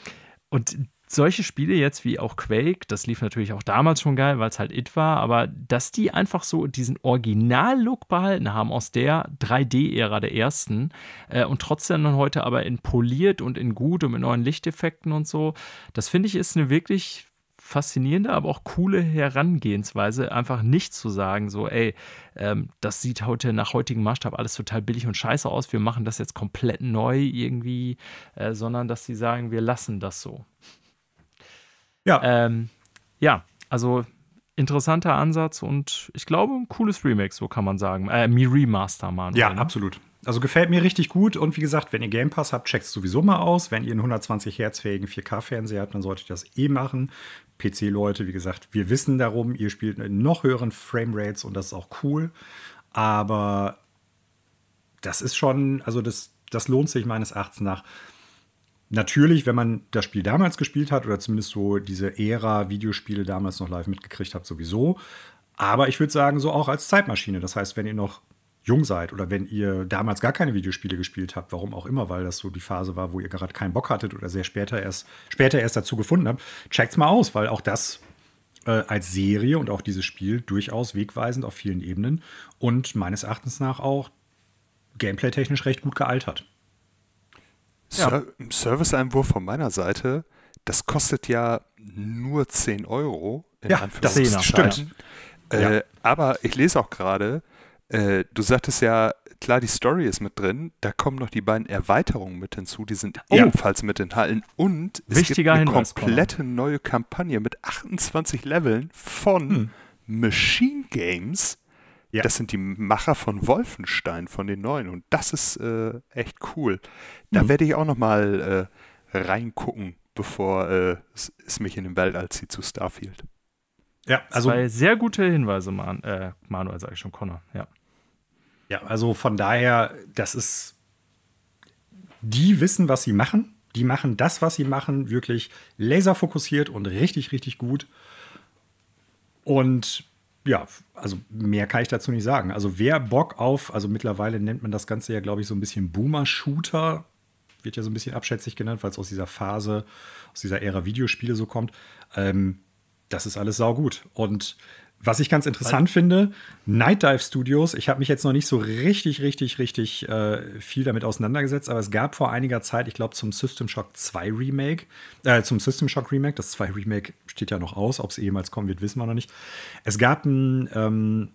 und solche Spiele jetzt wie auch Quake, das lief natürlich auch damals schon geil, weil es halt It war, aber dass die einfach so diesen Original-Look behalten haben aus der 3D-Ära der ersten äh, und trotzdem dann heute aber in poliert und in gut und mit neuen Lichteffekten und so, das finde ich ist eine wirklich faszinierende, aber auch coole Herangehensweise, einfach nicht zu sagen, so, ey, ähm, das sieht heute nach heutigem Maßstab alles total billig und scheiße aus, wir machen das jetzt komplett neu irgendwie, äh, sondern dass sie sagen, wir lassen das so. Ja. Ähm, ja, also interessanter Ansatz und ich glaube ein cooles Remake, so kann man sagen. Äh, Mi Remaster, Mann. Ja, ne? absolut. Also gefällt mir richtig gut und wie gesagt, wenn ihr Game Pass habt, checkt es sowieso mal aus. Wenn ihr einen 120 Hertz fähigen 4K-Fernseher habt, dann solltet ihr das eh machen. PC-Leute, wie gesagt, wir wissen darum, ihr spielt in noch höheren Framerates und das ist auch cool. Aber das ist schon, also das, das lohnt sich meines Erachtens nach. Natürlich, wenn man das Spiel damals gespielt hat oder zumindest so diese Ära Videospiele damals noch live mitgekriegt hat, sowieso. Aber ich würde sagen, so auch als Zeitmaschine. Das heißt, wenn ihr noch jung seid oder wenn ihr damals gar keine Videospiele gespielt habt, warum auch immer, weil das so die Phase war, wo ihr gerade keinen Bock hattet oder sehr später erst, später erst dazu gefunden habt, checkt's mal aus, weil auch das äh, als Serie und auch dieses Spiel durchaus wegweisend auf vielen Ebenen und meines Erachtens nach auch gameplay-technisch recht gut gealtert. Ja. Service-Einwurf von meiner Seite, das kostet ja nur 10 Euro. In ja, das stimmt. Äh, ja. Aber ich lese auch gerade, äh, du sagtest ja, klar, die Story ist mit drin, da kommen noch die beiden Erweiterungen mit hinzu, die sind oh. ebenfalls mit enthalten und es Wichtiger gibt eine Hinweis, komplette neue Kampagne mit 28 Leveln von hm. Machine Games. Ja. Das sind die Macher von Wolfenstein, von den neuen und das ist äh, echt cool. Da hm. werde ich auch noch mal äh, reingucken, bevor äh, es, es, mich in den Weltall zieht zu Starfield. Ja, also Zwei sehr gute Hinweise, Man, äh, Manuel, sage ich schon, Connor, ja. Ja, also von daher, das ist, die wissen, was sie machen. Die machen das, was sie machen, wirklich laserfokussiert und richtig, richtig gut. Und ja, also mehr kann ich dazu nicht sagen. Also wer Bock auf, also mittlerweile nennt man das Ganze ja, glaube ich, so ein bisschen Boomer-Shooter, wird ja so ein bisschen abschätzig genannt, weil es aus dieser Phase, aus dieser Ära Videospiele so kommt. Ähm, das ist alles saugut. Und was ich ganz interessant finde, Night Dive Studios, ich habe mich jetzt noch nicht so richtig, richtig, richtig äh, viel damit auseinandergesetzt, aber es gab vor einiger Zeit, ich glaube, zum System Shock 2 Remake, äh, zum System Shock Remake, das 2 Remake steht ja noch aus, ob es jemals kommen wird, wissen wir noch nicht. Es gab ein ähm,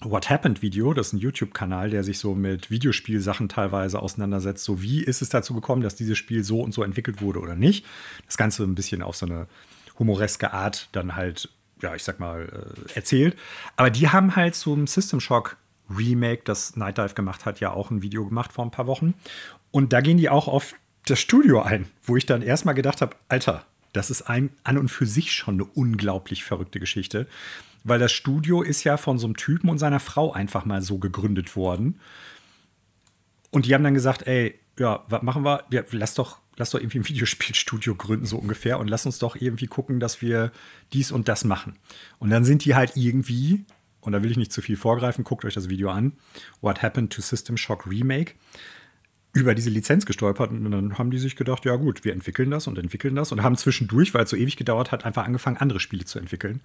What Happened Video, das ist ein YouTube-Kanal, der sich so mit Videospielsachen teilweise auseinandersetzt. So, wie ist es dazu gekommen, dass dieses Spiel so und so entwickelt wurde oder nicht? Das Ganze ein bisschen auf so eine humoreske Art dann halt ja, ich sag mal, äh, erzählt. Aber die haben halt zum System Shock Remake, das Night Dive gemacht hat, ja auch ein Video gemacht vor ein paar Wochen. Und da gehen die auch auf das Studio ein, wo ich dann erstmal gedacht habe, Alter, das ist ein, an und für sich schon eine unglaublich verrückte Geschichte. Weil das Studio ist ja von so einem Typen und seiner Frau einfach mal so gegründet worden. Und die haben dann gesagt, ey, ja, was machen wir? Ja, lass doch lass doch irgendwie ein Videospielstudio gründen, so ungefähr, und lass uns doch irgendwie gucken, dass wir dies und das machen. Und dann sind die halt irgendwie, und da will ich nicht zu viel vorgreifen, guckt euch das Video an, What Happened to System Shock Remake, über diese Lizenz gestolpert und dann haben die sich gedacht, ja gut, wir entwickeln das und entwickeln das und haben zwischendurch, weil es so ewig gedauert hat, einfach angefangen, andere Spiele zu entwickeln.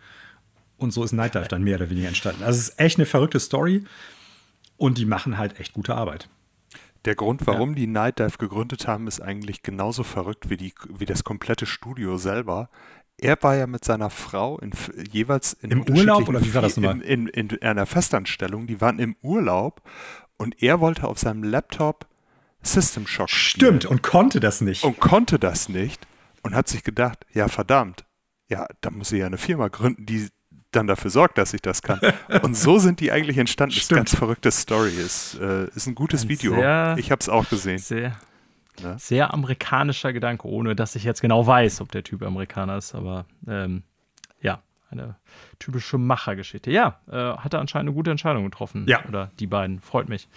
Und so ist Night Dive dann mehr oder weniger entstanden. Also es ist echt eine verrückte Story und die machen halt echt gute Arbeit. Der Grund, warum ja. die Night Dive gegründet haben, ist eigentlich genauso verrückt wie, die, wie das komplette Studio selber. Er war ja mit seiner Frau in, jeweils in im Urlaub oder wie war das nochmal? In, in, in einer Festanstellung. Die waren im Urlaub und er wollte auf seinem Laptop System Shock spielen. Stimmt, und konnte das nicht. Und konnte das nicht und hat sich gedacht, ja verdammt, ja, da muss ich ja eine Firma gründen, die dann dafür sorgt, dass ich das kann. Und so sind die eigentlich entstanden. Das ist eine ganz verrückte Story. Ist, äh, ist ein gutes ein Video. Sehr, ich habe es auch gesehen. Sehr, ja? sehr amerikanischer Gedanke, ohne dass ich jetzt genau weiß, ob der Typ Amerikaner ist. Aber ähm, ja, eine typische Machergeschichte. Ja, äh, hat er anscheinend eine gute Entscheidung getroffen. Ja. Oder die beiden. Freut mich.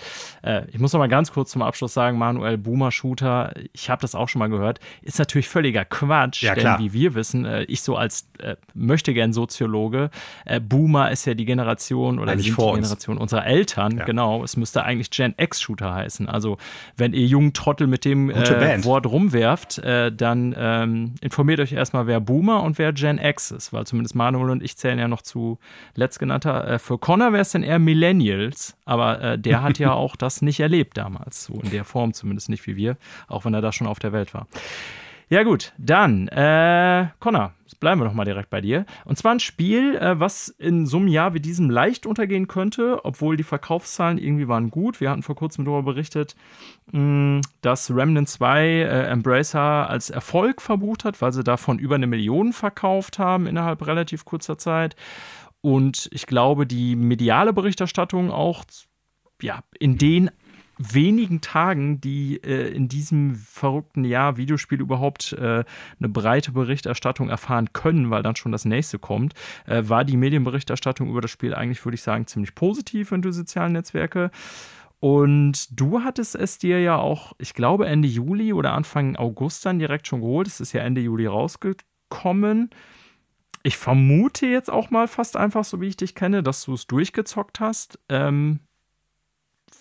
Äh, ich muss noch mal ganz kurz zum Abschluss sagen, Manuel Boomer Shooter, ich habe das auch schon mal gehört, ist natürlich völliger Quatsch. Ja, denn wie wir wissen, äh, ich so als äh, möchte gern Soziologe, äh, Boomer ist ja die Generation oder eigentlich die Generation unserer Eltern. Ja. Genau, es müsste eigentlich Gen X Shooter heißen. Also wenn ihr jungen Trottel mit dem äh, Wort rumwerft, dann ähm, informiert euch erstmal, wer Boomer und wer Gen X ist, weil zumindest Manuel und ich zählen ja noch zu letztgenannter. Äh, für Connor wäre es dann eher Millennials, aber äh, der hat ja auch das nicht erlebt damals, so in der Form zumindest nicht wie wir, auch wenn er da schon auf der Welt war. Ja gut, dann, äh, Connor, bleiben wir doch mal direkt bei dir. Und zwar ein Spiel, äh, was in so einem Jahr wie diesem leicht untergehen könnte, obwohl die Verkaufszahlen irgendwie waren gut. Wir hatten vor kurzem darüber berichtet, mh, mm, dass Remnant 2 äh, Embracer als Erfolg verbucht hat, weil sie davon über eine Million verkauft haben innerhalb relativ kurzer Zeit. Und ich glaube, die mediale Berichterstattung auch ja, in den wenigen Tagen, die äh, in diesem verrückten Jahr Videospiel überhaupt äh, eine breite Berichterstattung erfahren können, weil dann schon das nächste kommt, äh, war die Medienberichterstattung über das Spiel eigentlich, würde ich sagen, ziemlich positiv in die sozialen Netzwerke. Und du hattest es dir ja auch, ich glaube, Ende Juli oder Anfang August dann direkt schon geholt. Es ist ja Ende Juli rausgekommen. Ich vermute jetzt auch mal fast einfach, so wie ich dich kenne, dass du es durchgezockt hast. Ähm,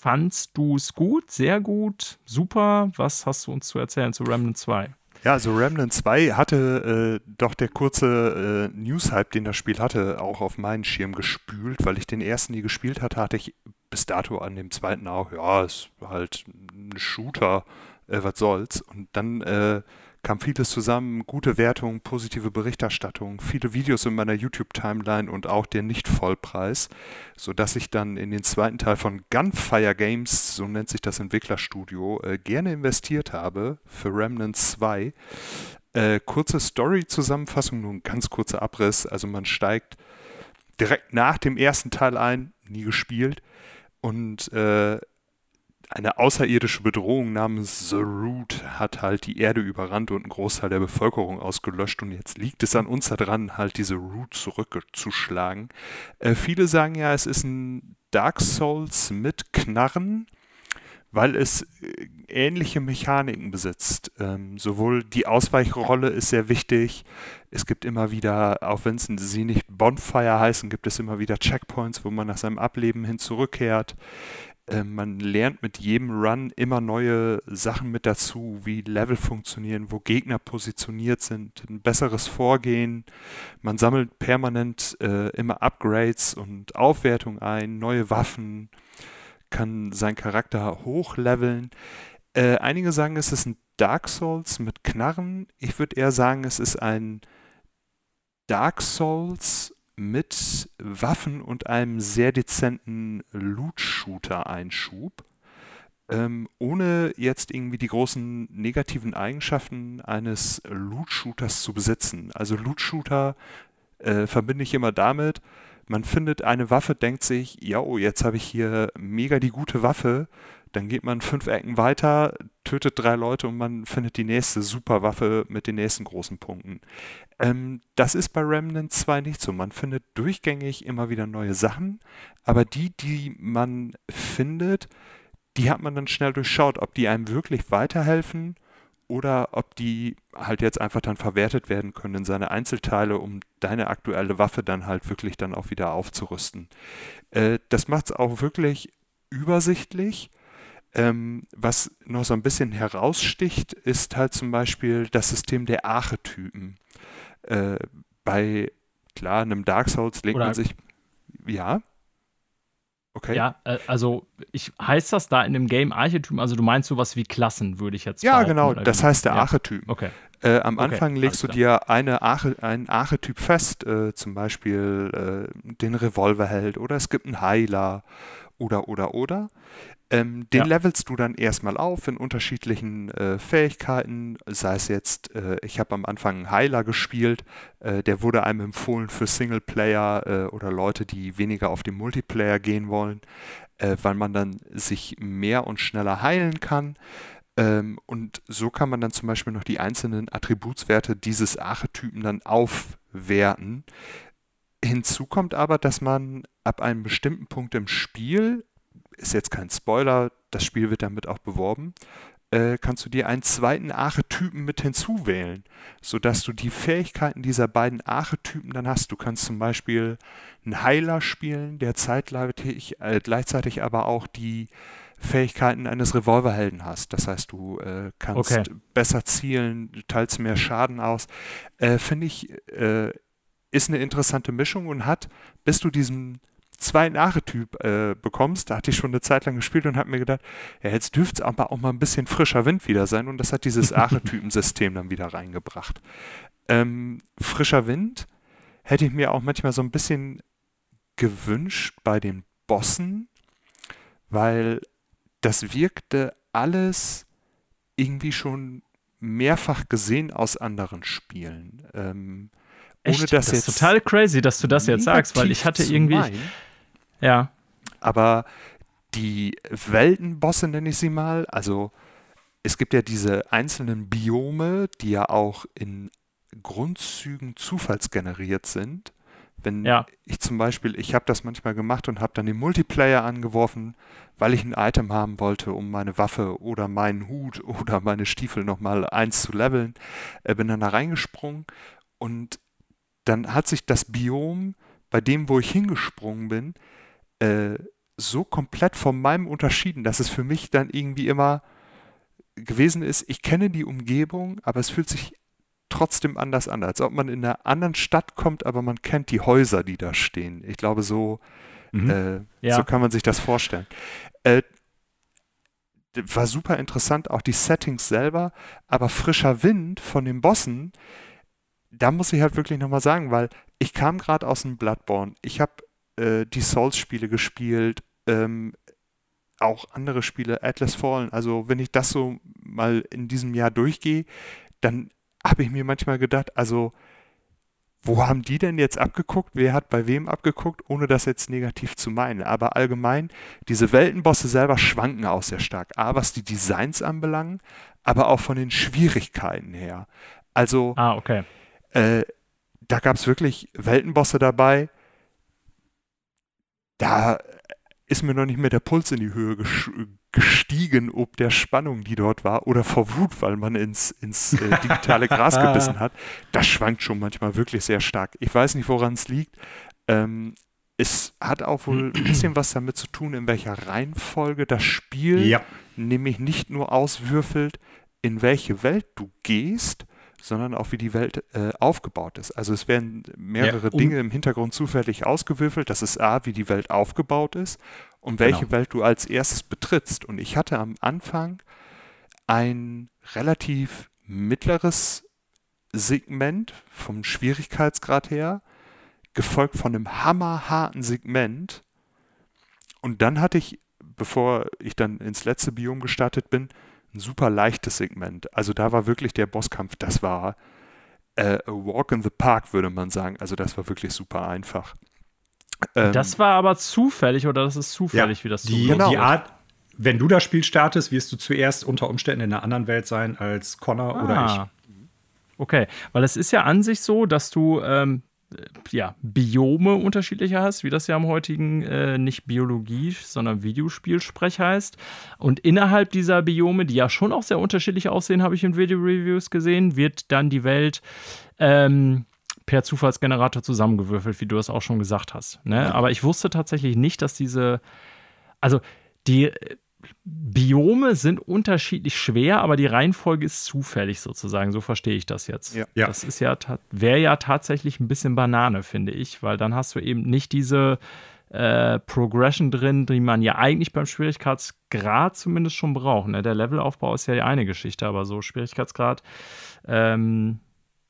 Fandst du es gut, sehr gut, super? Was hast du uns zu erzählen zu Remnant 2? Ja, also Remnant 2 hatte äh, doch der kurze äh, News-Hype, den das Spiel hatte, auch auf meinen Schirm gespült, weil ich den ersten nie gespielt hatte, hatte ich bis dato an dem zweiten auch, ja, ist halt ein Shooter, äh, was soll's. Und dann äh, kam vieles zusammen, gute Wertung, positive Berichterstattung, viele Videos in meiner YouTube-Timeline und auch der Nicht-Vollpreis, sodass ich dann in den zweiten Teil von Gunfire Games, so nennt sich das Entwicklerstudio, äh, gerne investiert habe für Remnant 2. Äh, kurze Story-Zusammenfassung, nur ein ganz kurzer Abriss. Also man steigt direkt nach dem ersten Teil ein, nie gespielt, und äh, eine außerirdische Bedrohung namens The Root hat halt die Erde überrannt und einen Großteil der Bevölkerung ausgelöscht und jetzt liegt es an uns daran, halt diese Root zurückzuschlagen. Äh, viele sagen ja, es ist ein Dark Souls mit Knarren, weil es äh, ähnliche Mechaniken besitzt. Ähm, sowohl die Ausweichrolle ist sehr wichtig, es gibt immer wieder, auch wenn sie nicht Bonfire heißen, gibt es immer wieder Checkpoints, wo man nach seinem Ableben hin zurückkehrt. Äh, man lernt mit jedem Run immer neue Sachen mit dazu, wie Level funktionieren, wo Gegner positioniert sind, ein besseres Vorgehen. Man sammelt permanent äh, immer Upgrades und Aufwertung ein, neue Waffen, kann seinen Charakter hochleveln. Äh, einige sagen, es ist ein Dark Souls mit Knarren. Ich würde eher sagen, es ist ein Dark Souls mit Waffen und einem sehr dezenten Loot-Shooter-Einschub. Ähm, ohne jetzt irgendwie die großen negativen Eigenschaften eines Loot-Shooters zu besitzen. Also Loot-Shooter äh, verbinde ich immer damit, man findet eine Waffe, denkt sich, ja, oh, jetzt habe ich hier mega die gute Waffe. Dann geht man fünf Ecken weiter, tötet drei Leute und man findet die nächste Superwaffe mit den nächsten großen Punkten. Ähm, das ist bei Remnant 2 nicht so. Man findet durchgängig immer wieder neue Sachen, aber die, die man findet, die hat man dann schnell durchschaut, ob die einem wirklich weiterhelfen oder ob die halt jetzt einfach dann verwertet werden können in seine Einzelteile, um deine aktuelle Waffe dann halt wirklich dann auch wieder aufzurüsten. Äh, das macht es auch wirklich übersichtlich. Ähm, was noch so ein bisschen heraussticht, ist halt zum Beispiel das System der Archetypen. Äh, bei, klar, einem Dark Souls legt Oder man sich. Ja. Okay. Ja, äh, also ich, heißt das da in dem Game Archetypen, also du meinst sowas wie Klassen, würde ich jetzt Ja, genau, das heißt der ja. Archetyp. Okay. Äh, am Anfang okay, legst du dir eine Arche, einen Archetyp fest, äh, zum Beispiel äh, den Revolverheld oder es gibt einen Heiler oder, oder, oder. Ähm, den ja. levelst du dann erstmal auf in unterschiedlichen äh, Fähigkeiten, sei es jetzt, äh, ich habe am Anfang einen Heiler gespielt, äh, der wurde einem empfohlen für Singleplayer äh, oder Leute, die weniger auf den Multiplayer gehen wollen, äh, weil man dann sich mehr und schneller heilen kann. Ähm, und so kann man dann zum Beispiel noch die einzelnen Attributswerte dieses Archetypen dann aufwerten. Hinzu kommt aber, dass man ab einem bestimmten Punkt im Spiel ist jetzt kein Spoiler, das Spiel wird damit auch beworben, äh, kannst du dir einen zweiten Archetypen mit hinzuwählen, sodass du die Fähigkeiten dieser beiden Archetypen dann hast. Du kannst zum Beispiel einen Heiler spielen, der zeitgleichzeitig, äh, gleichzeitig aber auch die Fähigkeiten eines Revolverhelden hast. Das heißt, du äh, kannst okay. besser zielen, du teilst mehr Schaden aus. Äh, Finde ich, äh, ist eine interessante Mischung und hat, bis du diesen zweiten Archetyp äh, bekommst, da hatte ich schon eine Zeit lang gespielt und habe mir gedacht, ja, jetzt dürfte es aber auch mal ein bisschen frischer Wind wieder sein und das hat dieses Archetypensystem dann wieder reingebracht. Ähm, frischer Wind hätte ich mir auch manchmal so ein bisschen gewünscht bei den Bossen, weil das wirkte alles irgendwie schon mehrfach gesehen aus anderen Spielen. Ähm, ohne Echt? das, das ist total crazy, dass du das jetzt sagst, weil ich hatte irgendwie. Ja. Aber die Weltenbosse nenne ich sie mal, also es gibt ja diese einzelnen Biome, die ja auch in Grundzügen zufallsgeneriert sind. Wenn ja. ich zum Beispiel, ich habe das manchmal gemacht und habe dann den Multiplayer angeworfen, weil ich ein Item haben wollte, um meine Waffe oder meinen Hut oder meine Stiefel nochmal eins zu leveln, äh, bin dann da reingesprungen und dann hat sich das Biom bei dem, wo ich hingesprungen bin, äh, so komplett von meinem unterschieden, dass es für mich dann irgendwie immer gewesen ist, ich kenne die Umgebung, aber es fühlt sich trotzdem anders an, als ob man in einer anderen Stadt kommt, aber man kennt die Häuser, die da stehen. Ich glaube, so, mhm. äh, ja. so kann man sich das vorstellen. Äh, war super interessant, auch die Settings selber, aber frischer Wind von den Bossen, da muss ich halt wirklich nochmal sagen, weil ich kam gerade aus dem Bloodborne, ich habe äh, die Souls-Spiele gespielt, ähm, auch andere Spiele, Atlas Fallen. Also wenn ich das so mal in diesem Jahr durchgehe, dann habe ich mir manchmal gedacht, also wo haben die denn jetzt abgeguckt? Wer hat bei wem abgeguckt, ohne das jetzt negativ zu meinen? Aber allgemein, diese Weltenbosse selber schwanken auch sehr stark. A, was die Designs anbelangen, aber auch von den Schwierigkeiten her. Also, ah, okay. Äh, da gab es wirklich Weltenbosse dabei. Da ist mir noch nicht mehr der Puls in die Höhe gestiegen, ob der Spannung, die dort war, oder vor Wut, weil man ins, ins äh, digitale Gras gebissen hat. Das schwankt schon manchmal wirklich sehr stark. Ich weiß nicht, woran es liegt. Ähm, es hat auch wohl ein bisschen was damit zu tun, in welcher Reihenfolge das Spiel ja. nämlich nicht nur auswürfelt, in welche Welt du gehst, sondern auch wie die Welt äh, aufgebaut ist. Also es werden mehrere ja, um Dinge im Hintergrund zufällig ausgewürfelt. Das ist A, wie die Welt aufgebaut ist und welche genau. Welt du als erstes betrittst. Und ich hatte am Anfang ein relativ mittleres Segment vom Schwierigkeitsgrad her, gefolgt von einem hammerharten Segment. Und dann hatte ich, bevor ich dann ins letzte Biom gestartet bin, ein super leichtes Segment. Also da war wirklich der Bosskampf, das war äh, a walk in the park, würde man sagen. Also das war wirklich super einfach. Ähm, das war aber zufällig oder das ist zufällig, ja, wie das die, genau. die Art, wenn du das Spiel startest, wirst du zuerst unter Umständen in einer anderen Welt sein als Connor ah. oder ich. Okay, weil es ist ja an sich so, dass du ähm, ja, Biome unterschiedlicher hast, wie das ja am heutigen äh, nicht Biologie, sondern Videospielsprech heißt. Und innerhalb dieser Biome, die ja schon auch sehr unterschiedlich aussehen, habe ich in Video-Reviews gesehen, wird dann die Welt ähm, per Zufallsgenerator zusammengewürfelt, wie du es auch schon gesagt hast. Ne? Aber ich wusste tatsächlich nicht, dass diese, also die Biome sind unterschiedlich schwer, aber die Reihenfolge ist zufällig sozusagen. So verstehe ich das jetzt. Ja. Das ist ja wäre ja tatsächlich ein bisschen Banane, finde ich, weil dann hast du eben nicht diese äh, Progression drin, die man ja eigentlich beim Schwierigkeitsgrad zumindest schon braucht. Ne? Der Levelaufbau ist ja eine Geschichte, aber so Schwierigkeitsgrad. Ähm,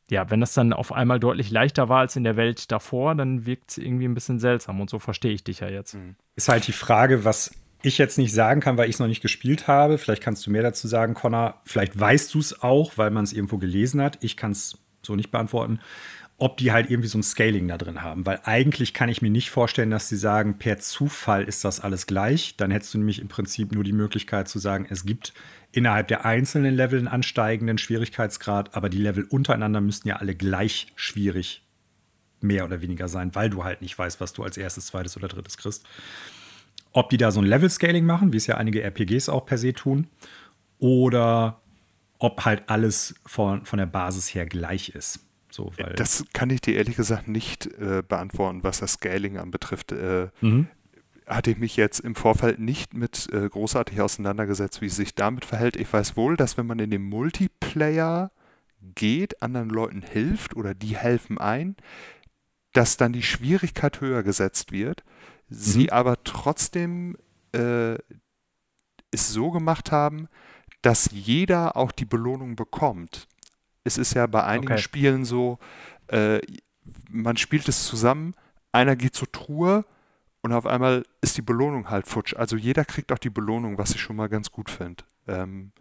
ja, wenn das dann auf einmal deutlich leichter war als in der Welt davor, dann wirkt es irgendwie ein bisschen seltsam und so verstehe ich dich ja jetzt. Ist halt die Frage, was ich jetzt nicht sagen kann, weil ich es noch nicht gespielt habe. Vielleicht kannst du mehr dazu sagen, Connor. Vielleicht weißt du es auch, weil man es irgendwo gelesen hat. Ich kann es so nicht beantworten. Ob die halt irgendwie so ein Scaling da drin haben. Weil eigentlich kann ich mir nicht vorstellen, dass sie sagen, per Zufall ist das alles gleich. Dann hättest du nämlich im Prinzip nur die Möglichkeit zu sagen, es gibt innerhalb der einzelnen Level einen ansteigenden Schwierigkeitsgrad, aber die Level untereinander müssten ja alle gleich schwierig mehr oder weniger sein, weil du halt nicht weißt, was du als erstes, zweites oder drittes kriegst. Ob die da so ein Level-Scaling machen, wie es ja einige RPGs auch per se tun, oder ob halt alles von, von der Basis her gleich ist. So, das kann ich dir ehrlich gesagt nicht äh, beantworten, was das Scaling anbetrifft. Äh, mhm. Hatte ich mich jetzt im Vorfeld nicht mit äh, großartig auseinandergesetzt, wie es sich damit verhält. Ich weiß wohl, dass wenn man in den Multiplayer geht, anderen Leuten hilft oder die helfen ein, dass dann die Schwierigkeit höher gesetzt wird sie mhm. aber trotzdem äh, es so gemacht haben, dass jeder auch die Belohnung bekommt. Es ist ja bei einigen okay. Spielen so, äh, man spielt es zusammen, einer geht zur Truhe und auf einmal ist die Belohnung halt futsch. Also jeder kriegt auch die Belohnung, was ich schon mal ganz gut finde. Ähm,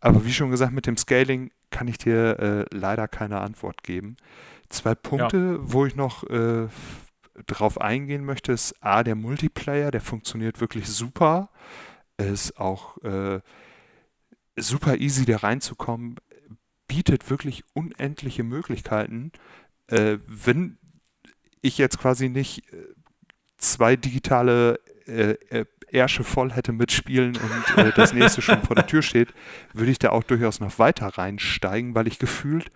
aber wie schon gesagt, mit dem Scaling kann ich dir äh, leider keine Antwort geben. Zwei Punkte, ja. wo ich noch äh, drauf eingehen möchte, ist A, der Multiplayer, der funktioniert wirklich super. Ist auch äh, super easy, da reinzukommen, bietet wirklich unendliche Möglichkeiten. Äh, wenn ich jetzt quasi nicht äh, zwei digitale äh, Ärsche voll hätte mitspielen und äh, das nächste schon vor der Tür steht, würde ich da auch durchaus noch weiter reinsteigen, weil ich gefühlt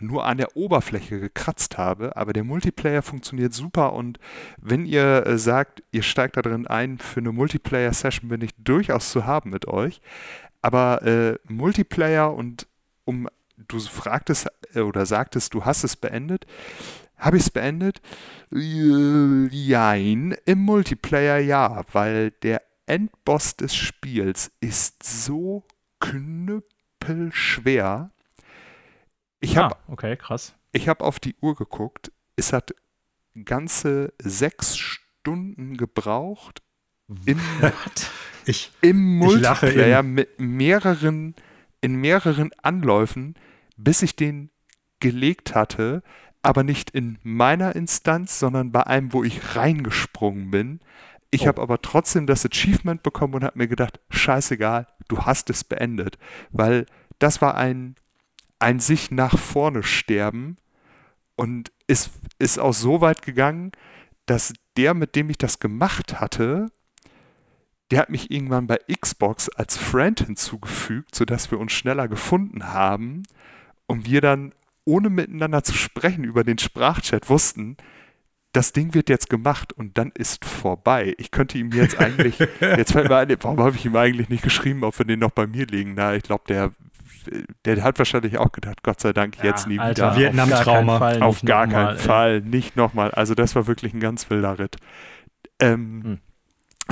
nur an der Oberfläche gekratzt habe, aber der Multiplayer funktioniert super und wenn ihr äh, sagt, ihr steigt da drin ein, für eine Multiplayer-Session bin ich durchaus zu haben mit euch. Aber äh, Multiplayer und um du fragtest äh, oder sagtest, du hast es beendet. Habe ich es beendet? Jein, im Multiplayer ja, weil der Endboss des Spiels ist so knüppelschwer. Ich habe ah, okay, krass. Ich habe auf die Uhr geguckt. Es hat ganze sechs Stunden gebraucht im, ich, im Multiplayer mit mehreren in mehreren Anläufen, bis ich den gelegt hatte, aber nicht in meiner Instanz, sondern bei einem, wo ich reingesprungen bin. Ich oh. habe aber trotzdem das Achievement bekommen und habe mir gedacht, scheißegal, du hast es beendet. Weil das war ein, ein sich nach vorne sterben und es ist auch so weit gegangen, dass der, mit dem ich das gemacht hatte, der hat mich irgendwann bei Xbox als Friend hinzugefügt, sodass wir uns schneller gefunden haben und wir dann, ohne miteinander zu sprechen, über den Sprachchat wussten, das Ding wird jetzt gemacht und dann ist vorbei. Ich könnte ihm jetzt eigentlich, jetzt fällt mir ein, warum habe ich ihm eigentlich nicht geschrieben, ob wir den noch bei mir legen? Na, ich glaube, der, der hat wahrscheinlich auch gedacht, Gott sei Dank, jetzt ja, nie Alter, wieder. Vietnam-Trauma. Auf gar keinen Fall, Fall, nicht nochmal. Also das war wirklich ein ganz wilder Ritt. Ähm, hm.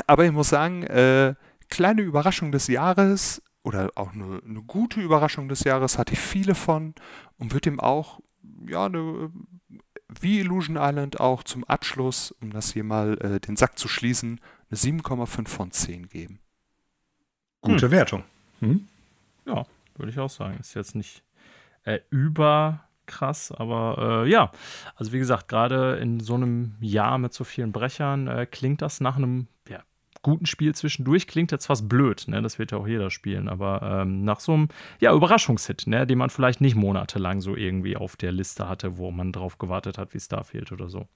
Aber ich muss sagen, äh, kleine Überraschung des Jahres oder auch eine, eine, gute Überraschung des Jahres hatte ich viele von und wird ihm auch, ja, eine, wie Illusion Island auch zum Abschluss, um das hier mal äh, den Sack zu schließen, eine 7,5 von 10 geben. Gute hm. Wertung. Hm? Ja, würde ich auch sagen. Ist jetzt nicht äh, über aber äh, ja, also wie gesagt, gerade in so einem Jahr mit so vielen Brechern äh, klingt das nach einem ja, guten Spiel zwischendurch. Klingt jetzt fast blöd, ne? das wird ja auch jeder spielen, aber ähm, nach so einem ja, Überraschungshit, ne? den man vielleicht nicht monatelang so irgendwie auf der Liste hatte, wo man drauf gewartet hat, wie Starfield oder so.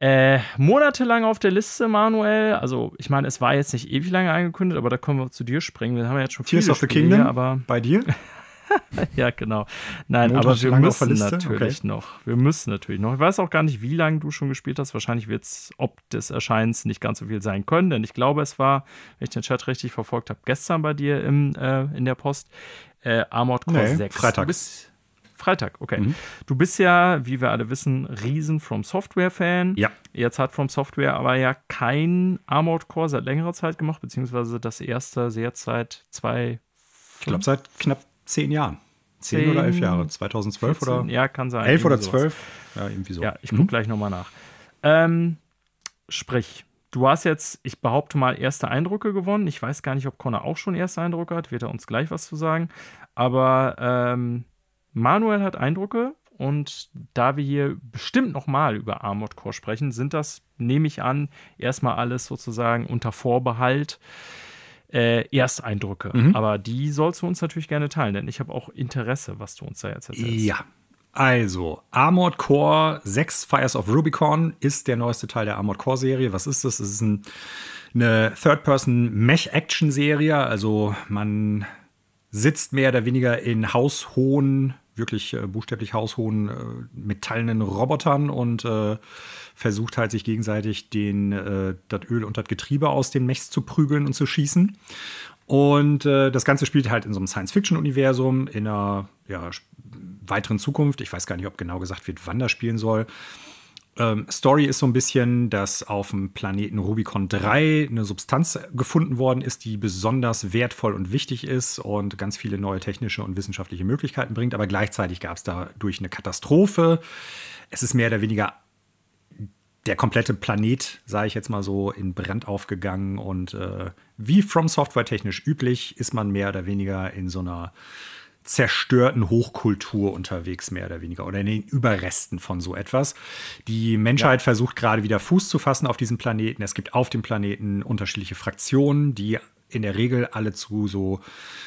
Äh, monatelang auf der Liste, Manuel. Also, ich meine, es war jetzt nicht ewig lange angekündigt, aber da können wir zu dir springen. Wir haben ja jetzt schon Tears of the Kingdom, hier, aber bei dir? ja, genau. Nein, Montag aber wir müssen natürlich okay. noch. Wir müssen natürlich noch. Ich weiß auch gar nicht, wie lange du schon gespielt hast. Wahrscheinlich wird es ob des Erscheins nicht ganz so viel sein können, denn ich glaube, es war, wenn ich den Chat richtig verfolgt habe, gestern bei dir im, äh, in der Post äh, Armored Core nee, 6. Freitag. Freitag, okay. Mhm. Du bist ja, wie wir alle wissen, riesen From Software-Fan. Ja. Jetzt hat From Software aber ja kein Armored Core seit längerer Zeit gemacht, beziehungsweise das erste sehr seit zwei. Ich glaube, seit knapp zehn Jahren. Zehn, zehn oder elf Jahre. 2012 14, oder? Ja, kann sein. Elf oder zwölf? Ja, irgendwie so. Ja, ich gucke mhm. gleich nochmal nach. Ähm, sprich, du hast jetzt, ich behaupte mal, erste Eindrücke gewonnen. Ich weiß gar nicht, ob Connor auch schon erste Eindrücke hat. Wird er uns gleich was zu sagen. Aber ähm, Manuel hat Eindrücke. Und da wir hier bestimmt nochmal über Armored Core sprechen, sind das, nehme ich an, erstmal alles sozusagen unter Vorbehalt äh, Ersteindrücke. Mhm. Aber die sollst du uns natürlich gerne teilen, denn ich habe auch Interesse, was du uns da jetzt erzählst. Ja. Also, Armored Core 6 Fires of Rubicon ist der neueste Teil der Armored Core Serie. Was ist das? Es ist ein, eine Third-Person-Mech-Action-Serie. Also, man sitzt mehr oder weniger in haushohen, wirklich äh, buchstäblich haushohen äh, metallenen Robotern und äh, versucht halt sich gegenseitig den, äh, das Öl und das Getriebe aus den Mechs zu prügeln und zu schießen. Und äh, das Ganze spielt halt in so einem Science-Fiction-Universum in einer ja, weiteren Zukunft. Ich weiß gar nicht, ob genau gesagt wird, wann das spielen soll. Ähm, Story ist so ein bisschen, dass auf dem Planeten Rubicon 3 eine Substanz gefunden worden ist, die besonders wertvoll und wichtig ist und ganz viele neue technische und wissenschaftliche Möglichkeiten bringt. Aber gleichzeitig gab es dadurch eine Katastrophe. Es ist mehr oder weniger der komplette Planet, sage ich jetzt mal so, in Brand aufgegangen. Und äh, wie From Software technisch üblich, ist man mehr oder weniger in so einer zerstörten Hochkultur unterwegs, mehr oder weniger, oder in den Überresten von so etwas. Die Menschheit ja. versucht gerade wieder Fuß zu fassen auf diesem Planeten. Es gibt auf dem Planeten unterschiedliche Fraktionen, die in der Regel alle zu so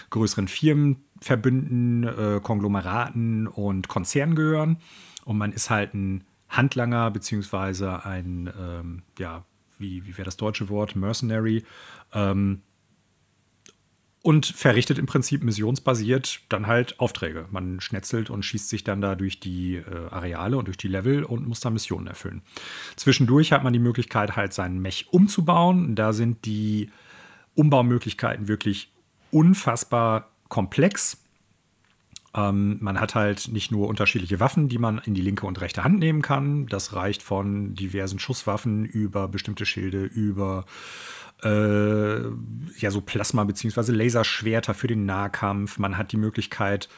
größeren Firmenverbünden, äh, Konglomeraten und Konzernen gehören. Und man ist halt ein Handlanger beziehungsweise ein, ähm, ja, wie, wie wäre das deutsche Wort, Mercenary, ähm, und verrichtet im Prinzip missionsbasiert dann halt Aufträge. Man schnetzelt und schießt sich dann da durch die äh, Areale und durch die Level und muss da Missionen erfüllen. Zwischendurch hat man die Möglichkeit, halt seinen Mech umzubauen. Da sind die Umbaumöglichkeiten wirklich unfassbar komplex. Ähm, man hat halt nicht nur unterschiedliche Waffen, die man in die linke und rechte Hand nehmen kann. Das reicht von diversen Schusswaffen über bestimmte Schilde, über äh, ja so Plasma- bzw. Laserschwerter für den Nahkampf. Man hat die Möglichkeit,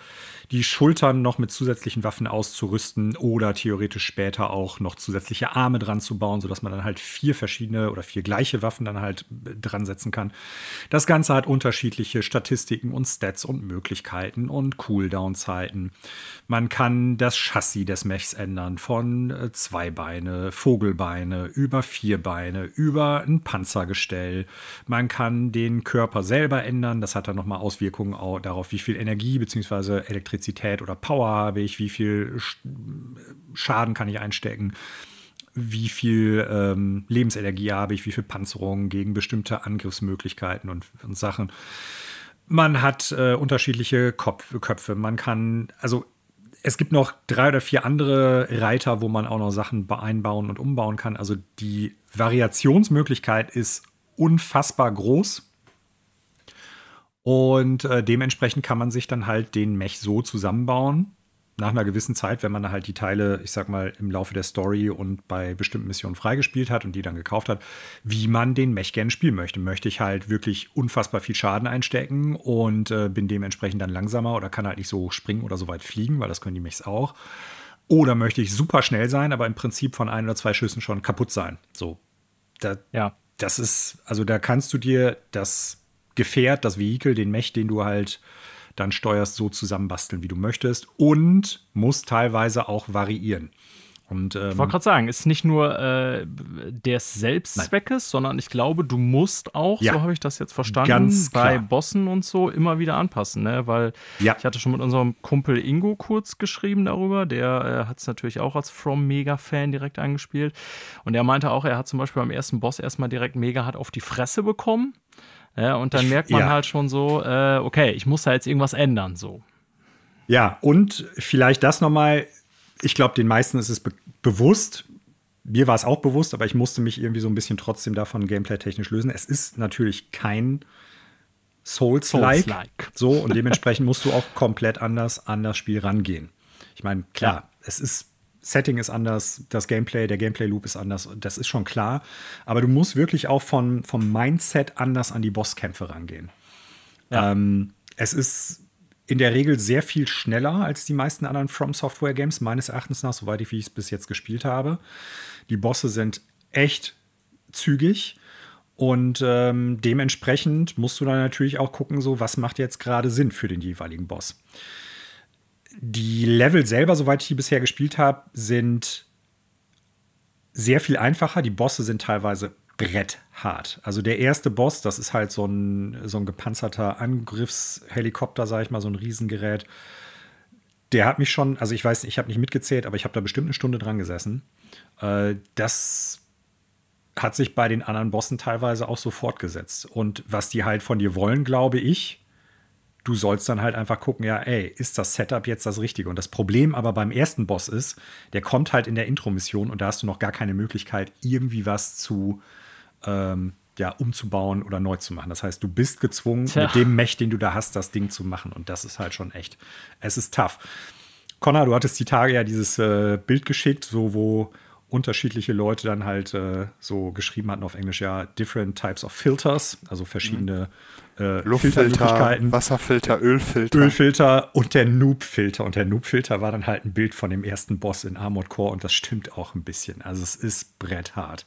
die Schultern noch mit zusätzlichen Waffen auszurüsten oder theoretisch später auch noch zusätzliche Arme dran zu bauen, sodass man dann halt vier verschiedene oder vier gleiche Waffen dann halt dran setzen kann. Das Ganze hat unterschiedliche Statistiken und Stats und Möglichkeiten und Cooldown-Zeiten. Man kann das Chassis des Mechs ändern von äh, zwei Beine, Vogelbeine, über vier Beine, über ein Panzergestell. Man kann den Körper selber ändern. Das hat dann nochmal Auswirkungen darauf, wie viel Energie bzw. Elektrizität Elektrizität oder Power habe ich, wie viel Schaden kann ich einstecken, wie viel ähm, Lebensenergie habe ich, wie viel Panzerung gegen bestimmte Angriffsmöglichkeiten und, und Sachen. Man hat äh, unterschiedliche Kopf, Köpfe. Man kann, also es gibt noch drei oder vier andere Reiter, wo man auch noch Sachen einbauen und umbauen kann. Also die Variationsmöglichkeit ist unfassbar groß. Und äh, dementsprechend kann man sich dann halt den Mech so zusammenbauen, nach einer gewissen Zeit, wenn man halt die Teile, ich sag mal, im Laufe der Story und bei bestimmten Missionen freigespielt hat und die dann gekauft hat, wie man den Mech gerne spielen möchte. Möchte ich halt wirklich unfassbar viel Schaden einstecken und äh, bin dementsprechend dann langsamer oder kann halt nicht so hoch springen oder so weit fliegen, weil das können die Mechs auch. Oder möchte ich super schnell sein, aber im Prinzip von ein oder zwei Schüssen schon kaputt sein. So, da, ja. das ist, also da kannst du dir das Gefährt, das Vehikel, den Mech, den du halt dann steuerst, so zusammenbasteln, wie du möchtest und musst teilweise auch variieren. Und, ähm, ich wollte gerade sagen, ist nicht nur äh, des Selbstzweckes, sondern ich glaube, du musst auch, ja, so habe ich das jetzt verstanden, bei Bossen und so immer wieder anpassen, ne? Weil ja. ich hatte schon mit unserem Kumpel Ingo kurz geschrieben darüber, der äh, hat es natürlich auch als From Mega-Fan direkt eingespielt. Und er meinte auch, er hat zum Beispiel beim ersten Boss erstmal direkt mega hart auf die Fresse bekommen. Ja, und dann merkt man ja. halt schon so, äh, okay, ich muss da jetzt irgendwas ändern, so. Ja, und vielleicht das nochmal, ich glaube, den meisten ist es be bewusst. Mir war es auch bewusst, aber ich musste mich irgendwie so ein bisschen trotzdem davon gameplay-technisch lösen. Es ist natürlich kein Souls-like. Souls so, und dementsprechend musst du auch komplett anders an das Spiel rangehen. Ich meine, klar, ja. es ist Setting ist anders, das Gameplay, der Gameplay-Loop ist anders, das ist schon klar. Aber du musst wirklich auch von, vom Mindset anders an die Bosskämpfe rangehen. Ja. Ähm, es ist in der Regel sehr viel schneller als die meisten anderen From Software Games, meines Erachtens nach, soweit ich, es bis jetzt gespielt habe. Die Bosse sind echt zügig. Und ähm, dementsprechend musst du dann natürlich auch gucken, so was macht jetzt gerade Sinn für den jeweiligen Boss. Die Level selber, soweit ich die bisher gespielt habe, sind sehr viel einfacher. Die Bosse sind teilweise bretthart. Also der erste Boss, das ist halt so ein, so ein gepanzerter Angriffshelikopter, sage ich mal, so ein Riesengerät. Der hat mich schon, also ich weiß, ich habe nicht mitgezählt, aber ich habe da bestimmt eine Stunde dran gesessen. Äh, das hat sich bei den anderen Bossen teilweise auch so fortgesetzt. Und was die halt von dir wollen, glaube ich, du sollst dann halt einfach gucken, ja, ey, ist das Setup jetzt das Richtige? Und das Problem aber beim ersten Boss ist, der kommt halt in der Intro-Mission und da hast du noch gar keine Möglichkeit, irgendwie was zu ähm, ja, umzubauen oder neu zu machen. Das heißt, du bist gezwungen, Tja. mit dem Mech, den du da hast, das Ding zu machen. Und das ist halt schon echt, es ist tough. Connor, du hattest die Tage ja dieses äh, Bild geschickt, so wo unterschiedliche Leute dann halt äh, so geschrieben hatten auf Englisch, ja, different types of filters, also verschiedene äh, Luftfilter, Wasserfilter, Ölfilter. Ölfilter und der Noob-Filter. Und der Noob-Filter war dann halt ein Bild von dem ersten Boss in Armored Core und das stimmt auch ein bisschen. Also es ist bretthart.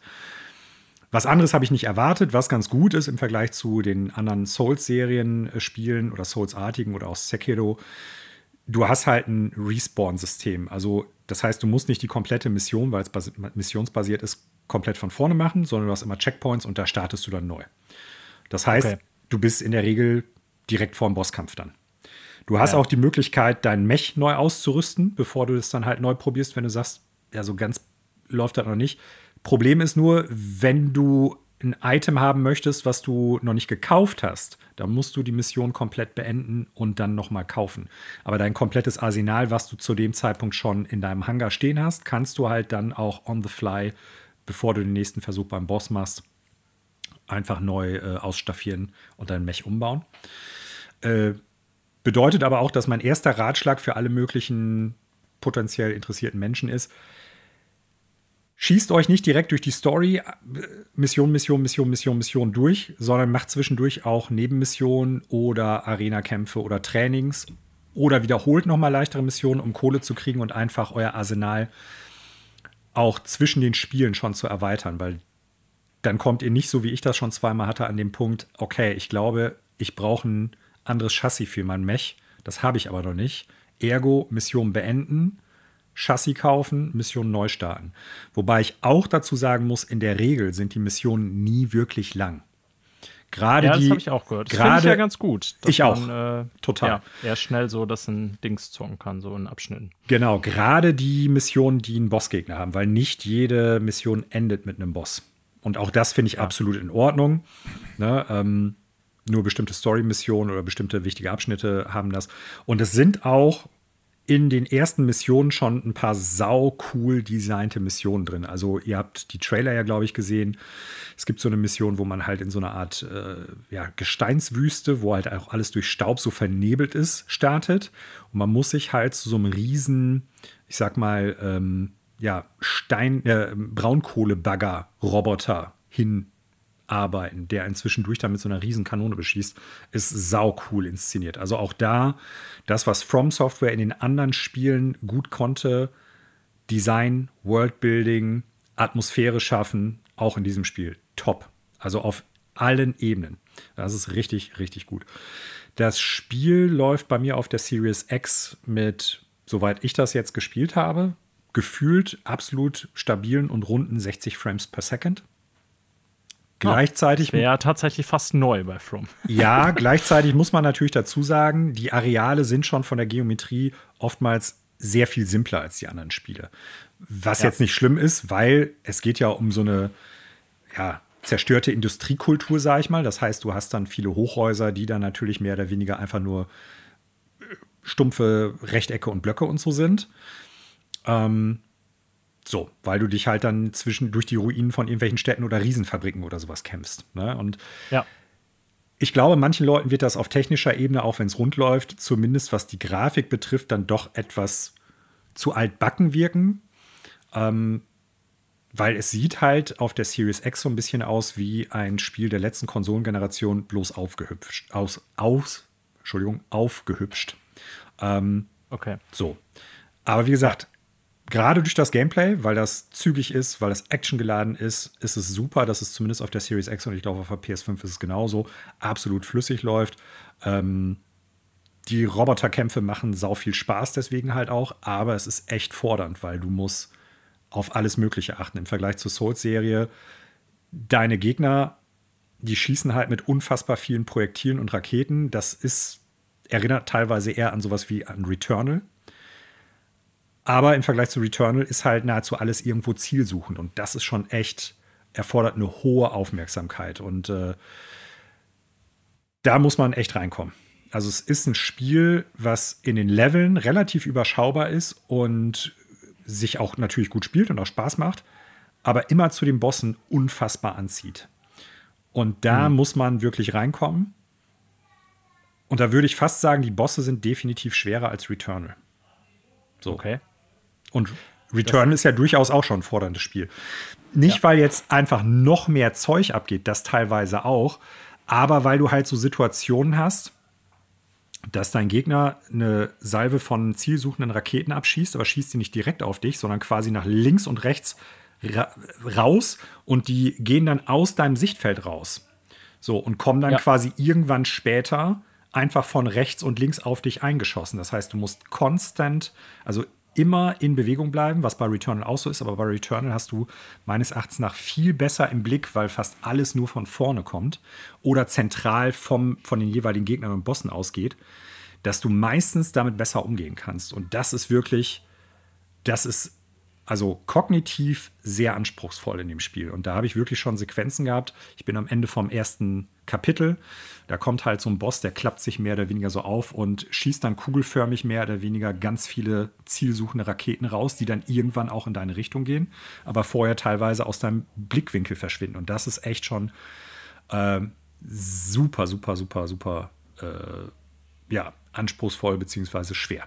Was anderes habe ich nicht erwartet, was ganz gut ist im Vergleich zu den anderen Souls-Serien-Spielen oder Souls-artigen oder auch Sekiro. Du hast halt ein Respawn-System. Also das heißt, du musst nicht die komplette Mission, weil es missionsbasiert ist, komplett von vorne machen, sondern du hast immer Checkpoints und da startest du dann neu. Das heißt, okay du bist in der Regel direkt vor dem Bosskampf dann. Du hast ja. auch die Möglichkeit, dein Mech neu auszurüsten, bevor du das dann halt neu probierst, wenn du sagst, ja, so ganz läuft das noch nicht. Problem ist nur, wenn du ein Item haben möchtest, was du noch nicht gekauft hast, dann musst du die Mission komplett beenden und dann nochmal kaufen. Aber dein komplettes Arsenal, was du zu dem Zeitpunkt schon in deinem Hangar stehen hast, kannst du halt dann auch on the fly, bevor du den nächsten Versuch beim Boss machst, einfach neu äh, ausstaffieren und dein Mech umbauen. Äh, bedeutet aber auch, dass mein erster Ratschlag für alle möglichen potenziell interessierten Menschen ist, schießt euch nicht direkt durch die Story äh, Mission, Mission, Mission, Mission, Mission durch, sondern macht zwischendurch auch Nebenmissionen oder Arena-Kämpfe oder Trainings oder wiederholt nochmal leichtere Missionen, um Kohle zu kriegen und einfach euer Arsenal auch zwischen den Spielen schon zu erweitern, weil dann kommt ihr nicht so, wie ich das schon zweimal hatte, an dem Punkt, okay, ich glaube, ich brauche ein anderes Chassis für mein Mech. Das habe ich aber noch nicht. Ergo, Mission beenden Chassis kaufen, Mission neu starten. Wobei ich auch dazu sagen muss, in der Regel sind die Missionen nie wirklich lang. Gerade ja, die. das habe ich auch gehört. Das finde ich ja ganz gut. Ich auch. Man, äh, Total. Ja, eher schnell so, dass ein Dings zocken kann, so in Abschnitten. Genau, gerade die Missionen, die einen Bossgegner haben, weil nicht jede Mission endet mit einem Boss. Und auch das finde ich ja. absolut in Ordnung. Ne, ähm, nur bestimmte Story-Missionen oder bestimmte wichtige Abschnitte haben das. Und es sind auch in den ersten Missionen schon ein paar sau cool designte Missionen drin. Also ihr habt die Trailer ja, glaube ich, gesehen. Es gibt so eine Mission, wo man halt in so einer Art äh, ja, Gesteinswüste, wo halt auch alles durch Staub so vernebelt ist, startet. Und man muss sich halt zu so einem riesen, ich sag mal, ähm, ja, Stein, äh, Braunkohlebagger-Roboter hin arbeiten, der inzwischen durch dann mit so einer riesen Kanone beschießt, ist sau cool inszeniert. Also auch da, das, was From Software in den anderen Spielen gut konnte, Design, Worldbuilding, Atmosphäre schaffen, auch in diesem Spiel top. Also auf allen Ebenen. Das ist richtig, richtig gut. Das Spiel läuft bei mir auf der Series X mit, soweit ich das jetzt gespielt habe, gefühlt absolut stabilen und runden 60 Frames per Second. Gleichzeitig. Ja tatsächlich fast neu bei From. Ja, gleichzeitig muss man natürlich dazu sagen, die Areale sind schon von der Geometrie oftmals sehr viel simpler als die anderen Spiele. Was ja. jetzt nicht schlimm ist, weil es geht ja um so eine ja, zerstörte Industriekultur, sag ich mal. Das heißt, du hast dann viele Hochhäuser, die dann natürlich mehr oder weniger einfach nur stumpfe Rechtecke und Blöcke und so sind. Ähm, so, weil du dich halt dann zwischen durch die Ruinen von irgendwelchen Städten oder Riesenfabriken oder sowas kämpfst. Ne? Und ja. ich glaube, manchen Leuten wird das auf technischer Ebene, auch wenn es rund läuft, zumindest was die Grafik betrifft, dann doch etwas zu altbacken wirken. Ähm, weil es sieht halt auf der Series X so ein bisschen aus wie ein Spiel der letzten Konsolengeneration, bloß aufgehübscht. Aus, aus, Entschuldigung, aufgehübscht. Ähm, okay. So. Aber wie gesagt, gerade durch das Gameplay, weil das zügig ist, weil das actiongeladen ist, ist es super, dass es zumindest auf der Series X und ich glaube auf der PS5 ist es genauso, absolut flüssig läuft. Ähm, die Roboterkämpfe machen sau viel Spaß deswegen halt auch, aber es ist echt fordernd, weil du musst auf alles Mögliche achten. Im Vergleich zur Souls-Serie, deine Gegner, die schießen halt mit unfassbar vielen Projektilen und Raketen. Das ist, erinnert teilweise eher an sowas wie an Returnal, aber im Vergleich zu Returnal ist halt nahezu alles irgendwo zielsuchend. Und das ist schon echt, erfordert eine hohe Aufmerksamkeit. Und äh, da muss man echt reinkommen. Also es ist ein Spiel, was in den Leveln relativ überschaubar ist und sich auch natürlich gut spielt und auch Spaß macht, aber immer zu den Bossen unfassbar anzieht. Und da mhm. muss man wirklich reinkommen. Und da würde ich fast sagen, die Bosse sind definitiv schwerer als Returnal. So. Okay. Und Return das ist ja durchaus auch schon ein forderndes Spiel. Nicht, ja. weil jetzt einfach noch mehr Zeug abgeht, das teilweise auch, aber weil du halt so Situationen hast, dass dein Gegner eine Salve von zielsuchenden Raketen abschießt, aber schießt sie nicht direkt auf dich, sondern quasi nach links und rechts ra raus und die gehen dann aus deinem Sichtfeld raus. So, und kommen dann ja. quasi irgendwann später einfach von rechts und links auf dich eingeschossen. Das heißt, du musst konstant, also immer in Bewegung bleiben, was bei Returnal auch so ist, aber bei Returnal hast du meines Erachtens nach viel besser im Blick, weil fast alles nur von vorne kommt oder zentral vom, von den jeweiligen Gegnern und Bossen ausgeht, dass du meistens damit besser umgehen kannst. Und das ist wirklich, das ist also kognitiv sehr anspruchsvoll in dem Spiel. Und da habe ich wirklich schon Sequenzen gehabt. Ich bin am Ende vom ersten Kapitel. Da kommt halt so ein Boss, der klappt sich mehr oder weniger so auf und schießt dann kugelförmig mehr oder weniger ganz viele zielsuchende Raketen raus, die dann irgendwann auch in deine Richtung gehen, aber vorher teilweise aus deinem Blickwinkel verschwinden. Und das ist echt schon äh, super, super, super, super äh, ja, anspruchsvoll bzw. schwer.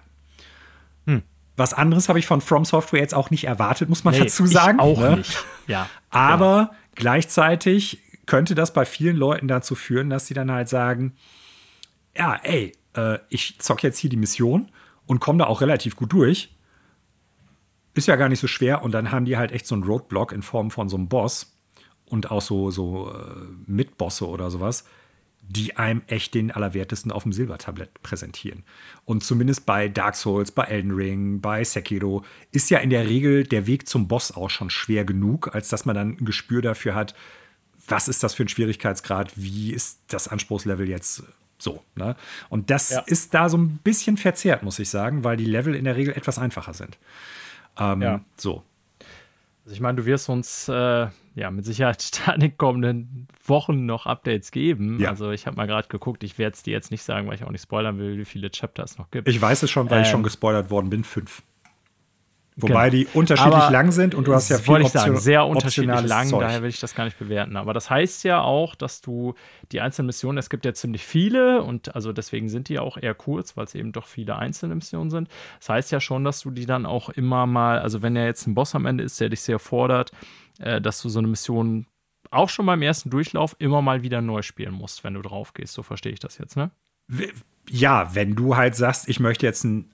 Hm. Was anderes habe ich von From Software jetzt auch nicht erwartet, muss man nee, dazu sagen. auch ne? nicht. Ja. Aber ja. gleichzeitig könnte das bei vielen Leuten dazu führen, dass sie dann halt sagen: Ja, ey, äh, ich zocke jetzt hier die Mission und komme da auch relativ gut durch. Ist ja gar nicht so schwer. Und dann haben die halt echt so einen Roadblock in Form von so einem Boss und auch so, so äh, Mitbosse oder sowas die einem echt den Allerwertesten auf dem Silbertablett präsentieren. Und zumindest bei Dark Souls, bei Elden Ring, bei Sekiro ist ja in der Regel der Weg zum Boss auch schon schwer genug, als dass man dann ein Gespür dafür hat, was ist das für ein Schwierigkeitsgrad, wie ist das Anspruchslevel jetzt so. Ne? Und das ja. ist da so ein bisschen verzerrt, muss ich sagen, weil die Level in der Regel etwas einfacher sind. Ähm, ja. So. Also ich meine, du wirst uns äh, ja mit Sicherheit da in den kommenden Wochen noch Updates geben. Ja. Also ich habe mal gerade geguckt, ich werde es dir jetzt nicht sagen, weil ich auch nicht spoilern will, wie viele Chapter es noch gibt. Ich weiß es schon, weil ähm, ich schon ähm, gespoilert worden bin, fünf. Wobei genau. die unterschiedlich Aber lang sind und du hast ja viel wollte ich sagen, sehr unterschiedlich lang, Zeug. daher will ich das gar nicht bewerten. Aber das heißt ja auch, dass du die einzelnen Missionen, es gibt ja ziemlich viele und also deswegen sind die auch eher kurz, weil es eben doch viele einzelne Missionen sind. Das heißt ja schon, dass du die dann auch immer mal, also wenn ja jetzt ein Boss am Ende ist, der dich sehr fordert, äh, dass du so eine Mission auch schon beim ersten Durchlauf immer mal wieder neu spielen musst, wenn du drauf gehst. So verstehe ich das jetzt, ne? Ja, wenn du halt sagst, ich möchte jetzt ein,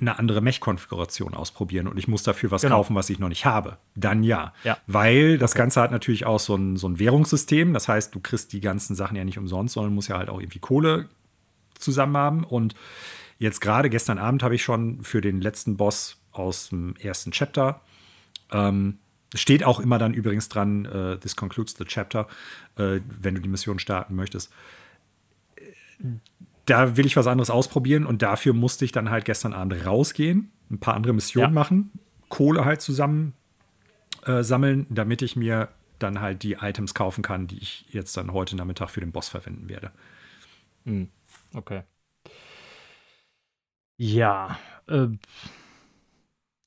eine andere Mech-Konfiguration ausprobieren und ich muss dafür was genau. kaufen, was ich noch nicht habe, dann ja. ja. Weil das okay. Ganze hat natürlich auch so ein, so ein Währungssystem. Das heißt, du kriegst die ganzen Sachen ja nicht umsonst, sondern musst ja halt auch irgendwie Kohle zusammen haben. Und jetzt gerade gestern Abend habe ich schon für den letzten Boss aus dem ersten Chapter ähm, Steht auch immer dann übrigens dran, uh, this concludes the chapter, uh, wenn du die Mission starten möchtest. Da will ich was anderes ausprobieren und dafür musste ich dann halt gestern Abend rausgehen, ein paar andere Missionen ja. machen, Kohle halt zusammen äh, sammeln, damit ich mir dann halt die Items kaufen kann, die ich jetzt dann heute Nachmittag für den Boss verwenden werde. Hm. Okay. Ja, äh,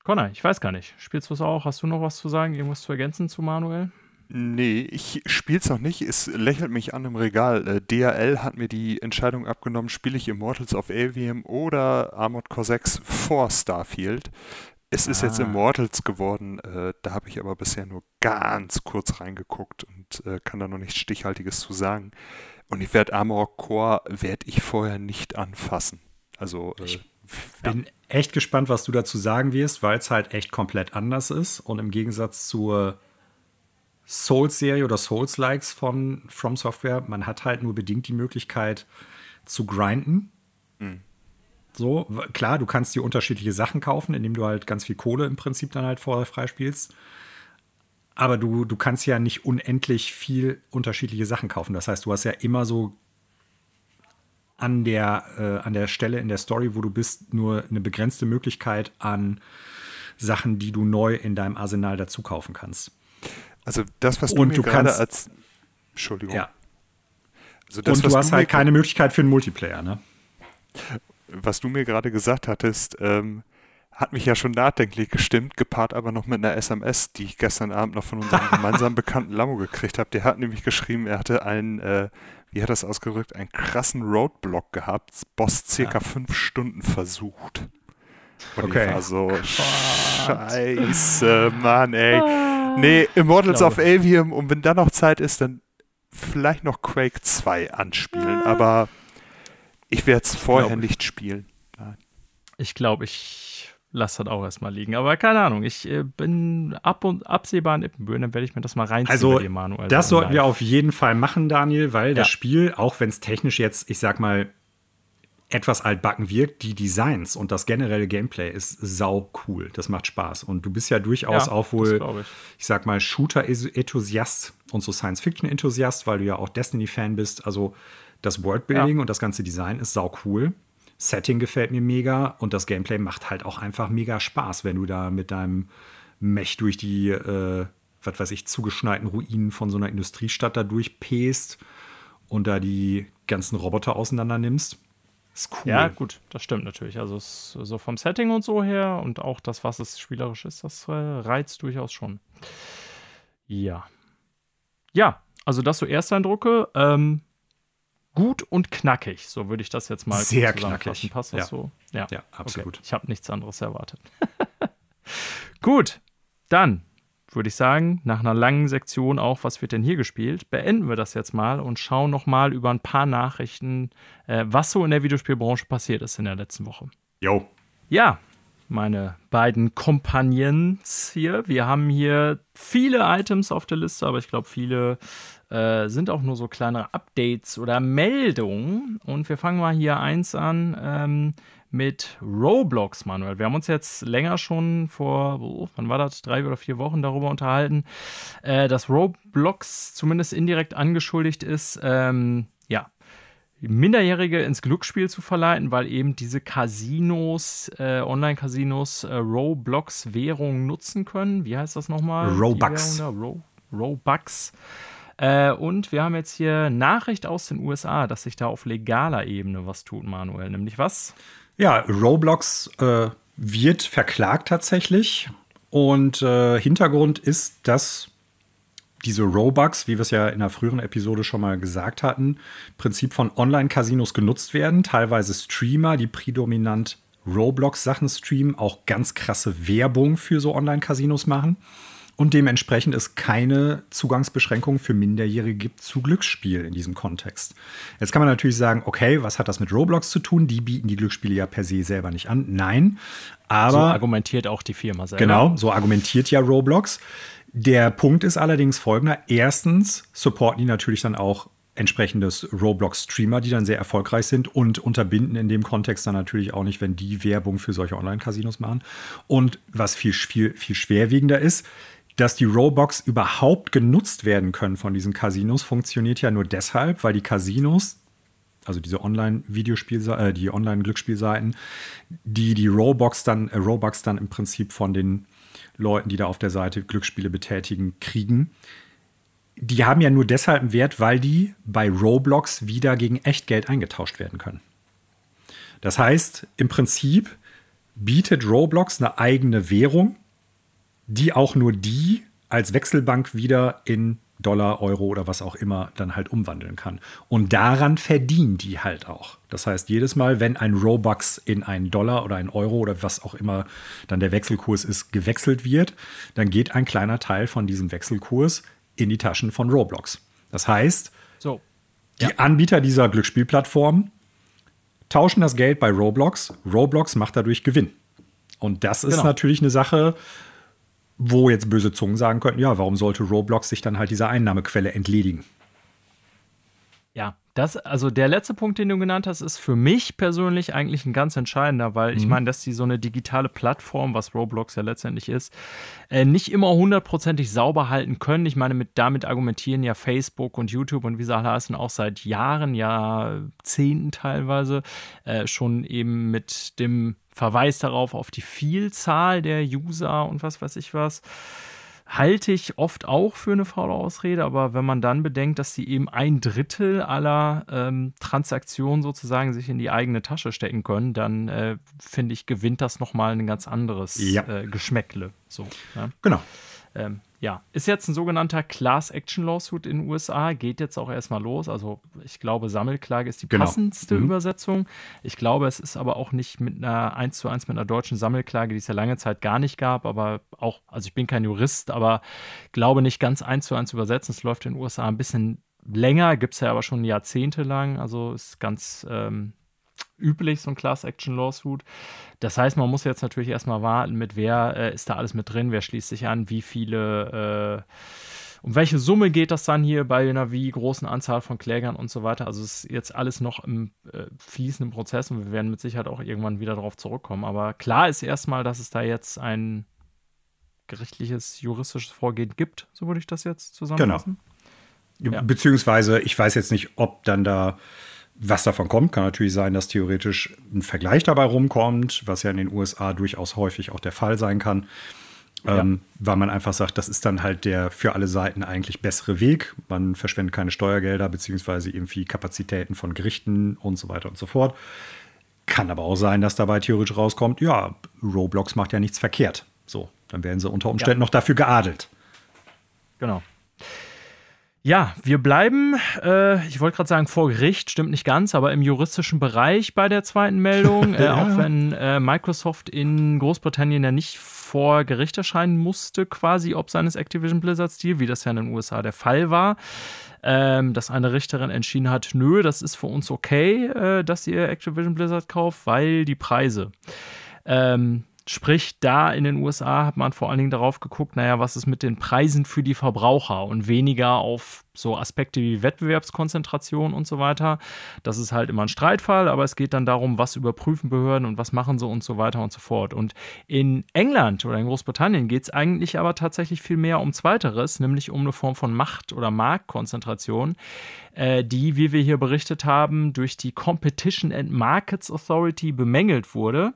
Connor, ich weiß gar nicht. Spielst du es auch? Hast du noch was zu sagen? Irgendwas zu ergänzen zu Manuel? Nee, ich spiel's noch nicht. Es lächelt mich an im Regal. Äh, DRL hat mir die Entscheidung abgenommen, spiele ich Immortals of Avium oder Armored Core 6 vor Starfield. Es ah. ist jetzt ah. Immortals geworden, äh, da habe ich aber bisher nur ganz kurz reingeguckt und äh, kann da noch nichts Stichhaltiges zu sagen. Und ich werde Armored Core werde ich vorher nicht anfassen. Also ich bin ja. echt gespannt, was du dazu sagen wirst, weil es halt echt komplett anders ist. Und im Gegensatz zur Souls-Serie oder Souls-Likes von From Software, man hat halt nur bedingt die Möglichkeit zu grinden. Mhm. So, klar, du kannst dir unterschiedliche Sachen kaufen, indem du halt ganz viel Kohle im Prinzip dann halt vorher freispielst. Aber du, du kannst ja nicht unendlich viel unterschiedliche Sachen kaufen. Das heißt, du hast ja immer so an der, äh, an der Stelle in der Story, wo du bist, nur eine begrenzte Möglichkeit an Sachen, die du neu in deinem Arsenal dazu kaufen kannst. Also das, was du Und mir du gerade kannst, als Entschuldigung. Ja. Also das, Und du hast halt keine Möglichkeit für einen Multiplayer, ne? Was du mir gerade gesagt hattest, ähm, hat mich ja schon nachdenklich gestimmt, gepaart aber noch mit einer SMS, die ich gestern Abend noch von unserem gemeinsamen Bekannten Lamo gekriegt habe. Der hat nämlich geschrieben, er hatte einen äh, wie hat das ausgedrückt, einen krassen Roadblock gehabt, Boss circa ja. fünf Stunden versucht. Und okay. ich war so, scheiße, Mann, ey. Nee, Immortals of Avium und wenn da noch Zeit ist, dann vielleicht noch Quake 2 anspielen, ah. aber ich werde es vorher nicht spielen. Nein. Ich glaube, ich lass das auch erstmal liegen. Aber keine Ahnung, ich äh, bin ab und absehbar in Ippenbüren, dann werde ich mir das mal reinziehen also, bei dir, Manuel. Das sollten wir auf jeden Fall machen, Daniel, weil ja. das Spiel, auch wenn es technisch jetzt, ich sag mal, etwas altbacken wirkt, die Designs und das generelle Gameplay ist sau cool. Das macht Spaß. Und du bist ja durchaus ja, auch wohl, ich. ich. sag mal, Shooter-Enthusiast und so Science-Fiction-Enthusiast, weil du ja auch Destiny-Fan bist. Also das Worldbuilding ja. und das ganze Design ist sau cool. Setting gefällt mir mega und das Gameplay macht halt auch einfach mega Spaß, wenn du da mit deinem Mech durch die, äh, was weiß ich, zugeschneiten Ruinen von so einer Industriestadt da durchpäst und da die ganzen Roboter auseinander nimmst. Ist cool. Ja, gut, das stimmt natürlich. Also so vom Setting und so her und auch das, was es spielerisch ist, das äh, reizt durchaus schon. Ja. Ja, also das so Ersteindrücke. Ähm, gut und knackig. So würde ich das jetzt mal Sehr knackig. Passt das ja. so? Ja, ja absolut. Okay. Ich habe nichts anderes erwartet. gut, dann würde ich sagen, nach einer langen Sektion auch, was wird denn hier gespielt, beenden wir das jetzt mal und schauen nochmal über ein paar Nachrichten, äh, was so in der Videospielbranche passiert ist in der letzten Woche. Jo. Ja, meine beiden Companions hier. Wir haben hier viele Items auf der Liste, aber ich glaube, viele äh, sind auch nur so kleine Updates oder Meldungen. Und wir fangen mal hier eins an ähm, mit Roblox, Manuel. Wir haben uns jetzt länger schon vor, oh, wann war das, drei oder vier Wochen darüber unterhalten, äh, dass Roblox zumindest indirekt angeschuldigt ist, ähm, ja, Minderjährige ins Glücksspiel zu verleiten, weil eben diese Casinos, äh, Online-Casinos, äh, Roblox-Währung nutzen können. Wie heißt das nochmal? Robux. Ro Robux. Äh, und wir haben jetzt hier Nachricht aus den USA, dass sich da auf legaler Ebene was tut, Manuel. Nämlich was? Ja, Roblox äh, wird verklagt tatsächlich. Und äh, Hintergrund ist, dass diese Robux, wie wir es ja in einer früheren Episode schon mal gesagt hatten, im Prinzip von Online-Casinos genutzt werden. Teilweise Streamer, die prädominant Roblox-Sachen streamen, auch ganz krasse Werbung für so Online-Casinos machen. Und dementsprechend es keine Zugangsbeschränkung für Minderjährige gibt zu Glücksspiel in diesem Kontext. Jetzt kann man natürlich sagen, okay, was hat das mit Roblox zu tun? Die bieten die Glücksspiele ja per se selber nicht an. Nein, aber. So argumentiert auch die Firma selber. Genau, so argumentiert ja Roblox. Der Punkt ist allerdings folgender. Erstens supporten die natürlich dann auch entsprechendes Roblox-Streamer, die dann sehr erfolgreich sind und unterbinden in dem Kontext dann natürlich auch nicht, wenn die Werbung für solche Online-Casinos machen. Und was viel, viel, viel schwerwiegender ist, dass die Robux überhaupt genutzt werden können von diesen Casinos, funktioniert ja nur deshalb, weil die Casinos, also diese Online-Videospielseiten, äh, die Online-Glücksspielseiten, die die Robux dann, äh, Robux dann im Prinzip von den Leuten, die da auf der Seite Glücksspiele betätigen, kriegen. Die haben ja nur deshalb einen Wert, weil die bei Roblox wieder gegen Echtgeld eingetauscht werden können. Das heißt, im Prinzip bietet Roblox eine eigene Währung, die auch nur die als Wechselbank wieder in Dollar, Euro oder was auch immer dann halt umwandeln kann. Und daran verdienen die halt auch. Das heißt, jedes Mal, wenn ein Robux in einen Dollar oder einen Euro oder was auch immer dann der Wechselkurs ist, gewechselt wird, dann geht ein kleiner Teil von diesem Wechselkurs in die Taschen von Roblox. Das heißt, so. die ja. Anbieter dieser Glücksspielplattform tauschen das Geld bei Roblox. Roblox macht dadurch Gewinn. Und das ist genau. natürlich eine Sache, wo jetzt böse Zungen sagen könnten, ja, warum sollte Roblox sich dann halt dieser Einnahmequelle entledigen? Ja, das, also der letzte Punkt, den du genannt hast, ist für mich persönlich eigentlich ein ganz entscheidender, weil mhm. ich meine, dass die so eine digitale Plattform, was Roblox ja letztendlich ist, äh, nicht immer hundertprozentig sauber halten können. Ich meine, mit, damit argumentieren ja Facebook und YouTube und wie sie alle heißen auch seit Jahren, Jahrzehnten teilweise, äh, schon eben mit dem Verweis darauf auf die Vielzahl der User und was weiß ich was, halte ich oft auch für eine faule Ausrede, aber wenn man dann bedenkt, dass sie eben ein Drittel aller ähm, Transaktionen sozusagen sich in die eigene Tasche stecken können, dann äh, finde ich, gewinnt das nochmal ein ganz anderes ja. äh, Geschmäckle. So, ja? Genau. Ähm, ja, ist jetzt ein sogenannter Class Action Lawsuit in den USA, geht jetzt auch erstmal los. Also ich glaube, Sammelklage ist die genau. passendste mhm. Übersetzung. Ich glaube, es ist aber auch nicht mit einer 1 zu 1 mit einer deutschen Sammelklage, die es ja lange Zeit gar nicht gab, aber auch, also ich bin kein Jurist, aber glaube nicht ganz 1 zu 1 übersetzen. Es läuft in den USA ein bisschen länger, gibt es ja aber schon jahrzehntelang. Also ist ganz ähm, üblich, so ein Class-Action-Lawsuit. Das heißt, man muss jetzt natürlich erstmal warten, mit wer äh, ist da alles mit drin, wer schließt sich an, wie viele, äh, um welche Summe geht das dann hier bei einer wie großen Anzahl von Klägern und so weiter. Also es ist jetzt alles noch im äh, fließenden Prozess und wir werden mit Sicherheit auch irgendwann wieder darauf zurückkommen. Aber klar ist erstmal, dass es da jetzt ein gerichtliches, juristisches Vorgehen gibt, so würde ich das jetzt zusammenfassen. Genau. Ja. Beziehungsweise, ich weiß jetzt nicht, ob dann da was davon kommt, kann natürlich sein, dass theoretisch ein Vergleich dabei rumkommt, was ja in den USA durchaus häufig auch der Fall sein kann. Ja. Ähm, weil man einfach sagt, das ist dann halt der für alle Seiten eigentlich bessere Weg. Man verschwendet keine Steuergelder beziehungsweise irgendwie Kapazitäten von Gerichten und so weiter und so fort. Kann aber auch sein, dass dabei theoretisch rauskommt, ja, Roblox macht ja nichts verkehrt. So, dann werden sie unter Umständen ja. noch dafür geadelt. Genau. Ja, wir bleiben, äh, ich wollte gerade sagen vor Gericht, stimmt nicht ganz, aber im juristischen Bereich bei der zweiten Meldung, äh, auch wenn äh, Microsoft in Großbritannien ja nicht vor Gericht erscheinen musste, quasi ob seines Activision Blizzard Stil, wie das ja in den USA der Fall war. Ähm, dass eine Richterin entschieden hat, nö, das ist für uns okay, äh, dass ihr Activision Blizzard kauft, weil die Preise ähm, Sprich, da in den USA hat man vor allen Dingen darauf geguckt, naja, was ist mit den Preisen für die Verbraucher und weniger auf so Aspekte wie Wettbewerbskonzentration und so weiter. Das ist halt immer ein Streitfall, aber es geht dann darum, was überprüfen Behörden und was machen sie und so weiter und so fort. Und in England oder in Großbritannien geht es eigentlich aber tatsächlich viel mehr um Zweiteres, nämlich um eine Form von Macht- oder Marktkonzentration, äh, die, wie wir hier berichtet haben, durch die Competition and Markets Authority bemängelt wurde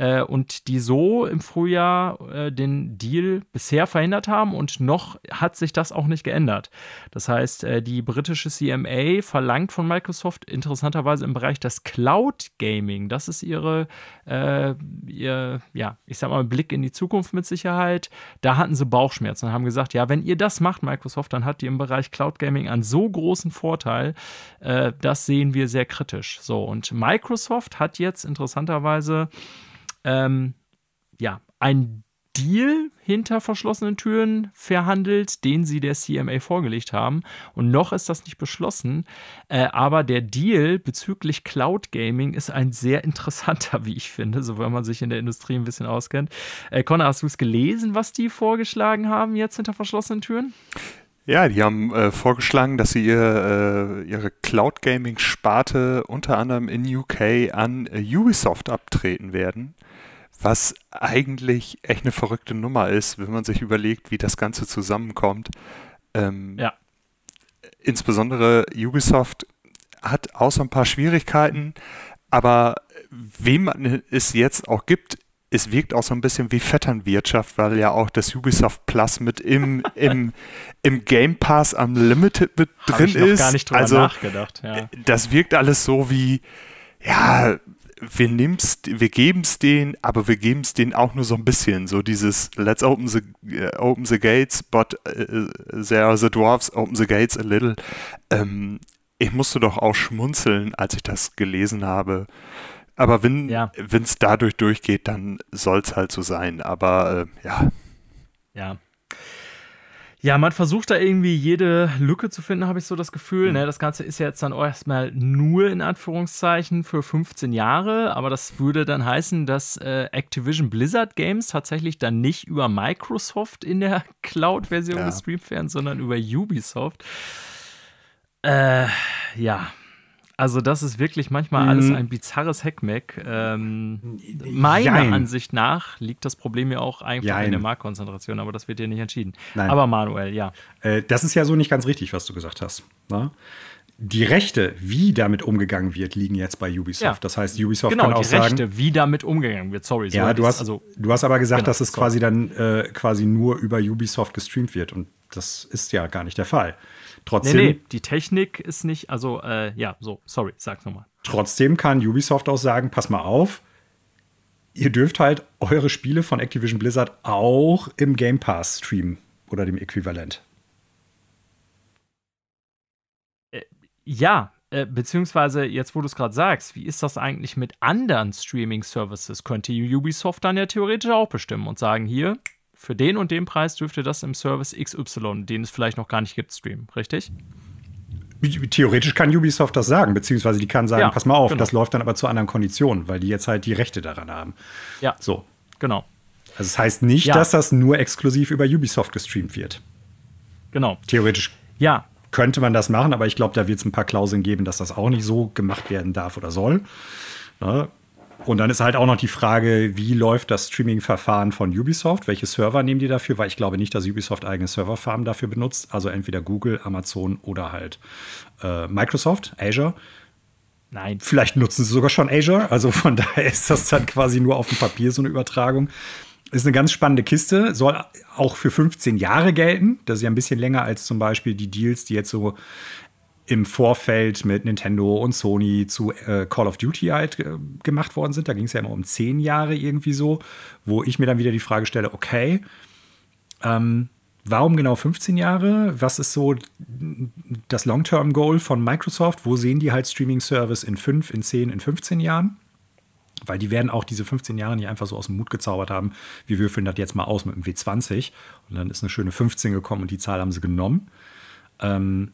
äh, und die so im Frühjahr äh, den Deal bisher verhindert haben und noch hat sich das auch nicht geändert. Das heißt, äh, die britische CMA verlangt von Microsoft interessanterweise im Bereich des Cloud Gaming, das ist ihre, äh, ihr, ja, ich sag mal, Blick in die Zukunft mit Sicherheit. Da hatten sie Bauchschmerzen und haben gesagt, ja, wenn ihr das macht, Microsoft, dann habt ihr im Bereich Cloud Gaming einen so großen Vorteil, äh, das sehen wir sehr kritisch. So, und Microsoft hat jetzt interessanterweise ähm, ja, ein Deal hinter verschlossenen Türen verhandelt, den sie der CMA vorgelegt haben. Und noch ist das nicht beschlossen. Äh, aber der Deal bezüglich Cloud Gaming ist ein sehr interessanter, wie ich finde, so wenn man sich in der Industrie ein bisschen auskennt. Äh, Connor, hast du es gelesen, was die vorgeschlagen haben jetzt hinter verschlossenen Türen? Ja, die haben äh, vorgeschlagen, dass sie ihr, äh, ihre Cloud Gaming Sparte unter anderem in UK an äh, Ubisoft abtreten werden was eigentlich echt eine verrückte Nummer ist, wenn man sich überlegt, wie das Ganze zusammenkommt. Ähm, ja. Insbesondere Ubisoft hat so ein paar Schwierigkeiten, aber wem es jetzt auch gibt, es wirkt auch so ein bisschen wie Vetternwirtschaft, weil ja auch das Ubisoft Plus mit im, im, im Game Pass am Limited mit drin Hab ich noch ist. gar nicht drüber also, nachgedacht. Ja. Das wirkt alles so wie, ja, wir wir geben's denen, aber wir geben's denen auch nur so ein bisschen. So dieses Let's open the, uh, open the gates, but uh, there are the dwarfs, open the gates a little. Ähm, ich musste doch auch schmunzeln, als ich das gelesen habe. Aber wenn ja. es dadurch durchgeht, dann soll es halt so sein. Aber äh, ja. Ja, ja, man versucht da irgendwie jede Lücke zu finden, habe ich so das Gefühl. Mhm. Ne? Das Ganze ist ja jetzt dann erstmal nur in Anführungszeichen für 15 Jahre, aber das würde dann heißen, dass äh, Activision Blizzard Games tatsächlich dann nicht über Microsoft in der Cloud-Version ja. gestreamt werden, sondern über Ubisoft. Äh, ja, also, das ist wirklich manchmal alles mhm. ein bizarres Hackmack. Ähm, meiner Jein. Ansicht nach liegt das Problem ja auch einfach Jein. in der Marktkonzentration, aber das wird ja nicht entschieden. Nein. Aber Manuel, ja. Äh, das ist ja so nicht ganz richtig, was du gesagt hast. Na? Ne? Die Rechte, wie damit umgegangen wird, liegen jetzt bei Ubisoft. Ja. Das heißt, Ubisoft genau, kann auch sagen. die Rechte, wie damit umgegangen wird. Sorry. So ja, du hast, also, du hast aber gesagt, genau, dass es sorry. quasi dann äh, quasi nur über Ubisoft gestreamt wird. Und das ist ja gar nicht der Fall. Trotzdem. Nee, nee, die Technik ist nicht, also, äh, ja, so, sorry, sag's nochmal. Trotzdem kann Ubisoft auch sagen: Pass mal auf, ihr dürft halt eure Spiele von Activision Blizzard auch im Game Pass streamen oder dem Äquivalent. Äh, ja, äh, beziehungsweise jetzt, wo du es gerade sagst, wie ist das eigentlich mit anderen Streaming-Services? Könnte Ubisoft dann ja theoretisch auch bestimmen und sagen, hier, für den und den Preis dürft ihr das im Service XY, den es vielleicht noch gar nicht gibt, streamen, richtig? Theoretisch kann Ubisoft das sagen, beziehungsweise die kann sagen, ja, pass mal auf, genau. das läuft dann aber zu anderen Konditionen, weil die jetzt halt die Rechte daran haben. Ja. So. Genau. Also es das heißt nicht, ja. dass das nur exklusiv über Ubisoft gestreamt wird. Genau. Theoretisch ja. könnte man das machen, aber ich glaube, da wird es ein paar Klauseln geben, dass das auch nicht so gemacht werden darf oder soll. Ne? Und dann ist halt auch noch die Frage, wie läuft das Streaming-Verfahren von Ubisoft? Welche Server nehmen die dafür? Weil ich glaube nicht, dass Ubisoft eigene Serverfarmen dafür benutzt. Also entweder Google, Amazon oder halt äh, Microsoft, Azure. Nein. Vielleicht nutzen sie sogar schon Azure. Also von daher ist das dann quasi nur auf dem Papier so eine Übertragung. Ist eine ganz spannende Kiste, soll auch für 15 Jahre gelten. Das ist ja ein bisschen länger als zum Beispiel die Deals, die jetzt so im Vorfeld mit Nintendo und Sony zu äh, Call of Duty halt äh, gemacht worden sind. Da ging es ja immer um zehn Jahre irgendwie so, wo ich mir dann wieder die Frage stelle, okay, ähm, Warum genau 15 Jahre? Was ist so das Long-Term-Goal von Microsoft? Wo sehen die halt Streaming-Service in 5, in 10, in 15 Jahren? Weil die werden auch diese 15 Jahre nicht einfach so aus dem Mut gezaubert haben, wir würfeln das jetzt mal aus mit dem W20. Und dann ist eine schöne 15 gekommen und die Zahl haben sie genommen. Ähm,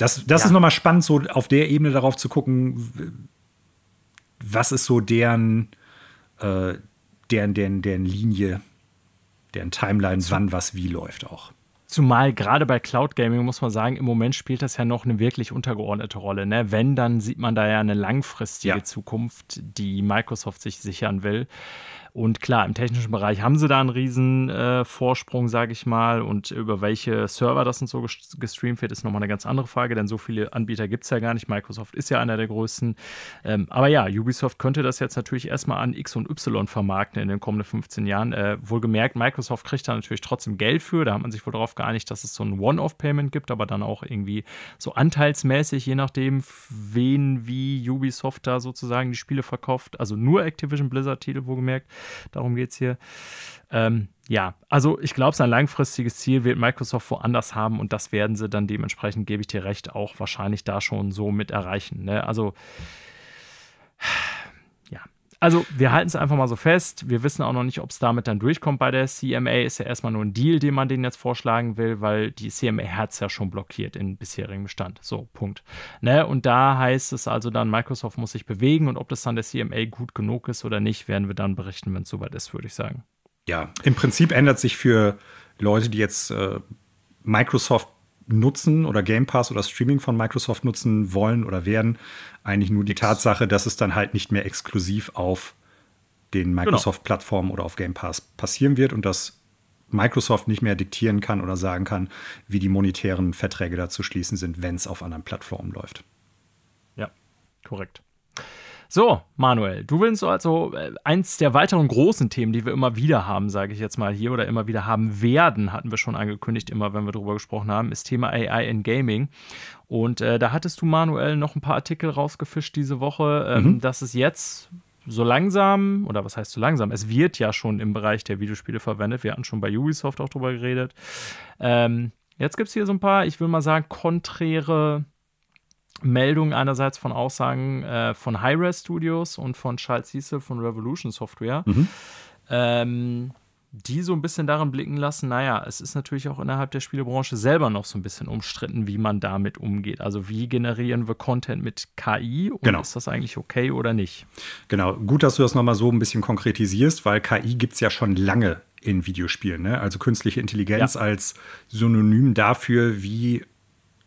das das ja. ist nochmal spannend, so auf der Ebene darauf zu gucken, was ist so deren, äh, deren, deren, deren Linie, deren Timeline, wann was wie läuft auch. Zumal gerade bei Cloud Gaming muss man sagen, im Moment spielt das ja noch eine wirklich untergeordnete Rolle. Ne? Wenn, dann sieht man da ja eine langfristige ja. Zukunft, die Microsoft sich sichern will. Und klar, im technischen Bereich haben sie da einen riesen äh, Vorsprung, sage ich mal. Und über welche Server das und so gestreamt wird, ist nochmal eine ganz andere Frage, denn so viele Anbieter gibt es ja gar nicht. Microsoft ist ja einer der größten. Ähm, aber ja, Ubisoft könnte das jetzt natürlich erstmal an X und Y vermarkten in den kommenden 15 Jahren. Äh, wohlgemerkt, Microsoft kriegt da natürlich trotzdem Geld für. Da hat man sich wohl darauf geeinigt, dass es so ein One-Off-Payment gibt, aber dann auch irgendwie so anteilsmäßig, je nachdem, wen wie Ubisoft da sozusagen die Spiele verkauft. Also nur Activision Blizzard-Titel, wohlgemerkt. Darum geht es hier. Ähm, ja, also ich glaube, sein langfristiges Ziel wird Microsoft woanders haben und das werden sie dann dementsprechend, gebe ich dir recht, auch wahrscheinlich da schon so mit erreichen. Ne? Also also, wir halten es einfach mal so fest. Wir wissen auch noch nicht, ob es damit dann durchkommt bei der CMA. Ist ja erstmal nur ein Deal, den man denen jetzt vorschlagen will, weil die CMA hat es ja schon blockiert in bisherigem Bestand. So, Punkt. Ne? Und da heißt es also dann, Microsoft muss sich bewegen und ob das dann der CMA gut genug ist oder nicht, werden wir dann berichten, wenn es soweit ist, würde ich sagen. Ja, im Prinzip ändert sich für Leute, die jetzt äh, Microsoft nutzen oder Game Pass oder Streaming von Microsoft nutzen wollen oder werden, eigentlich nur die Tatsache, dass es dann halt nicht mehr exklusiv auf den genau. Microsoft-Plattformen genau. oder auf Game Pass passieren wird und dass Microsoft nicht mehr diktieren kann oder sagen kann, wie die monetären Verträge dazu schließen sind, wenn es auf anderen Plattformen läuft. Ja, korrekt. So, Manuel, du willst also äh, eins der weiteren großen Themen, die wir immer wieder haben, sage ich jetzt mal hier, oder immer wieder haben werden, hatten wir schon angekündigt, immer wenn wir darüber gesprochen haben, ist Thema AI in Gaming. Und äh, da hattest du, Manuel, noch ein paar Artikel rausgefischt diese Woche, ähm, mhm. dass es jetzt so langsam, oder was heißt so langsam, es wird ja schon im Bereich der Videospiele verwendet. Wir hatten schon bei Ubisoft auch drüber geredet. Ähm, jetzt gibt es hier so ein paar, ich will mal sagen, konträre Meldungen einerseits von Aussagen äh, von Hi-Res Studios und von Charles Cecil von Revolution Software, mhm. ähm, die so ein bisschen darin blicken lassen, naja, es ist natürlich auch innerhalb der Spielebranche selber noch so ein bisschen umstritten, wie man damit umgeht. Also wie generieren wir Content mit KI und genau. ist das eigentlich okay oder nicht? Genau, gut, dass du das nochmal so ein bisschen konkretisierst, weil KI gibt es ja schon lange in Videospielen. Ne? Also künstliche Intelligenz ja. als Synonym dafür, wie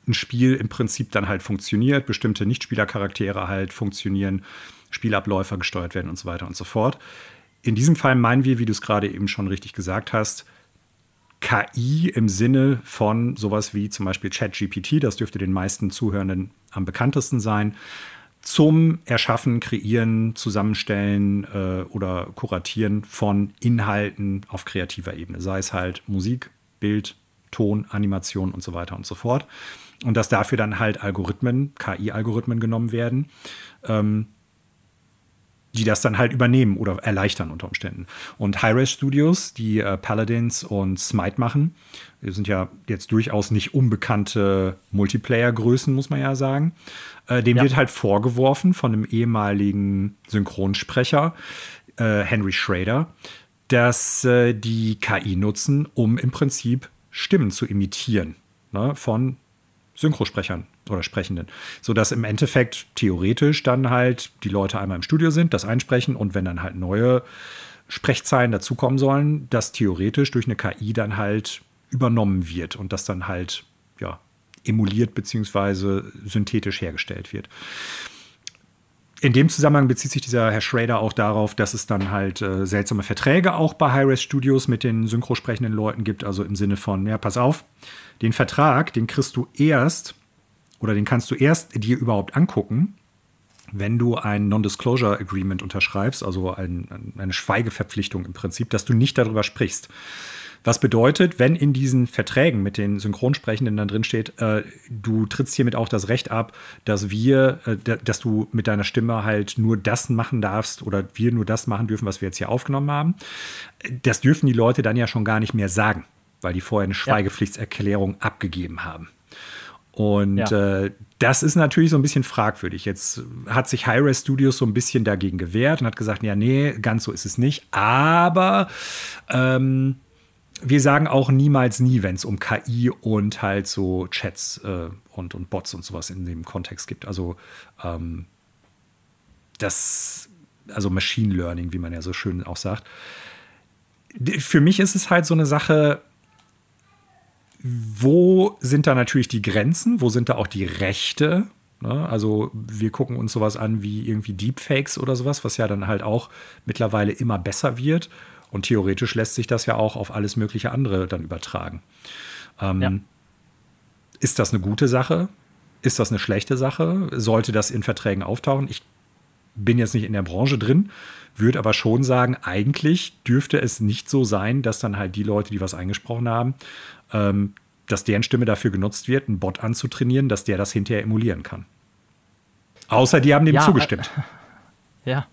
ein Spiel im Prinzip dann halt funktioniert, bestimmte Nichtspielercharaktere halt funktionieren, Spielabläufe gesteuert werden und so weiter und so fort. In diesem Fall meinen wir, wie du es gerade eben schon richtig gesagt hast, KI im Sinne von sowas wie zum Beispiel ChatGPT, das dürfte den meisten Zuhörenden am bekanntesten sein, zum Erschaffen, Kreieren, Zusammenstellen äh, oder Kuratieren von Inhalten auf kreativer Ebene, sei es halt Musik, Bild, Ton, Animation und so weiter und so fort und dass dafür dann halt Algorithmen, KI-Algorithmen genommen werden, ähm, die das dann halt übernehmen oder erleichtern unter Umständen. Und Hi-Res Studios, die äh, Paladins und Smite machen, die sind ja jetzt durchaus nicht unbekannte Multiplayer-Größen, muss man ja sagen. Äh, dem ja. wird halt vorgeworfen von einem ehemaligen Synchronsprecher, äh, Henry Schrader, dass äh, die KI nutzen, um im Prinzip Stimmen zu imitieren ne, von Synchrosprechern oder Sprechenden. Sodass im Endeffekt theoretisch dann halt die Leute einmal im Studio sind, das einsprechen und wenn dann halt neue Sprechzeilen dazukommen sollen, das theoretisch durch eine KI dann halt übernommen wird und das dann halt ja, emuliert bzw. synthetisch hergestellt wird. In dem Zusammenhang bezieht sich dieser Herr Schrader auch darauf, dass es dann halt äh, seltsame Verträge auch bei Hi-Res Studios mit den synchrosprechenden Leuten gibt. Also im Sinne von, ja, pass auf, den Vertrag, den kriegst du erst oder den kannst du erst dir überhaupt angucken, wenn du ein Non-Disclosure Agreement unterschreibst, also ein, eine Schweigeverpflichtung im Prinzip, dass du nicht darüber sprichst. Was bedeutet, wenn in diesen Verträgen mit den Synchronsprechenden dann drin steht, äh, du trittst hiermit auch das Recht ab, dass wir, äh, dass du mit deiner Stimme halt nur das machen darfst oder wir nur das machen dürfen, was wir jetzt hier aufgenommen haben. Das dürfen die Leute dann ja schon gar nicht mehr sagen. weil die vorher eine Schweigepflichtserklärung abgegeben haben. Und ja. äh, das ist natürlich so ein bisschen fragwürdig. Jetzt hat sich Hi-Res Studios so ein bisschen dagegen gewehrt und hat gesagt, ja, nee, ganz so ist es nicht. Aber ähm, wir sagen auch niemals nie, wenn es um KI und halt so Chats äh, und, und Bots und sowas in dem Kontext gibt. Also ähm, das, also Machine Learning, wie man ja so schön auch sagt. Für mich ist es halt so eine Sache, wo sind da natürlich die Grenzen? Wo sind da auch die Rechte? Ne? Also wir gucken uns sowas an wie irgendwie Deepfakes oder sowas, was ja dann halt auch mittlerweile immer besser wird. Und theoretisch lässt sich das ja auch auf alles mögliche andere dann übertragen. Ähm, ja. Ist das eine gute Sache? Ist das eine schlechte Sache? Sollte das in Verträgen auftauchen? Ich bin jetzt nicht in der Branche drin, würde aber schon sagen, eigentlich dürfte es nicht so sein, dass dann halt die Leute, die was eingesprochen haben, ähm, dass deren Stimme dafür genutzt wird, einen Bot anzutrainieren, dass der das hinterher emulieren kann. Außer die haben dem ja, zugestimmt. Äh, ja,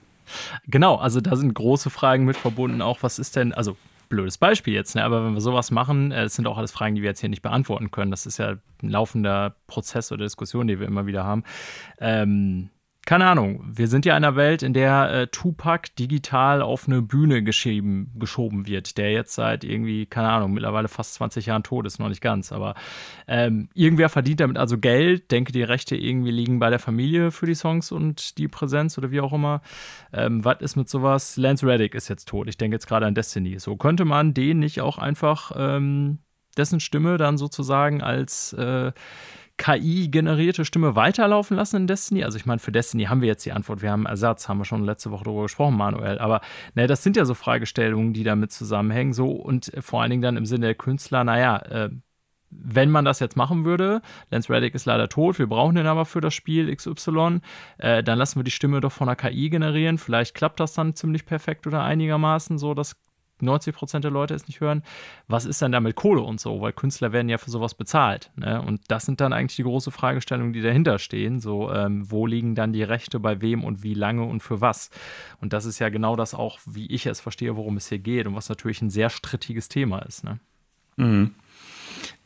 genau. Also da sind große Fragen mit verbunden. Auch was ist denn, also blödes Beispiel jetzt, ne? aber wenn wir sowas machen, äh, das sind auch alles Fragen, die wir jetzt hier nicht beantworten können. Das ist ja ein laufender Prozess oder Diskussion, die wir immer wieder haben. Ähm, keine Ahnung, wir sind ja in einer Welt, in der äh, Tupac digital auf eine Bühne geschoben, geschoben wird, der jetzt seit irgendwie, keine Ahnung, mittlerweile fast 20 Jahren tot ist, noch nicht ganz, aber ähm, irgendwer verdient damit also Geld, denke, die Rechte irgendwie liegen bei der Familie für die Songs und die Präsenz oder wie auch immer. Ähm, was ist mit sowas? Lance Reddick ist jetzt tot, ich denke jetzt gerade an Destiny. So könnte man den nicht auch einfach ähm, dessen Stimme dann sozusagen als äh, KI-generierte Stimme weiterlaufen lassen in Destiny? Also ich meine, für Destiny haben wir jetzt die Antwort, wir haben Ersatz, haben wir schon letzte Woche darüber gesprochen, Manuel. Aber ne, das sind ja so Fragestellungen, die damit zusammenhängen. So und vor allen Dingen dann im Sinne der Künstler, naja, äh, wenn man das jetzt machen würde, Lance Reddick ist leider tot, wir brauchen den aber für das Spiel XY, äh, dann lassen wir die Stimme doch von der KI generieren. Vielleicht klappt das dann ziemlich perfekt oder einigermaßen so. Das 90 Prozent der Leute es nicht hören, was ist denn da mit Kohle und so? Weil Künstler werden ja für sowas bezahlt. Ne? Und das sind dann eigentlich die große Fragestellungen, die dahinter stehen. So, ähm, wo liegen dann die Rechte bei wem und wie lange und für was? Und das ist ja genau das auch, wie ich es verstehe, worum es hier geht und was natürlich ein sehr strittiges Thema ist. Ne? Mhm.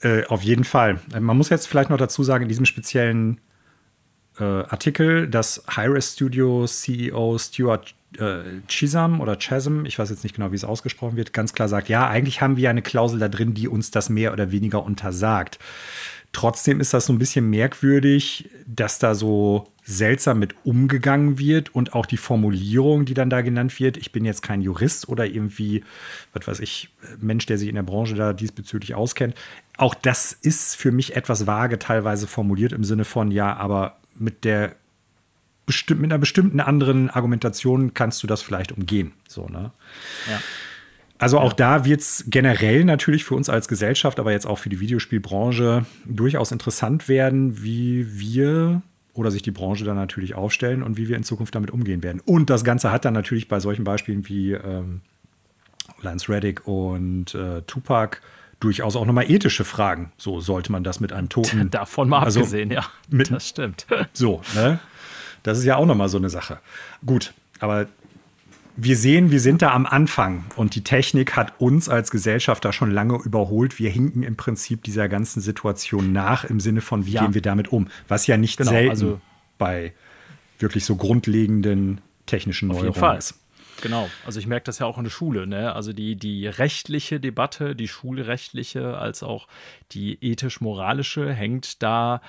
Äh, auf jeden Fall. Man muss jetzt vielleicht noch dazu sagen, in diesem speziellen äh, Artikel, dass Hi-Res Studio CEO Stuart äh, Chisholm oder Chasm, ich weiß jetzt nicht genau, wie es ausgesprochen wird, ganz klar sagt, ja, eigentlich haben wir eine Klausel da drin, die uns das mehr oder weniger untersagt. Trotzdem ist das so ein bisschen merkwürdig, dass da so seltsam mit umgegangen wird und auch die Formulierung, die dann da genannt wird. Ich bin jetzt kein Jurist oder irgendwie, was weiß ich, Mensch, der sich in der Branche da diesbezüglich auskennt. Auch das ist für mich etwas vage teilweise formuliert im Sinne von, ja, aber mit der bestimmt, mit einer bestimmten anderen Argumentation kannst du das vielleicht umgehen. So, ne? Ja. Also auch da wird es generell natürlich für uns als Gesellschaft, aber jetzt auch für die Videospielbranche durchaus interessant werden, wie wir oder sich die Branche dann natürlich aufstellen und wie wir in Zukunft damit umgehen werden. Und das Ganze hat dann natürlich bei solchen Beispielen wie ähm, Lance Reddick und äh, Tupac durchaus auch nochmal ethische Fragen. So sollte man das mit einem Toten. Davon mal also abgesehen, ja. Mit, das stimmt. So, ne? Das ist ja auch nochmal so eine Sache. Gut, aber wir sehen, wir sind da am Anfang und die Technik hat uns als Gesellschaft da schon lange überholt. Wir hinken im Prinzip dieser ganzen Situation nach im Sinne von, wie ja. gehen wir damit um? Was ja nicht genau, selten also bei wirklich so grundlegenden technischen Neuerungen ist. Genau, also ich merke das ja auch in der Schule, ne? Also die, die rechtliche Debatte, die schulrechtliche als auch die ethisch-moralische hängt da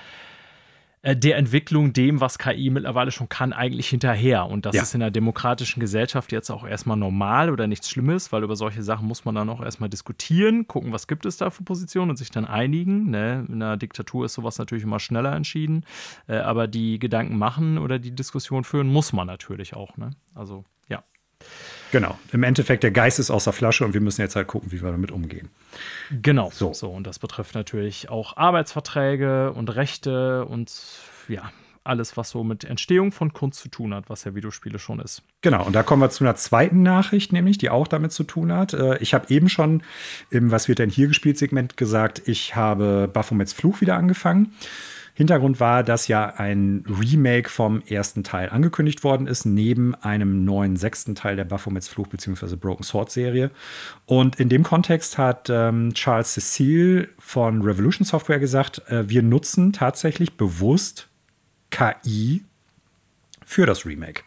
äh, der Entwicklung, dem, was KI mittlerweile schon kann, eigentlich hinterher. Und das ja. ist in einer demokratischen Gesellschaft jetzt auch erstmal normal oder nichts Schlimmes, weil über solche Sachen muss man dann auch erstmal diskutieren, gucken, was gibt es da für Positionen und sich dann einigen. Ne? In einer Diktatur ist sowas natürlich immer schneller entschieden, äh, aber die Gedanken machen oder die Diskussion führen muss man natürlich auch. Ne? Also. Genau. Im Endeffekt, der Geist ist aus der Flasche und wir müssen jetzt halt gucken, wie wir damit umgehen. Genau. So. so und das betrifft natürlich auch Arbeitsverträge und Rechte und ja, alles, was so mit Entstehung von Kunst zu tun hat, was ja Videospiele schon ist. Genau, und da kommen wir zu einer zweiten Nachricht, nämlich, die auch damit zu tun hat. Äh, ich habe eben schon im Was wird denn hier gespielt Segment gesagt, ich habe Baphomets Fluch wieder angefangen. Hintergrund war, dass ja ein Remake vom ersten Teil angekündigt worden ist, neben einem neuen sechsten Teil der Baphomets Fluch bzw. Broken Sword Serie. Und in dem Kontext hat ähm, Charles Cecile von Revolution Software gesagt, äh, wir nutzen tatsächlich bewusst KI für das Remake.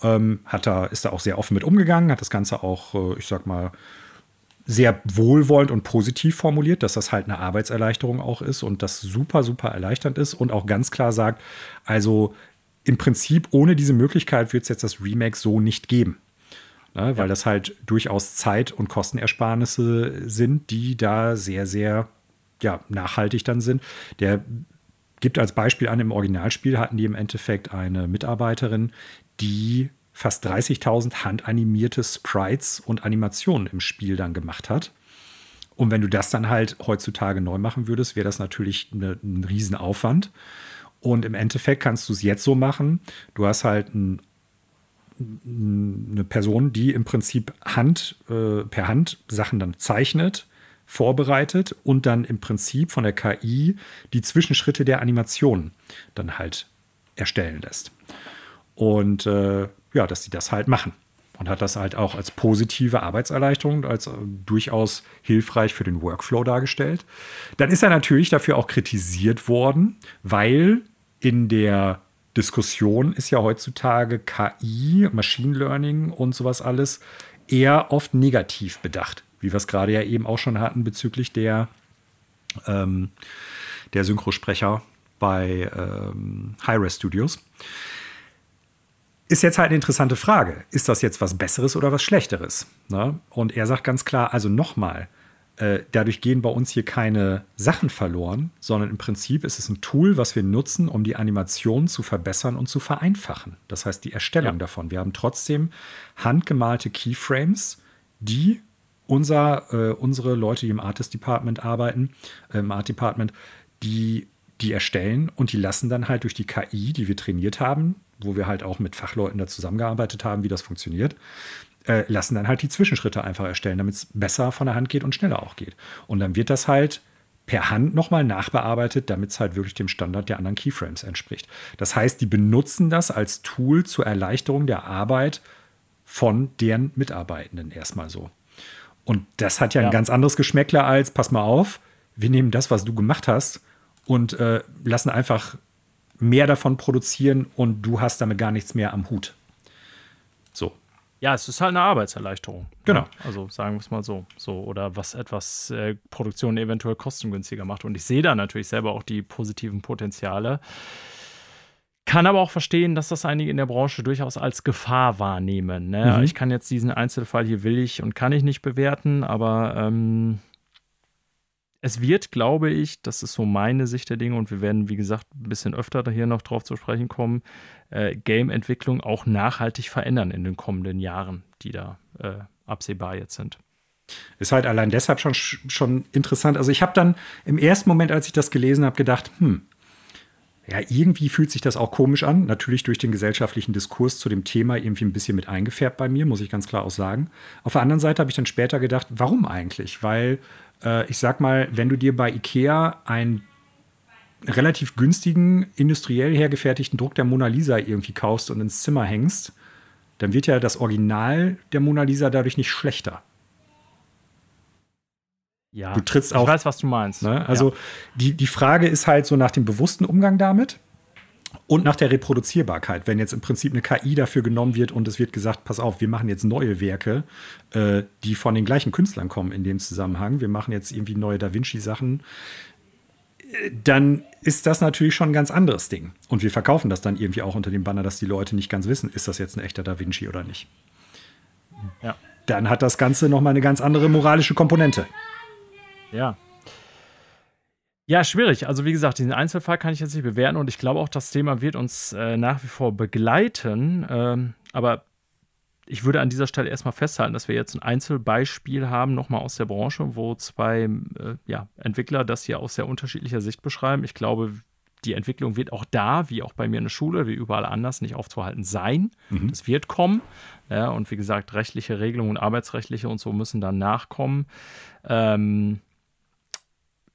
Ähm, hat da, ist da auch sehr offen mit umgegangen, hat das Ganze auch, äh, ich sag mal, sehr wohlwollend und positiv formuliert, dass das halt eine Arbeitserleichterung auch ist und das super, super erleichternd ist und auch ganz klar sagt, also im Prinzip ohne diese Möglichkeit wird es jetzt das Remake so nicht geben. Ne, weil das halt durchaus Zeit- und Kostenersparnisse sind, die da sehr, sehr ja, nachhaltig dann sind. Der gibt als Beispiel an, im Originalspiel hatten die im Endeffekt eine Mitarbeiterin, die fast 30.000 handanimierte Sprites und Animationen im Spiel dann gemacht hat. Und wenn du das dann halt heutzutage neu machen würdest, wäre das natürlich eine, ein Riesenaufwand. Und im Endeffekt kannst du es jetzt so machen. Du hast halt ein, eine Person, die im Prinzip Hand, äh, per Hand Sachen dann zeichnet, vorbereitet und dann im Prinzip von der KI die Zwischenschritte der Animation dann halt erstellen lässt. Und äh, ja, dass sie das halt machen. Und hat das halt auch als positive Arbeitserleichterung, als äh, durchaus hilfreich für den Workflow dargestellt. Dann ist er natürlich dafür auch kritisiert worden, weil in der Diskussion ist ja heutzutage KI, Machine Learning und sowas alles eher oft negativ bedacht, wie wir es gerade ja eben auch schon hatten bezüglich der, ähm, der Synchrosprecher bei ähm, Hi-Res Studios. Ist jetzt halt eine interessante Frage. Ist das jetzt was Besseres oder was Schlechteres? Ne? Und er sagt ganz klar, also nochmal, äh, dadurch gehen bei uns hier keine Sachen verloren, sondern im Prinzip ist es ein Tool, was wir nutzen, um die Animation zu verbessern und zu vereinfachen. Das heißt, die Erstellung ja. davon. Wir haben trotzdem handgemalte Keyframes, die unser, äh, unsere Leute, die im Artist Department arbeiten, äh, im Art Department, die die erstellen und die lassen dann halt durch die KI, die wir trainiert haben, wo wir halt auch mit Fachleuten da zusammengearbeitet haben, wie das funktioniert, äh, lassen dann halt die Zwischenschritte einfach erstellen, damit es besser von der Hand geht und schneller auch geht. Und dann wird das halt per Hand nochmal nachbearbeitet, damit es halt wirklich dem Standard der anderen Keyframes entspricht. Das heißt, die benutzen das als Tool zur Erleichterung der Arbeit von deren Mitarbeitenden erstmal so. Und das hat ja, ja. ein ganz anderes Geschmäckler als, pass mal auf, wir nehmen das, was du gemacht hast und äh, lassen einfach mehr davon produzieren und du hast damit gar nichts mehr am Hut. So. Ja, es ist halt eine Arbeitserleichterung. Genau. Ja, also sagen wir es mal so. so. Oder was etwas äh, Produktion eventuell kostengünstiger macht. Und ich sehe da natürlich selber auch die positiven Potenziale. Kann aber auch verstehen, dass das einige in der Branche durchaus als Gefahr wahrnehmen. Ne? Mhm. Ich kann jetzt diesen Einzelfall hier will ich und kann ich nicht bewerten, aber ähm, es wird, glaube ich, das ist so meine Sicht der Dinge und wir werden, wie gesagt, ein bisschen öfter hier noch drauf zu sprechen kommen, äh, Game-Entwicklung auch nachhaltig verändern in den kommenden Jahren, die da äh, absehbar jetzt sind. Ist halt allein deshalb schon, schon interessant. Also ich habe dann im ersten Moment, als ich das gelesen habe, gedacht, hm, ja, irgendwie fühlt sich das auch komisch an. Natürlich durch den gesellschaftlichen Diskurs zu dem Thema irgendwie ein bisschen mit eingefärbt bei mir, muss ich ganz klar auch sagen. Auf der anderen Seite habe ich dann später gedacht, warum eigentlich? Weil äh, ich sag mal, wenn du dir bei IKEA einen relativ günstigen, industriell hergefertigten Druck der Mona Lisa irgendwie kaufst und ins Zimmer hängst, dann wird ja das Original der Mona Lisa dadurch nicht schlechter. Ja, du trittst auch. Ich weiß, was du meinst. Ne? Also ja. die, die Frage ist halt so nach dem bewussten Umgang damit und nach der Reproduzierbarkeit. Wenn jetzt im Prinzip eine KI dafür genommen wird und es wird gesagt, pass auf, wir machen jetzt neue Werke, äh, die von den gleichen Künstlern kommen in dem Zusammenhang. Wir machen jetzt irgendwie neue Da Vinci-Sachen. Äh, dann ist das natürlich schon ein ganz anderes Ding. Und wir verkaufen das dann irgendwie auch unter dem Banner, dass die Leute nicht ganz wissen, ist das jetzt ein echter Da Vinci oder nicht. Ja. Dann hat das Ganze nochmal eine ganz andere moralische Komponente. Ja, ja, schwierig. Also wie gesagt, diesen Einzelfall kann ich jetzt nicht bewerten und ich glaube auch, das Thema wird uns äh, nach wie vor begleiten. Ähm, aber ich würde an dieser Stelle erstmal festhalten, dass wir jetzt ein Einzelbeispiel haben, nochmal aus der Branche, wo zwei äh, ja, Entwickler das hier aus sehr unterschiedlicher Sicht beschreiben. Ich glaube, die Entwicklung wird auch da, wie auch bei mir in der Schule, wie überall anders, nicht aufzuhalten sein. Mhm. Das wird kommen. Ja, und wie gesagt, rechtliche Regelungen, arbeitsrechtliche und so müssen dann nachkommen. Ähm,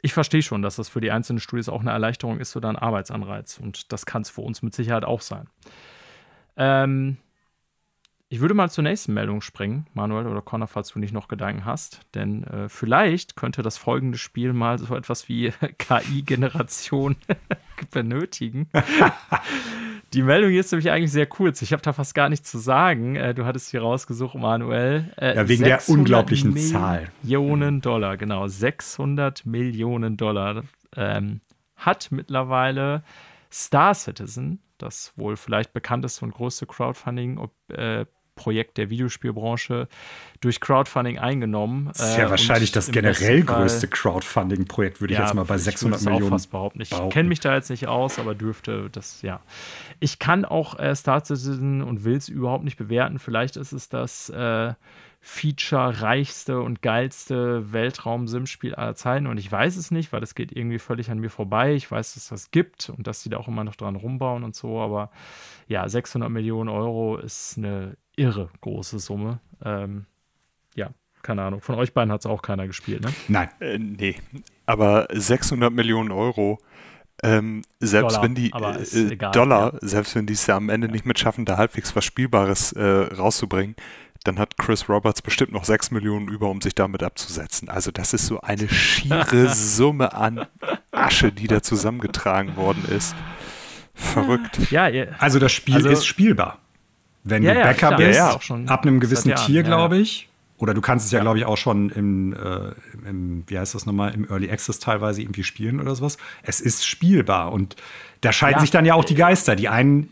ich verstehe schon, dass das für die einzelnen Studios auch eine Erleichterung ist oder ein Arbeitsanreiz. Und das kann es für uns mit Sicherheit auch sein. Ähm, ich würde mal zur nächsten Meldung springen, Manuel oder Connor, falls du nicht noch Gedanken hast. Denn äh, vielleicht könnte das folgende Spiel mal so etwas wie KI-Generation benötigen. Die Meldung hier ist nämlich eigentlich sehr kurz. Ich habe da fast gar nichts zu sagen. Äh, du hattest hier rausgesucht, Manuel. Äh, ja, wegen der unglaublichen Millionen Zahl. Millionen Dollar, genau. 600 Millionen Dollar ähm, hat mittlerweile Star Citizen, das wohl vielleicht bekannteste und größte Crowdfunding äh, Projekt der Videospielbranche durch Crowdfunding eingenommen. Das ist ja äh, wahrscheinlich das generell größte Crowdfunding-Projekt, würde ich ja, jetzt mal bei 600 ich Millionen. Fast behaupten. Ich kenne mich da jetzt nicht aus, aber dürfte das, ja. Ich kann auch äh, Star Citizen und will es überhaupt nicht bewerten. Vielleicht ist es das äh, feature-reichste und geilste Weltraum-Sim-Spiel aller Zeiten. Und ich weiß es nicht, weil das geht irgendwie völlig an mir vorbei. Ich weiß, dass das gibt und dass sie da auch immer noch dran rumbauen und so. Aber ja, 600 Millionen Euro ist eine irre große Summe. Ähm, ja, keine Ahnung. Von euch beiden hat es auch keiner gespielt, ne? Nein. Äh, nee. Aber 600 Millionen Euro. Ähm, selbst Dollar, wenn die äh, egal, Dollar, ja. selbst wenn die es ja am Ende ja. nicht mit schaffen, da halbwegs was Spielbares äh, rauszubringen, dann hat Chris Roberts bestimmt noch 6 Millionen über, um sich damit abzusetzen. Also das ist so eine schiere Summe an Asche, die da zusammengetragen worden ist. Verrückt. Ja, also das Spiel also, ist spielbar. Wenn ja, du Bäcker ja, bist, ja, ab einem gewissen Tier, glaube ich, oder du kannst es ja, glaube ich, auch schon im, äh, im, wie heißt das nochmal, im Early Access teilweise irgendwie spielen oder sowas. Es ist spielbar und da scheiden sich dann ja auch die Geister. Die einen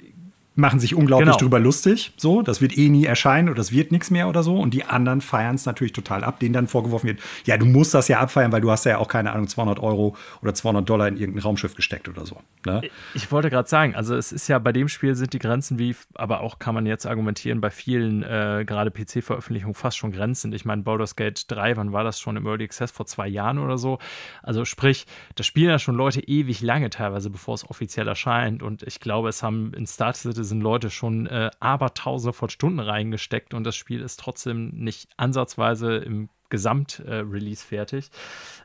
machen sich unglaublich genau. drüber lustig. So, das wird eh nie erscheinen oder das wird nichts mehr oder so. Und die anderen feiern es natürlich total ab, denen dann vorgeworfen wird, ja, du musst das ja abfeiern, weil du hast ja auch, keine Ahnung, 200 Euro oder 200 Dollar in irgendein Raumschiff gesteckt oder so. Ne? Ich wollte gerade sagen, also es ist ja bei dem Spiel sind die Grenzen wie, aber auch kann man jetzt argumentieren, bei vielen, äh, gerade PC-Veröffentlichungen fast schon grenzend. Ich meine, Baldur's Gate 3, wann war das schon im Early Access? Vor zwei Jahren oder so. Also sprich, das spielen ja schon Leute ewig lange teilweise, bevor es offiziell erscheint. Und ich glaube, es haben in Star Citizen sind Leute schon äh, abertausende von Stunden reingesteckt und das Spiel ist trotzdem nicht ansatzweise im Gesamt-Release äh, fertig.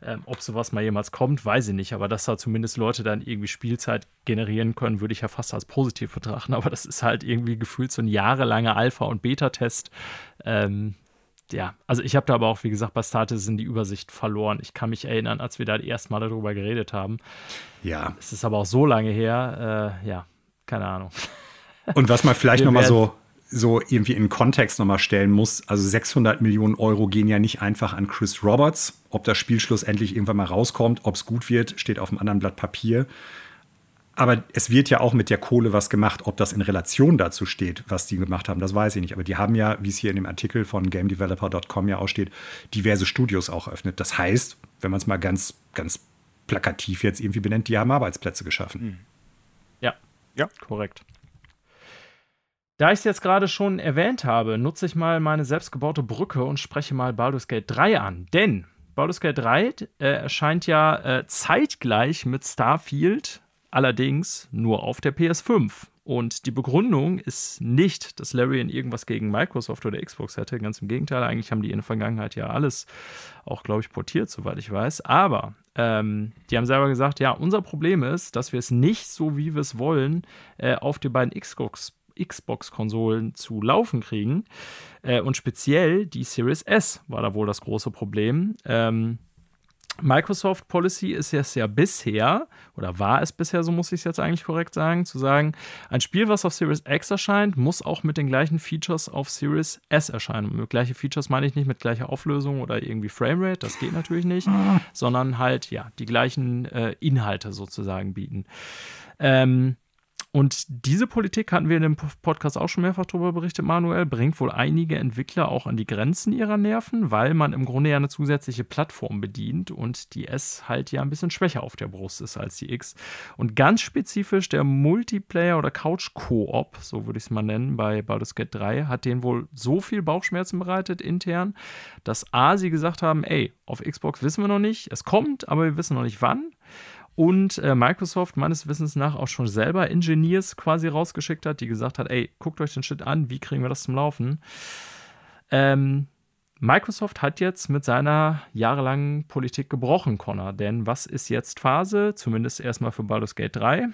Ähm, ob sowas mal jemals kommt, weiß ich nicht, aber dass da zumindest Leute dann irgendwie Spielzeit generieren können, würde ich ja fast als positiv betrachten. Aber das ist halt irgendwie gefühlt so ein jahrelanger Alpha- und Beta-Test. Ähm, ja, also ich habe da aber auch, wie gesagt, bei Starters in die Übersicht verloren. Ich kann mich erinnern, als wir da erst mal darüber geredet haben. Ja. Es ist aber auch so lange her. Äh, ja, keine Ahnung. Und was man vielleicht nochmal so, so irgendwie in Kontext nochmal stellen muss, also 600 Millionen Euro gehen ja nicht einfach an Chris Roberts. Ob das Spiel schlussendlich irgendwann mal rauskommt, ob es gut wird, steht auf einem anderen Blatt Papier. Aber es wird ja auch mit der Kohle was gemacht. Ob das in Relation dazu steht, was die gemacht haben, das weiß ich nicht. Aber die haben ja, wie es hier in dem Artikel von GameDeveloper.com ja auch steht, diverse Studios auch eröffnet. Das heißt, wenn man es mal ganz, ganz plakativ jetzt irgendwie benennt, die haben Arbeitsplätze geschaffen. Hm. Ja, ja, korrekt. Da ich es jetzt gerade schon erwähnt habe, nutze ich mal meine selbstgebaute Brücke und spreche mal Baldur's Gate 3 an. Denn Baldur's Gate 3 äh, erscheint ja äh, zeitgleich mit Starfield, allerdings nur auf der PS5. Und die Begründung ist nicht, dass Larian irgendwas gegen Microsoft oder Xbox hätte. Ganz im Gegenteil, eigentlich haben die in der Vergangenheit ja alles auch, glaube ich, portiert, soweit ich weiß. Aber ähm, die haben selber gesagt, ja, unser Problem ist, dass wir es nicht so, wie wir es wollen, äh, auf die beiden Xbox Xbox-Konsolen zu laufen kriegen. Äh, und speziell die Series S war da wohl das große Problem. Ähm, Microsoft Policy ist es ja bisher, oder war es bisher, so muss ich es jetzt eigentlich korrekt sagen, zu sagen, ein Spiel, was auf Series X erscheint, muss auch mit den gleichen Features auf Series S erscheinen. Und mit gleiche Features meine ich nicht mit gleicher Auflösung oder irgendwie Framerate, das geht natürlich nicht, sondern halt, ja, die gleichen äh, Inhalte sozusagen bieten. Ähm, und diese Politik hatten wir in dem Podcast auch schon mehrfach darüber berichtet, Manuel, bringt wohl einige Entwickler auch an die Grenzen ihrer Nerven, weil man im Grunde ja eine zusätzliche Plattform bedient und die S halt ja ein bisschen schwächer auf der Brust ist als die X. Und ganz spezifisch der Multiplayer oder Couch-Koop, so würde ich es mal nennen, bei Baldur's Gate 3, hat denen wohl so viel Bauchschmerzen bereitet intern, dass A, sie gesagt haben, ey, auf Xbox wissen wir noch nicht, es kommt, aber wir wissen noch nicht wann und äh, Microsoft meines Wissens nach auch schon selber Engineers quasi rausgeschickt hat, die gesagt hat, ey, guckt euch den Shit an, wie kriegen wir das zum Laufen? Ähm, Microsoft hat jetzt mit seiner jahrelangen Politik gebrochen, Connor. Denn was ist jetzt Phase? Zumindest erstmal für Baldur's Gate 3.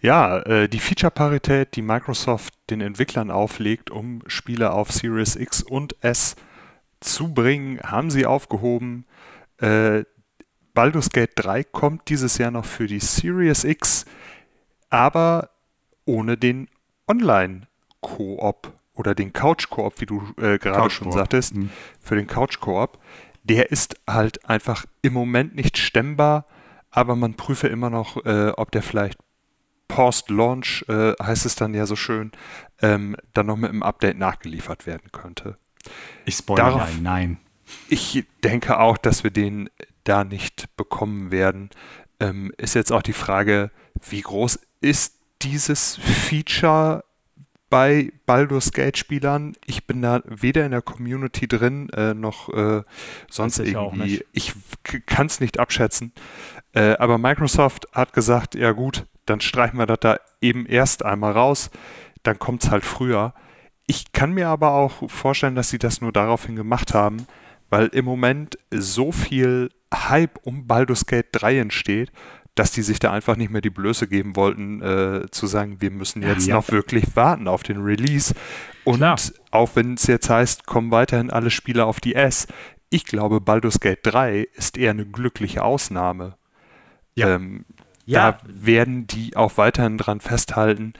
Ja, äh, die Feature-Parität, die Microsoft den Entwicklern auflegt, um Spiele auf Series X und S zu bringen, haben sie aufgehoben. Äh, Baldur's Gate 3 kommt dieses Jahr noch für die Series X, aber ohne den Online-Koop oder den Couch-Koop, wie du äh, gerade schon sagtest, mhm. für den Couch-Koop, der ist halt einfach im Moment nicht stemmbar, aber man prüfe immer noch, äh, ob der vielleicht Post-Launch, äh, heißt es dann ja so schön, ähm, dann noch mit einem Update nachgeliefert werden könnte. Ich spoilere Darauf, nein. Ich denke auch, dass wir den da nicht bekommen werden. Ähm, ist jetzt auch die Frage, wie groß ist dieses Feature bei Baldur's Gate Spielern. Ich bin da weder in der Community drin äh, noch äh, sonst ich irgendwie. Ich kann es nicht abschätzen. Äh, aber Microsoft hat gesagt, ja gut, dann streichen wir das da eben erst einmal raus. Dann kommt es halt früher. Ich kann mir aber auch vorstellen, dass sie das nur daraufhin gemacht haben, weil im Moment so viel Hype um Baldur's Gate 3 entsteht, dass die sich da einfach nicht mehr die Blöße geben wollten, äh, zu sagen, wir müssen jetzt ja. noch wirklich warten auf den Release. Und Klar. auch wenn es jetzt heißt, kommen weiterhin alle Spiele auf die S, ich glaube, Baldur's Gate 3 ist eher eine glückliche Ausnahme. Ja. Ähm, ja. Da werden die auch weiterhin dran festhalten.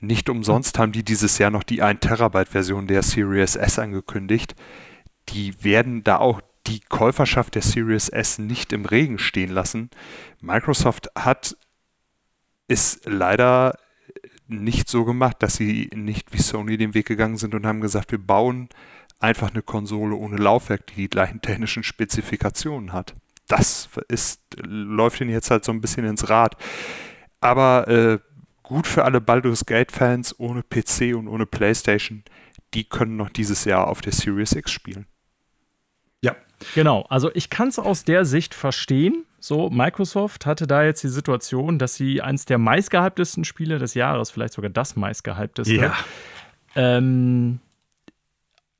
Nicht umsonst haben die dieses Jahr noch die 1 Terabyte Version der Series S angekündigt. Die werden da auch die Käuferschaft der Series S nicht im Regen stehen lassen. Microsoft hat es leider nicht so gemacht, dass sie nicht wie Sony den Weg gegangen sind und haben gesagt, wir bauen einfach eine Konsole ohne Laufwerk, die die gleichen technischen Spezifikationen hat. Das ist, läuft ihnen jetzt halt so ein bisschen ins Rad. Aber äh, gut für alle Baldur's Gate-Fans ohne PC und ohne PlayStation, die können noch dieses Jahr auf der Series X spielen. Genau, also ich kann es aus der Sicht verstehen. So, Microsoft hatte da jetzt die Situation, dass sie eins der meistgehyptesten Spiele des Jahres, vielleicht sogar das meistgehypteste, ja. ähm,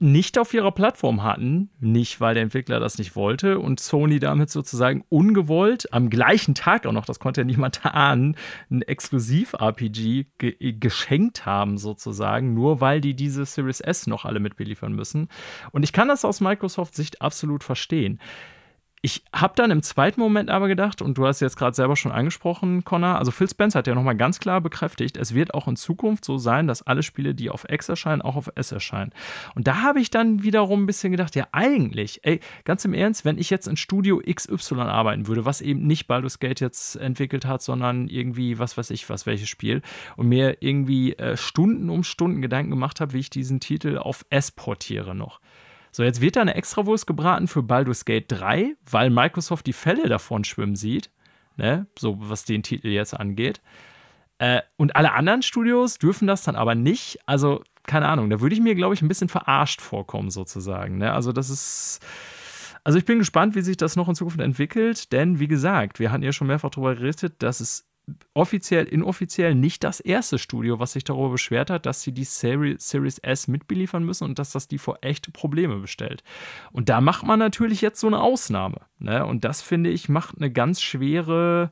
nicht auf ihrer Plattform hatten, nicht weil der Entwickler das nicht wollte und Sony damit sozusagen ungewollt am gleichen Tag auch noch, das konnte ja niemand ahnen, ein Exklusiv-RPG ge geschenkt haben sozusagen, nur weil die diese Series S noch alle mitbeliefern müssen. Und ich kann das aus Microsoft Sicht absolut verstehen. Ich habe dann im zweiten Moment aber gedacht, und du hast jetzt gerade selber schon angesprochen, Connor, also Phil Spencer hat ja nochmal ganz klar bekräftigt, es wird auch in Zukunft so sein, dass alle Spiele, die auf X erscheinen, auch auf S erscheinen. Und da habe ich dann wiederum ein bisschen gedacht, ja eigentlich, ey, ganz im Ernst, wenn ich jetzt in Studio XY arbeiten würde, was eben nicht Baldur's Gate jetzt entwickelt hat, sondern irgendwie, was weiß ich was, welches Spiel, und mir irgendwie äh, Stunden um Stunden Gedanken gemacht habe, wie ich diesen Titel auf S portiere noch so, jetzt wird da eine Extrawurst gebraten für Baldur's Gate 3, weil Microsoft die Fälle davon schwimmen sieht. Ne? So, was den Titel jetzt angeht. Äh, und alle anderen Studios dürfen das dann aber nicht. Also, keine Ahnung, da würde ich mir, glaube ich, ein bisschen verarscht vorkommen, sozusagen. Ne? Also, das ist. Also ich bin gespannt, wie sich das noch in Zukunft entwickelt, denn wie gesagt, wir hatten ja schon mehrfach darüber geredet, dass es offiziell, inoffiziell nicht das erste Studio, was sich darüber beschwert hat, dass sie die Series S mitbeliefern müssen und dass das die vor echte Probleme bestellt. Und da macht man natürlich jetzt so eine Ausnahme. Ne? Und das, finde ich, macht eine ganz schwere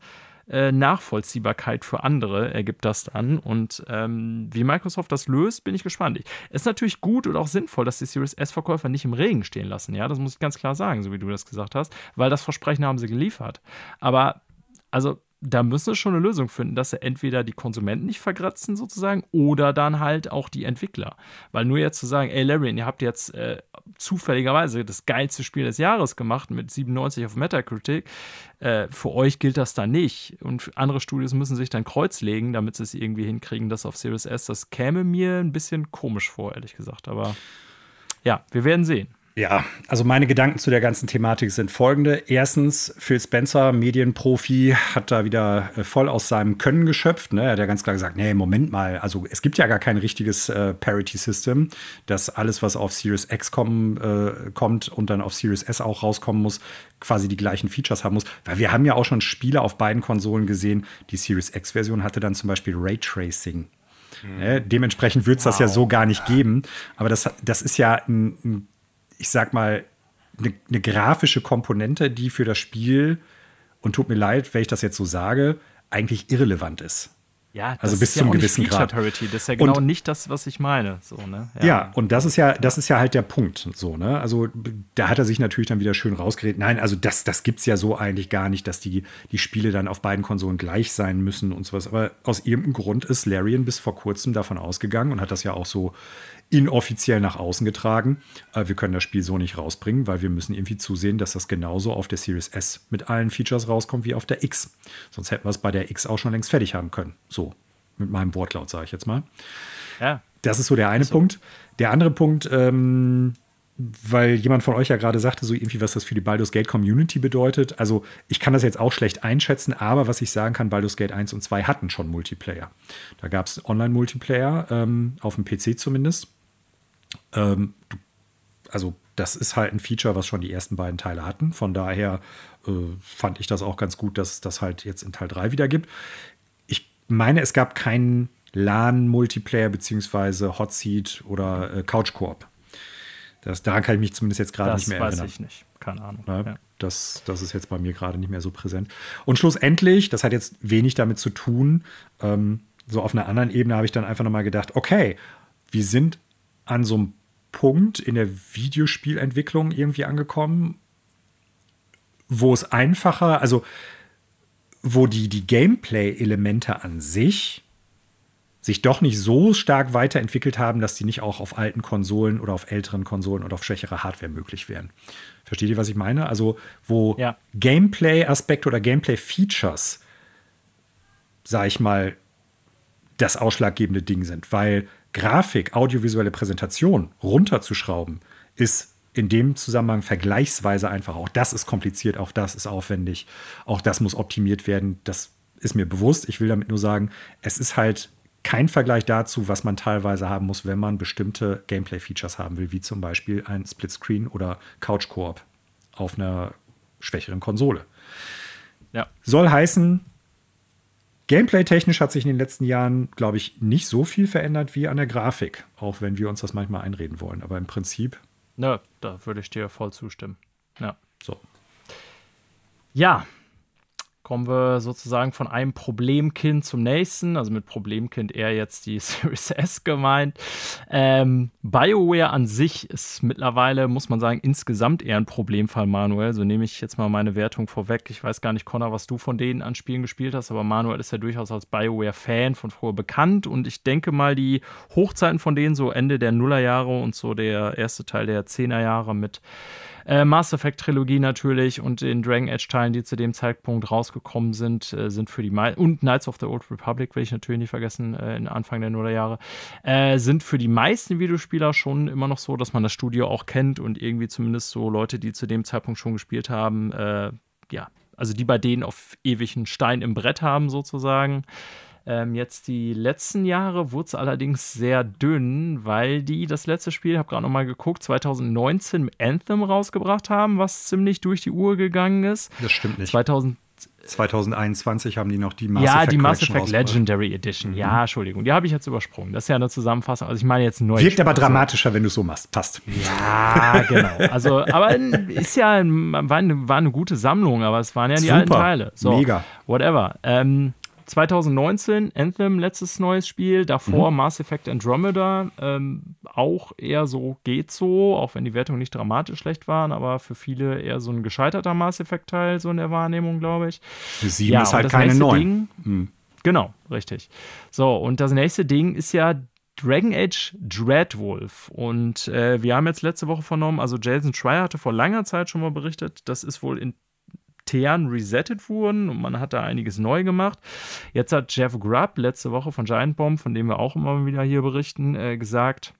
äh, Nachvollziehbarkeit für andere, ergibt das dann. Und ähm, wie Microsoft das löst, bin ich gespannt. Es ist natürlich gut und auch sinnvoll, dass die Series S-Verkäufer nicht im Regen stehen lassen. Ja, das muss ich ganz klar sagen, so wie du das gesagt hast, weil das Versprechen haben sie geliefert. Aber also da müssen wir schon eine Lösung finden, dass sie entweder die Konsumenten nicht vergratzen sozusagen oder dann halt auch die Entwickler. Weil nur jetzt zu sagen, ey Larry, ihr habt jetzt äh, zufälligerweise das geilste Spiel des Jahres gemacht mit 97 auf Metacritic, äh, für euch gilt das dann nicht. Und andere Studios müssen sich dann Kreuz legen, damit sie es irgendwie hinkriegen, das auf Series S. Das käme mir ein bisschen komisch vor, ehrlich gesagt. Aber ja, wir werden sehen. Ja, also meine Gedanken zu der ganzen Thematik sind folgende. Erstens, Phil Spencer, Medienprofi, hat da wieder äh, voll aus seinem Können geschöpft. Ne? Er hat ja ganz klar gesagt, nee, Moment mal, also es gibt ja gar kein richtiges äh, Parity-System, dass alles, was auf Series X kommen, äh, kommt und dann auf Series S auch rauskommen muss, quasi die gleichen Features haben muss. Weil wir haben ja auch schon Spiele auf beiden Konsolen gesehen. Die Series X-Version hatte dann zum Beispiel Raytracing. Mhm. Dementsprechend wird es wow. das ja so gar nicht geben. Aber das, das ist ja ein, ein ich sag mal, eine, eine grafische Komponente, die für das Spiel, und tut mir leid, wenn ich das jetzt so sage, eigentlich irrelevant ist. Ja, also bis zum ja gewissen Grad. Das ist ja genau und, nicht das, was ich meine. So, ne? ja. ja. und das ist ja, das ist ja halt der Punkt. So, ne? Also da hat er sich natürlich dann wieder schön rausgeredet. Nein, also das, das gibt es ja so eigentlich gar nicht, dass die, die Spiele dann auf beiden Konsolen gleich sein müssen und sowas. Aber aus irgendeinem Grund ist Larian bis vor kurzem davon ausgegangen und hat das ja auch so inoffiziell nach außen getragen. Äh, wir können das Spiel so nicht rausbringen, weil wir müssen irgendwie zusehen, dass das genauso auf der Series S mit allen Features rauskommt wie auf der X. Sonst hätten wir es bei der X auch schon längst fertig haben können. So, mit meinem Wortlaut sage ich jetzt mal. Ja. Das ist so der eine so. Punkt. Der andere Punkt, ähm, weil jemand von euch ja gerade sagte, so irgendwie, was das für die Baldur's Gate Community bedeutet. Also, ich kann das jetzt auch schlecht einschätzen, aber was ich sagen kann, Baldur's Gate 1 und 2 hatten schon Multiplayer. Da gab es Online-Multiplayer, ähm, auf dem PC zumindest. Ähm, also das ist halt ein Feature, was schon die ersten beiden Teile hatten. Von daher äh, fand ich das auch ganz gut, dass es das halt jetzt in Teil 3 wieder gibt. Ich meine, es gab keinen LAN-Multiplayer beziehungsweise Hot Seat oder äh, Couch Koop. Das, daran kann ich mich zumindest jetzt gerade nicht mehr erinnern. Das weiß ich nicht. Keine Ahnung. Ja, ja. Das, das ist jetzt bei mir gerade nicht mehr so präsent. Und schlussendlich, das hat jetzt wenig damit zu tun, ähm, so auf einer anderen Ebene habe ich dann einfach nochmal gedacht, okay, wir sind an so einem Punkt in der Videospielentwicklung irgendwie angekommen, wo es einfacher, also wo die, die Gameplay-Elemente an sich sich doch nicht so stark weiterentwickelt haben, dass die nicht auch auf alten Konsolen oder auf älteren Konsolen oder auf schwächere Hardware möglich wären. Versteht ihr, was ich meine? Also, wo ja. Gameplay-Aspekte oder Gameplay-Features, sag ich mal, das ausschlaggebende Ding sind, weil Grafik, audiovisuelle Präsentation runterzuschrauben, ist in dem Zusammenhang vergleichsweise einfach. Auch das ist kompliziert, auch das ist aufwendig, auch das muss optimiert werden. Das ist mir bewusst. Ich will damit nur sagen, es ist halt kein Vergleich dazu, was man teilweise haben muss, wenn man bestimmte Gameplay-Features haben will, wie zum Beispiel ein Splitscreen oder Couch-Koop auf einer schwächeren Konsole. Ja. Soll heißen, Gameplay-technisch hat sich in den letzten Jahren, glaube ich, nicht so viel verändert wie an der Grafik, auch wenn wir uns das manchmal einreden wollen. Aber im Prinzip. Na, da würde ich dir voll zustimmen. Ja. So. Ja, kommen wir sozusagen von einem Problemkind zum nächsten. Also mit Problemkind eher jetzt die Series S gemeint. Ähm, BioWare an sich ist mittlerweile, muss man sagen, insgesamt eher ein Problemfall, Manuel. So nehme ich jetzt mal meine Wertung vorweg. Ich weiß gar nicht, Connor, was du von denen an Spielen gespielt hast, aber Manuel ist ja durchaus als BioWare-Fan von früher bekannt. Und ich denke mal, die Hochzeiten von denen, so Ende der Nullerjahre und so der erste Teil der Zehnerjahre mit äh, Mass Effect Trilogie natürlich und den Dragon Edge Teilen, die zu dem Zeitpunkt rausgekommen sind, äh, sind für die Me und Knights of the Old Republic will ich natürlich nicht vergessen, äh, in Anfang der Nullerjahre, äh, sind für die meisten Videospieler schon immer noch so, dass man das Studio auch kennt und irgendwie zumindest so Leute, die zu dem Zeitpunkt schon gespielt haben, äh, ja, also die bei denen auf ewig Stein im Brett haben sozusagen. Ähm, jetzt die letzten Jahre wurde es allerdings sehr dünn, weil die das letzte Spiel, habe gerade nochmal geguckt, 2019 mit Anthem rausgebracht haben, was ziemlich durch die Uhr gegangen ist. Das stimmt nicht. 2000 2021 haben die noch die Mass ja, Effect Ja, die Mass Effect Legendary Edition. Mhm. Ja, Entschuldigung, die habe ich jetzt übersprungen. Das ist ja eine Zusammenfassung. Also ich meine jetzt neu. Wirkt aber dramatischer, wenn du so machst. Passt. Ja, genau. Also, aber ist ja war eine, war eine gute Sammlung, aber es waren ja die Super. alten Teile. So, Mega. Whatever. Ähm, 2019 Anthem, letztes neues Spiel. Davor mhm. Mass Effect Andromeda. Ähm, auch eher so geht so, auch wenn die Wertungen nicht dramatisch schlecht waren, aber für viele eher so ein gescheiterter Mass Effect-Teil, so in der Wahrnehmung, glaube ich. Für sieben ja, ist halt keine neun. Mhm. Genau, richtig. So, und das nächste Ding ist ja Dragon Age Dreadwolf. Und äh, wir haben jetzt letzte Woche vernommen, also Jason Schreier hatte vor langer Zeit schon mal berichtet, das ist wohl in intern resettet wurden und man hat da einiges neu gemacht. Jetzt hat Jeff Grubb letzte Woche von Giant Bomb, von dem wir auch immer wieder hier berichten, äh, gesagt,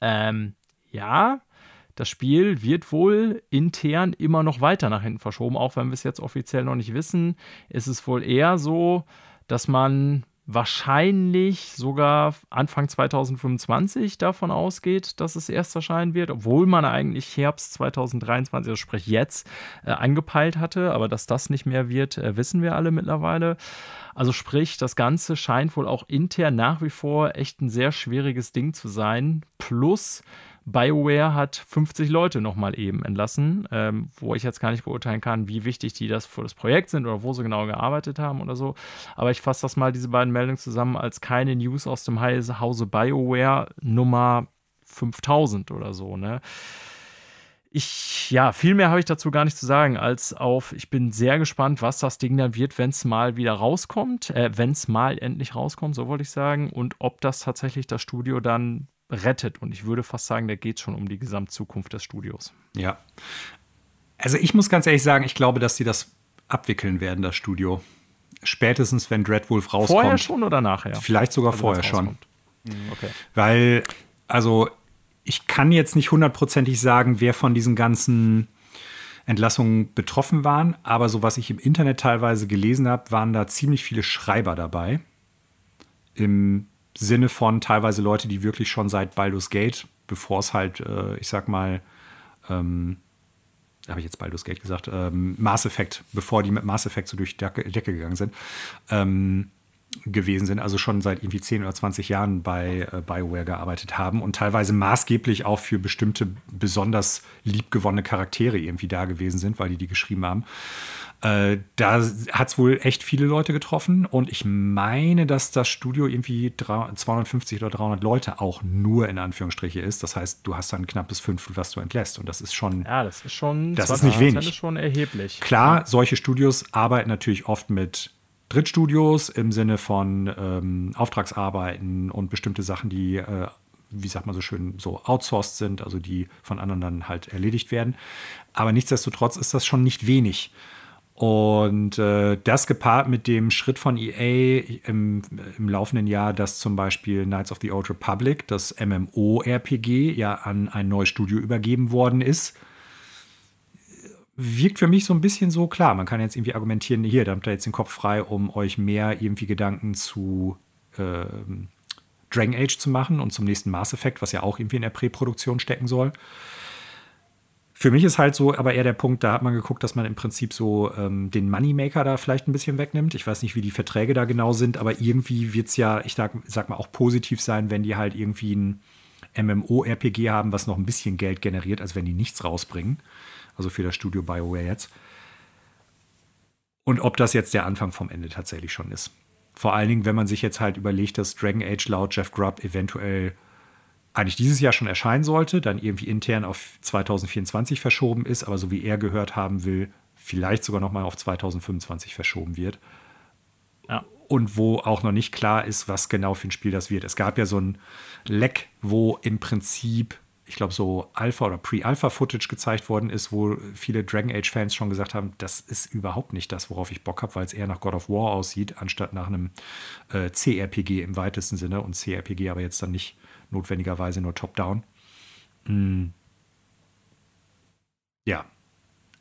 ähm, ja, das Spiel wird wohl intern immer noch weiter nach hinten verschoben, auch wenn wir es jetzt offiziell noch nicht wissen. Ist es wohl eher so, dass man wahrscheinlich sogar Anfang 2025 davon ausgeht, dass es erst erscheinen wird, obwohl man eigentlich Herbst 2023, also sprich jetzt, äh, angepeilt hatte. Aber dass das nicht mehr wird, äh, wissen wir alle mittlerweile. Also sprich, das Ganze scheint wohl auch intern nach wie vor echt ein sehr schwieriges Ding zu sein. Plus, BioWare hat 50 Leute nochmal eben entlassen, ähm, wo ich jetzt gar nicht beurteilen kann, wie wichtig die das für das Projekt sind oder wo sie genau gearbeitet haben oder so. Aber ich fasse das mal, diese beiden Meldungen zusammen, als keine News aus dem Hause BioWare Nummer 5000 oder so, ne? Ich, ja, viel mehr habe ich dazu gar nicht zu sagen, als auf, ich bin sehr gespannt, was das Ding dann wird, wenn es mal wieder rauskommt, äh, wenn es mal endlich rauskommt, so wollte ich sagen, und ob das tatsächlich das Studio dann rettet. Und ich würde fast sagen, da geht es schon um die Gesamtzukunft des Studios. Ja. Also ich muss ganz ehrlich sagen, ich glaube, dass sie das abwickeln werden, das Studio. Spätestens, wenn Dreadwolf rauskommt. Vorher schon oder nachher? Vielleicht sogar also vorher schon. Mhm, okay. Weil, also ich kann jetzt nicht hundertprozentig sagen, wer von diesen ganzen Entlassungen betroffen waren, aber so was ich im Internet teilweise gelesen habe, waren da ziemlich viele Schreiber dabei. Im Sinne von teilweise Leute, die wirklich schon seit Baldur's Gate, bevor es halt, äh, ich sag mal, ähm, habe ich jetzt Baldur's Gate gesagt, ähm, Mass Effect, bevor die mit Mass Effect so durch die Decke, Decke gegangen sind, ähm, gewesen sind, also schon seit irgendwie 10 oder 20 Jahren bei äh, BioWare gearbeitet haben und teilweise maßgeblich auch für bestimmte besonders liebgewonnene Charaktere irgendwie da gewesen sind, weil die die geschrieben haben. Äh, da hat es wohl echt viele Leute getroffen und ich meine, dass das Studio irgendwie 250 oder 300 Leute auch nur in Anführungsstriche ist. Das heißt, du hast dann ein knappes Fünftel, was du entlässt und das ist schon. Ja, das ist schon. Das ist nicht wenig. Das ist schon erheblich. Klar, solche Studios arbeiten natürlich oft mit Drittstudios im Sinne von ähm, Auftragsarbeiten und bestimmte Sachen, die, äh, wie sagt man so schön, so outsourced sind, also die von anderen dann halt erledigt werden. Aber nichtsdestotrotz ist das schon nicht wenig. Und äh, das gepaart mit dem Schritt von EA im, im, laufenden Jahr, dass zum Beispiel Knights of the Old Republic, das MMO-RPG, ja an ein neues Studio übergeben worden ist, wirkt für mich so ein bisschen so klar. Man kann jetzt irgendwie argumentieren, hier, da habt ihr jetzt den Kopf frei, um euch mehr irgendwie Gedanken zu äh, Dragon Age zu machen und zum nächsten Mass Effect, was ja auch irgendwie in der Präproduktion stecken soll. Für mich ist halt so, aber eher der Punkt, da hat man geguckt, dass man im Prinzip so ähm, den Moneymaker da vielleicht ein bisschen wegnimmt. Ich weiß nicht, wie die Verträge da genau sind, aber irgendwie wird es ja, ich sag, sag mal, auch positiv sein, wenn die halt irgendwie ein MMO-RPG haben, was noch ein bisschen Geld generiert, als wenn die nichts rausbringen. Also für das Studio BioWare jetzt. Und ob das jetzt der Anfang vom Ende tatsächlich schon ist. Vor allen Dingen, wenn man sich jetzt halt überlegt, dass Dragon Age laut Jeff Grubb eventuell eigentlich dieses Jahr schon erscheinen sollte, dann irgendwie intern auf 2024 verschoben ist, aber so wie er gehört haben will, vielleicht sogar noch mal auf 2025 verschoben wird. Ja. Und wo auch noch nicht klar ist, was genau für ein Spiel das wird. Es gab ja so ein Leck, wo im Prinzip, ich glaube, so Alpha- oder Pre-Alpha-Footage gezeigt worden ist, wo viele Dragon Age-Fans schon gesagt haben, das ist überhaupt nicht das, worauf ich Bock habe, weil es eher nach God of War aussieht, anstatt nach einem äh, CRPG im weitesten Sinne. Und CRPG aber jetzt dann nicht notwendigerweise nur top-down. Hm. Ja,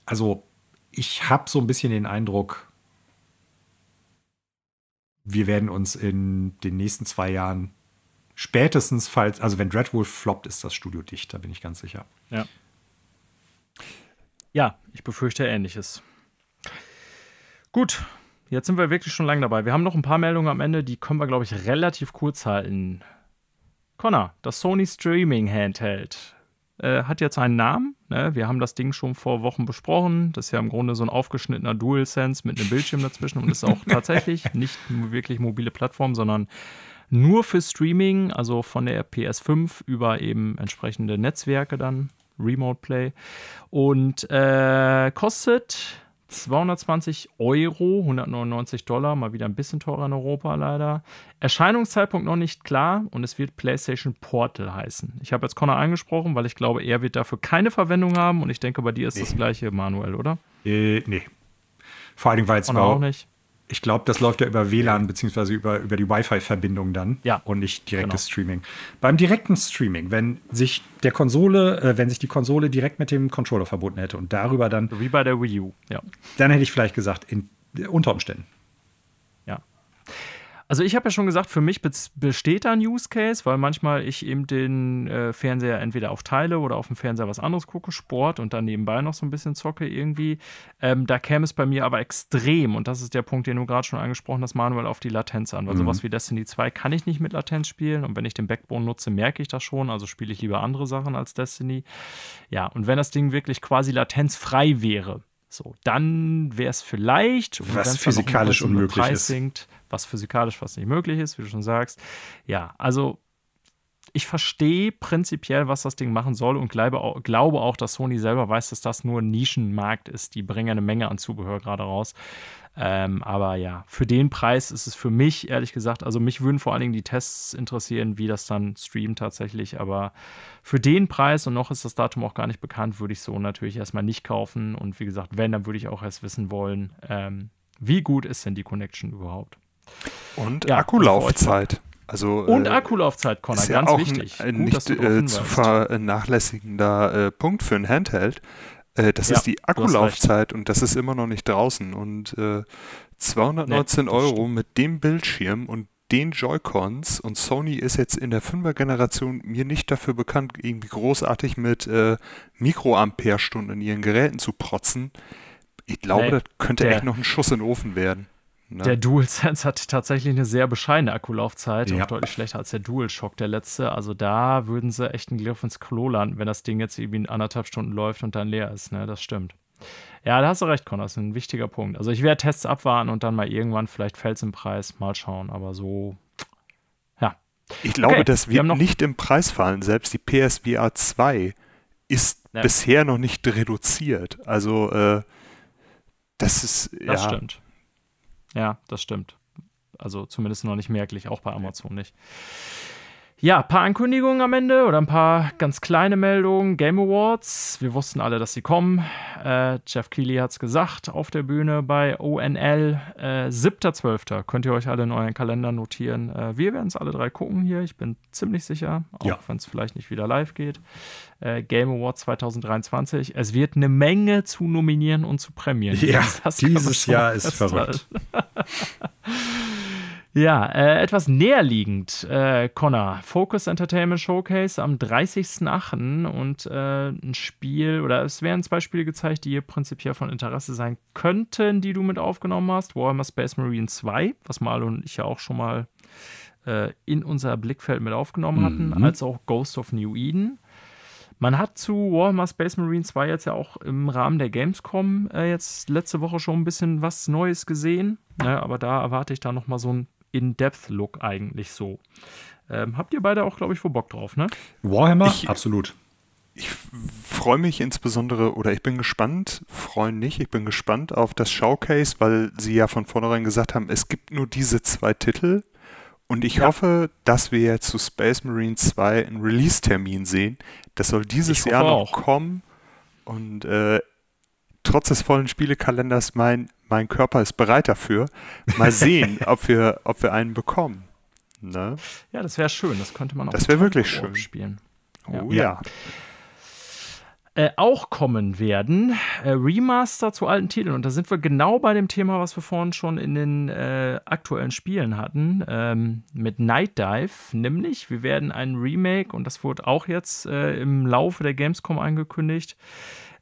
also ich habe so ein bisschen den Eindruck, wir werden uns in den nächsten zwei Jahren spätestens, falls, also wenn Dreadwolf floppt, ist das Studio dicht, da bin ich ganz sicher. Ja. Ja, ich befürchte Ähnliches. Gut, jetzt sind wir wirklich schon lange dabei. Wir haben noch ein paar Meldungen am Ende, die können wir, glaube ich, relativ kurz halten. Connor, das Sony Streaming Handheld äh, hat jetzt einen Namen. Ne? Wir haben das Ding schon vor Wochen besprochen. Das ist ja im Grunde so ein aufgeschnittener DualSense mit einem Bildschirm dazwischen und ist auch tatsächlich nicht wirklich mobile Plattform, sondern nur für Streaming, also von der PS5 über eben entsprechende Netzwerke dann, Remote Play. Und äh, kostet 220 Euro, 199 Dollar, mal wieder ein bisschen teurer in Europa leider. Erscheinungszeitpunkt noch nicht klar und es wird PlayStation Portal heißen. Ich habe jetzt Connor angesprochen, weil ich glaube, er wird dafür keine Verwendung haben und ich denke, bei dir ist nee. das gleiche, Manuel, oder? Äh, nee. Vor Dingen, weil es auch nicht ich glaube, das läuft ja über WLAN beziehungsweise über, über die Wi-Fi-Verbindung dann ja, und nicht direktes genau. Streaming. Beim direkten Streaming, wenn sich der Konsole, äh, wenn sich die Konsole direkt mit dem Controller verbunden hätte und darüber dann. Wie bei der Wii U, ja. Dann hätte ich vielleicht gesagt, in, unter Umständen. Also ich habe ja schon gesagt, für mich besteht da ein Use Case, weil manchmal ich eben den äh, Fernseher entweder aufteile oder auf dem Fernseher was anderes gucke, Sport und dann nebenbei noch so ein bisschen zocke irgendwie. Ähm, da käme es bei mir aber extrem, und das ist der Punkt, den du gerade schon angesprochen hast, Manuel, auf die Latenz an. Weil mhm. sowas wie Destiny 2 kann ich nicht mit Latenz spielen und wenn ich den Backbone nutze, merke ich das schon. Also spiele ich lieber andere Sachen als Destiny. Ja, und wenn das Ding wirklich quasi latenzfrei wäre, so, dann wäre es vielleicht, was physikalisch unmöglich Preis ist. Sinkt, was physikalisch fast nicht möglich ist, wie du schon sagst. Ja, also ich verstehe prinzipiell, was das Ding machen soll und glaube auch, glaube auch, dass Sony selber weiß, dass das nur ein Nischenmarkt ist. Die bringen eine Menge an Zubehör gerade raus. Ähm, aber ja, für den Preis ist es für mich, ehrlich gesagt, also mich würden vor allen Dingen die Tests interessieren, wie das dann streamt tatsächlich. Aber für den Preis und noch ist das Datum auch gar nicht bekannt, würde ich so natürlich erstmal nicht kaufen. Und wie gesagt, wenn, dann würde ich auch erst wissen wollen, ähm, wie gut ist denn die Connection überhaupt. Und ja, Akkulaufzeit. Also, und äh, Akkulaufzeit, Connor, ist ja ganz auch wichtig. Ein, ein Gut, nicht äh, zu vernachlässigender äh, Punkt für ein Handheld. Äh, das ja, ist die Akkulaufzeit und das ist immer noch nicht draußen. Und 219 nee, Euro mit dem Bildschirm und den Joy-Cons und Sony ist jetzt in der 5er-Generation mir nicht dafür bekannt, irgendwie großartig mit äh, Mikroampere-Stunden in ihren Geräten zu protzen. Ich glaube, nee, das könnte echt noch ein Schuss in den Ofen werden. Ne? Der DualSense hat tatsächlich eine sehr bescheidene Akkulaufzeit, ja. auch deutlich schlechter als der DualShock, der letzte. Also da würden sie echt einen Griff ins Klo landen, wenn das Ding jetzt irgendwie anderthalb Stunden läuft und dann leer ist. Ne? Das stimmt. Ja, da hast du recht, Con, das ist ein wichtiger Punkt. Also ich werde Tests abwarten und dann mal irgendwann, vielleicht fällt es im Preis, mal schauen. Aber so, ja. Ich glaube, okay. das wird nicht im Preis fallen. Selbst die PSVR 2 ist ja. bisher noch nicht reduziert. Also äh, das ist, das ja. stimmt. Ja, das stimmt. Also zumindest noch nicht merklich, auch bei Amazon nicht. Ja, ein paar Ankündigungen am Ende oder ein paar ganz kleine Meldungen. Game Awards, wir wussten alle, dass sie kommen. Äh, Jeff Keighley hat es gesagt auf der Bühne bei ONL. Äh, 7.12. könnt ihr euch alle in euren Kalender notieren. Äh, wir werden es alle drei gucken hier, ich bin ziemlich sicher, auch ja. wenn es vielleicht nicht wieder live geht. Äh, Game Awards 2023. Es wird eine Menge zu nominieren und zu prämieren. Ja, dieses Jahr ist verrückt. Ja, äh, etwas näherliegend, äh, Connor. Focus Entertainment Showcase am 30.08. und äh, ein Spiel, oder es werden zwei Spiele gezeigt, die hier prinzipiell von Interesse sein könnten, die du mit aufgenommen hast. Warhammer Space Marine 2, was Mal und ich ja auch schon mal äh, in unser Blickfeld mit aufgenommen hatten, mhm. als auch Ghost of New Eden. Man hat zu Warhammer Space Marine 2 jetzt ja auch im Rahmen der Gamescom äh, jetzt letzte Woche schon ein bisschen was Neues gesehen. Ne? Aber da erwarte ich da nochmal so ein in-Depth-Look eigentlich so. Ähm, habt ihr beide auch, glaube ich, vor Bock drauf, ne? Warhammer? Ich, Absolut. Ich freue mich insbesondere, oder ich bin gespannt, freue nicht, ich bin gespannt auf das Showcase, weil sie ja von vornherein gesagt haben, es gibt nur diese zwei Titel. Und ich ja. hoffe, dass wir jetzt zu Space Marine 2 einen Release-Termin sehen. Das soll dieses Jahr noch auch. kommen. Und äh, trotz des vollen Spielekalenders mein mein Körper ist bereit dafür. Mal sehen, ob wir, ob wir einen bekommen. Ne? Ja, das wäre schön. Das könnte man auch. Das wäre wirklich schön. Spielen. Oh ja. ja. Äh, auch kommen werden äh, Remaster zu alten Titeln. Und da sind wir genau bei dem Thema, was wir vorhin schon in den äh, aktuellen Spielen hatten, ähm, mit Night Dive. Nämlich, wir werden ein Remake, und das wurde auch jetzt äh, im Laufe der Gamescom angekündigt,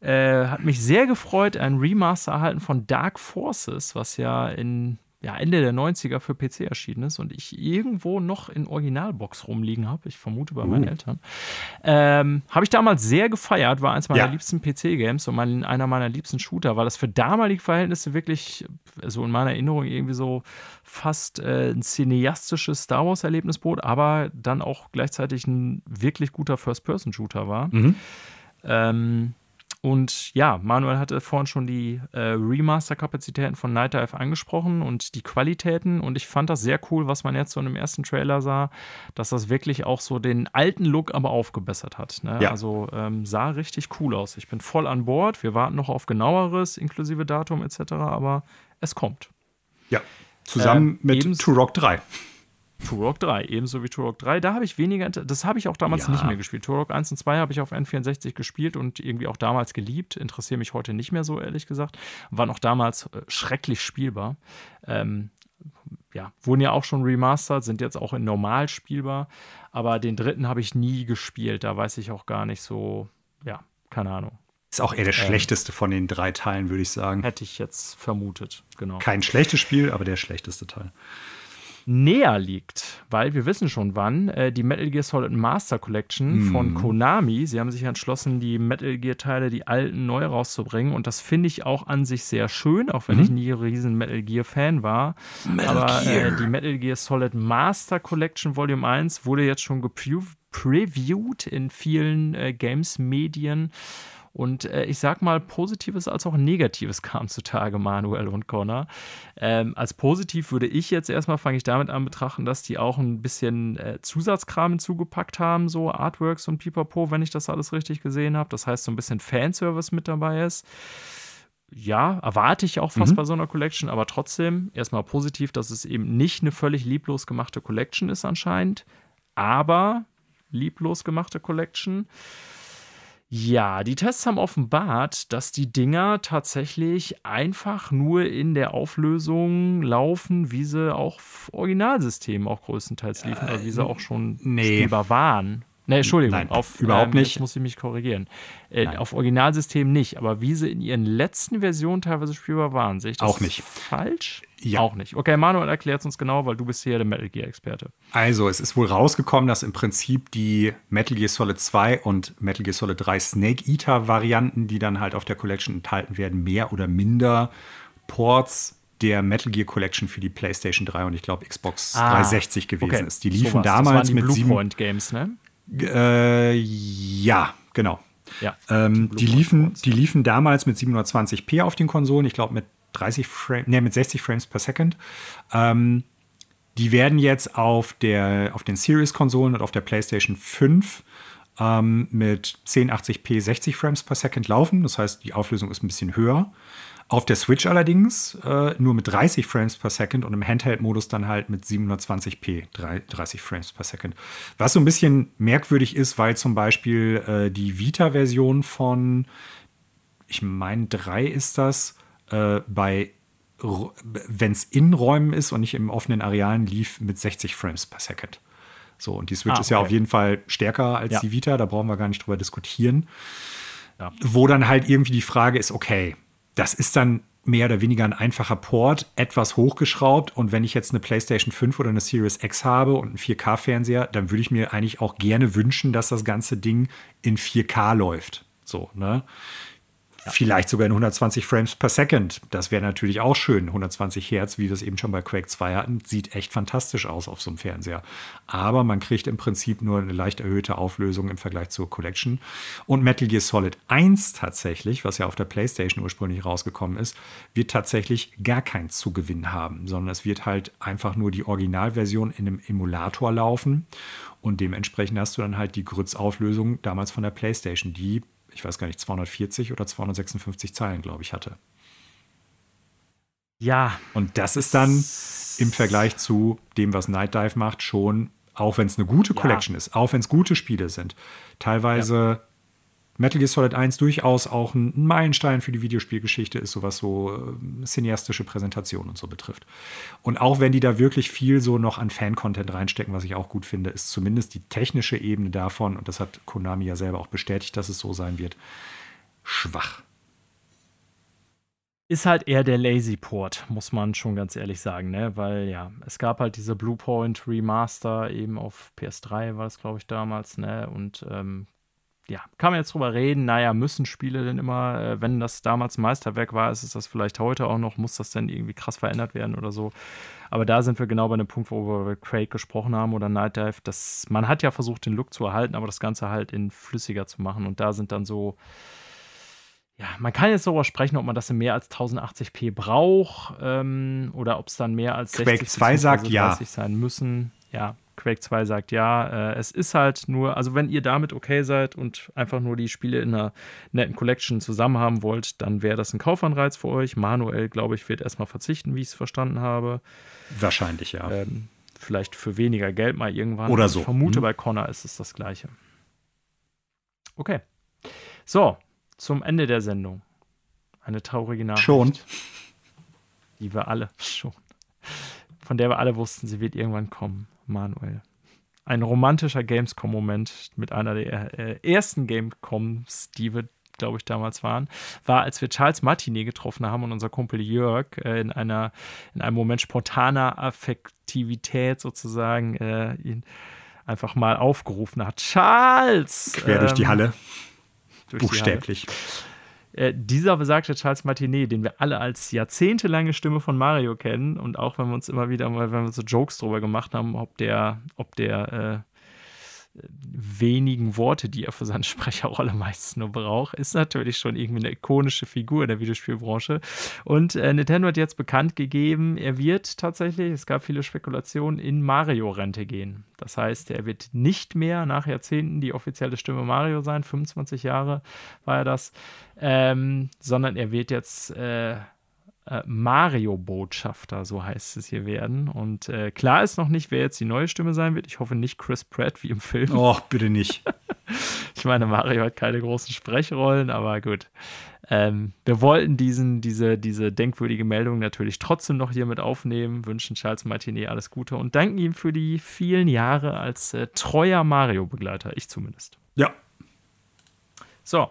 äh, hat mich sehr gefreut, ein Remaster erhalten von Dark Forces, was ja in ja, Ende der 90er für PC erschienen ist und ich irgendwo noch in Originalbox rumliegen habe. Ich vermute bei meinen uh. Eltern. Ähm, habe ich damals sehr gefeiert, war eins meiner ja. liebsten PC-Games und mein, einer meiner liebsten Shooter, weil das für damalige Verhältnisse wirklich, so also in meiner Erinnerung, irgendwie so fast äh, ein cineastisches Star Wars-Erlebnis bot, aber dann auch gleichzeitig ein wirklich guter First-Person-Shooter war. Mhm. Ähm, und ja, Manuel hatte vorhin schon die äh, Remaster-Kapazitäten von Night Dive angesprochen und die Qualitäten. Und ich fand das sehr cool, was man jetzt so in dem ersten Trailer sah, dass das wirklich auch so den alten Look aber aufgebessert hat. Ne? Ja. Also ähm, sah richtig cool aus. Ich bin voll an Bord. Wir warten noch auf genaueres, inklusive Datum etc. Aber es kommt. Ja, zusammen ähm, mit Turok 3. Turok 3, ebenso wie Turok 3. Da habe ich weniger, das habe ich auch damals ja. nicht mehr gespielt. Turok 1 und 2 habe ich auf N64 gespielt und irgendwie auch damals geliebt. Interessiere mich heute nicht mehr so, ehrlich gesagt. War noch damals äh, schrecklich spielbar. Ähm, ja, wurden ja auch schon remastered, sind jetzt auch in normal spielbar. Aber den dritten habe ich nie gespielt. Da weiß ich auch gar nicht so, ja, keine Ahnung. Ist auch eher der ähm, schlechteste von den drei Teilen, würde ich sagen. Hätte ich jetzt vermutet, genau. Kein schlechtes Spiel, aber der schlechteste Teil näher liegt, weil wir wissen schon wann, äh, die Metal Gear Solid Master Collection mm. von Konami. Sie haben sich entschlossen, die Metal Gear Teile, die alten, neu rauszubringen. Und das finde ich auch an sich sehr schön, auch wenn mm. ich nie ein riesen Metal Gear Fan war. Metal Aber äh, die Metal Gear Solid Master Collection Volume 1 wurde jetzt schon gepreviewt in vielen äh, Games-Medien. Und äh, ich sag mal, Positives als auch Negatives kam zutage, Manuel und Connor. Ähm, als positiv würde ich jetzt erstmal, fange ich damit an betrachten, dass die auch ein bisschen äh, Zusatzkram hinzugepackt haben, so Artworks und Pipapo, wenn ich das alles richtig gesehen habe. Das heißt, so ein bisschen Fanservice mit dabei ist ja, erwarte ich auch fast mhm. bei so einer Collection, aber trotzdem erstmal positiv, dass es eben nicht eine völlig lieblos gemachte Collection ist anscheinend, aber lieblos gemachte Collection. Ja, die Tests haben offenbart, dass die Dinger tatsächlich einfach nur in der Auflösung laufen, wie sie auch Originalsystemen auch größtenteils liefen, äh, oder wie sie auch schon nee. spielbar waren. Nee, Entschuldigung, Nein, auf, überhaupt ähm, nicht. muss ich mich korrigieren. Äh, auf Originalsystemen nicht, aber wie sie in ihren letzten Versionen teilweise spielbar waren, sehe ich das auch nicht. falsch? Ja. Auch nicht. Okay, Manuel erklärt es uns genau, weil du bist hier der Metal Gear-Experte. Also, es ist wohl rausgekommen, dass im Prinzip die Metal Gear Solid 2 und Metal Gear Solid 3 Snake Eater-Varianten, die dann halt auf der Collection enthalten werden, mehr oder minder Ports der Metal Gear Collection für die PlayStation 3 und ich glaube Xbox ah, 360 gewesen okay. ist. Die liefen so damals die mit Bluepoint Games, ne? Äh, ja, genau. Ja, ähm, die, liefen, die liefen damals mit 720p auf den Konsolen, ich glaube mit 30 Frames, nee, mit 60 Frames per Second. Ähm, die werden jetzt auf, der, auf den Series-Konsolen und auf der PlayStation 5 ähm, mit 1080p 60 Frames per Second laufen. Das heißt, die Auflösung ist ein bisschen höher. Auf der Switch allerdings äh, nur mit 30 Frames per Second und im Handheld-Modus dann halt mit 720p 30 Frames per Second. Was so ein bisschen merkwürdig ist, weil zum Beispiel äh, die Vita-Version von, ich meine, 3 ist das, äh, bei wenn es in Räumen ist und nicht im offenen Arealen lief mit 60 Frames per Second. So, und die Switch ah, okay. ist ja auf jeden Fall stärker als ja. die Vita, da brauchen wir gar nicht drüber diskutieren. Ja. Wo dann halt irgendwie die Frage ist, okay, das ist dann mehr oder weniger ein einfacher Port, etwas hochgeschraubt. Und wenn ich jetzt eine PlayStation 5 oder eine Series X habe und einen 4K-Fernseher, dann würde ich mir eigentlich auch gerne wünschen, dass das ganze Ding in 4K läuft. So, ne? Vielleicht sogar in 120 Frames per Second. Das wäre natürlich auch schön. 120 Hertz, wie wir es eben schon bei Quake 2 hatten, sieht echt fantastisch aus auf so einem Fernseher. Aber man kriegt im Prinzip nur eine leicht erhöhte Auflösung im Vergleich zur Collection. Und Metal Gear Solid 1 tatsächlich, was ja auf der PlayStation ursprünglich rausgekommen ist, wird tatsächlich gar keinen Zugewinn haben, sondern es wird halt einfach nur die Originalversion in einem Emulator laufen. Und dementsprechend hast du dann halt die Grütz-Auflösung damals von der PlayStation, die ich weiß gar nicht, 240 oder 256 Zeilen, glaube ich, hatte. Ja. Und das ist dann im Vergleich zu dem, was Night Dive macht, schon, auch wenn es eine gute Collection ja. ist, auch wenn es gute Spiele sind, teilweise. Metal Gear Solid 1 durchaus auch ein Meilenstein für die Videospielgeschichte ist, so was so äh, cineastische Präsentation und so betrifft. Und auch wenn die da wirklich viel so noch an Fan-Content reinstecken, was ich auch gut finde, ist zumindest die technische Ebene davon, und das hat Konami ja selber auch bestätigt, dass es so sein wird, schwach. Ist halt eher der Lazy Port, muss man schon ganz ehrlich sagen, ne? Weil ja, es gab halt diese Bluepoint Remaster eben auf PS3 war das, glaube ich, damals, ne? Und ähm, ja, kann man jetzt drüber reden, naja, müssen Spiele denn immer, äh, wenn das damals Meisterwerk war, ist es das vielleicht heute auch noch, muss das denn irgendwie krass verändert werden oder so. Aber da sind wir genau bei dem Punkt, wo wir über Craig gesprochen haben oder Night Dive, dass man hat ja versucht, den Look zu erhalten, aber das Ganze halt in flüssiger zu machen. Und da sind dann so, ja, man kann jetzt darüber sprechen, ob man das in mehr als 1080p braucht ähm, oder ob es dann mehr als 60 Quake 2 sagt ja. sein müssen. Ja, Quake 2 sagt ja, äh, es ist halt nur, also wenn ihr damit okay seid und einfach nur die Spiele in einer netten Collection zusammen haben wollt, dann wäre das ein Kaufanreiz für euch. Manuel, glaube ich, wird erstmal verzichten, wie ich es verstanden habe. Wahrscheinlich, ja. Ähm, vielleicht für weniger Geld mal irgendwann. Oder so. Ich vermute, hm. bei Connor ist es das Gleiche. Okay. So, zum Ende der Sendung. Eine traurige Nachricht. Schon. Die wir alle schon von der wir alle wussten, sie wird irgendwann kommen, Manuel. Ein romantischer Gamescom-Moment mit einer der äh, ersten Gamecoms, die wir glaube ich, damals waren, war, als wir Charles Martinet getroffen haben und unser Kumpel Jörg äh, in, einer, in einem Moment spontaner Affektivität sozusagen äh, ihn einfach mal aufgerufen hat. Charles! Quer ähm, durch die Halle. Durch Buchstäblich. Die Halle. Äh, dieser besagte Charles Martinet, den wir alle als jahrzehntelange Stimme von Mario kennen und auch wenn wir uns immer wieder mal, wenn wir so Jokes drüber gemacht haben, ob der, ob der äh, wenigen Worte, die er für seine Sprecherrolle meistens nur braucht, ist natürlich schon irgendwie eine ikonische Figur in der Videospielbranche. Und äh, Nintendo hat jetzt bekannt gegeben, er wird tatsächlich, es gab viele Spekulationen, in Mario-Rente gehen. Das heißt, er wird nicht mehr nach Jahrzehnten die offizielle Stimme Mario sein, 25 Jahre war er das, ähm, sondern er wird jetzt äh, Mario-Botschafter, so heißt es hier werden. Und äh, klar ist noch nicht, wer jetzt die neue Stimme sein wird. Ich hoffe nicht Chris Pratt wie im Film. Oh, bitte nicht. ich meine, Mario hat keine großen Sprechrollen, aber gut. Ähm, wir wollten diesen, diese, diese denkwürdige Meldung natürlich trotzdem noch hier mit aufnehmen, wünschen Charles Martinet alles Gute und danken ihm für die vielen Jahre als äh, treuer Mario-Begleiter, ich zumindest. Ja. So, und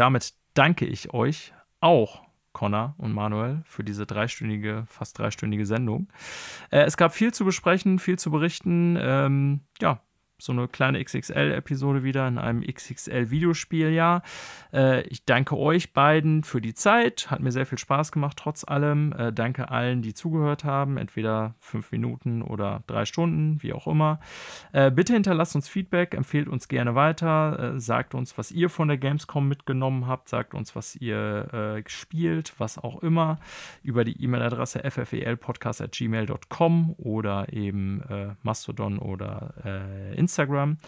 damit danke ich euch auch Connor und Manuel für diese dreistündige, fast dreistündige Sendung. Äh, es gab viel zu besprechen, viel zu berichten. Ähm, ja, so eine kleine XXL-Episode wieder in einem XXL-Videospieljahr. Äh, ich danke euch beiden für die Zeit. Hat mir sehr viel Spaß gemacht, trotz allem. Äh, danke allen, die zugehört haben, entweder fünf Minuten oder drei Stunden, wie auch immer. Äh, bitte hinterlasst uns Feedback, empfehlt uns gerne weiter, äh, sagt uns, was ihr von der Gamescom mitgenommen habt, sagt uns, was ihr äh, spielt, was auch immer, über die E-Mail-Adresse ffelpodcast.gmail.com oder eben äh, Mastodon oder Instagram. Instagram.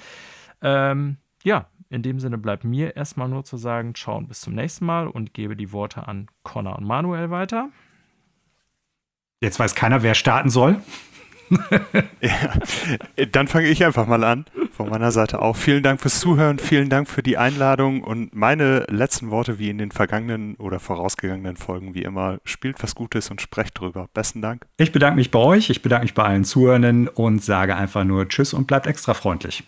Ähm, ja, in dem Sinne bleibt mir erstmal nur zu sagen, ciao und bis zum nächsten Mal und gebe die Worte an Connor und Manuel weiter. Jetzt weiß keiner, wer starten soll. ja, dann fange ich einfach mal an. Von meiner Seite auch. Vielen Dank fürs Zuhören, vielen Dank für die Einladung und meine letzten Worte wie in den vergangenen oder vorausgegangenen Folgen wie immer. Spielt was Gutes und sprecht drüber. Besten Dank. Ich bedanke mich bei euch, ich bedanke mich bei allen Zuhörenden und sage einfach nur Tschüss und bleibt extra freundlich.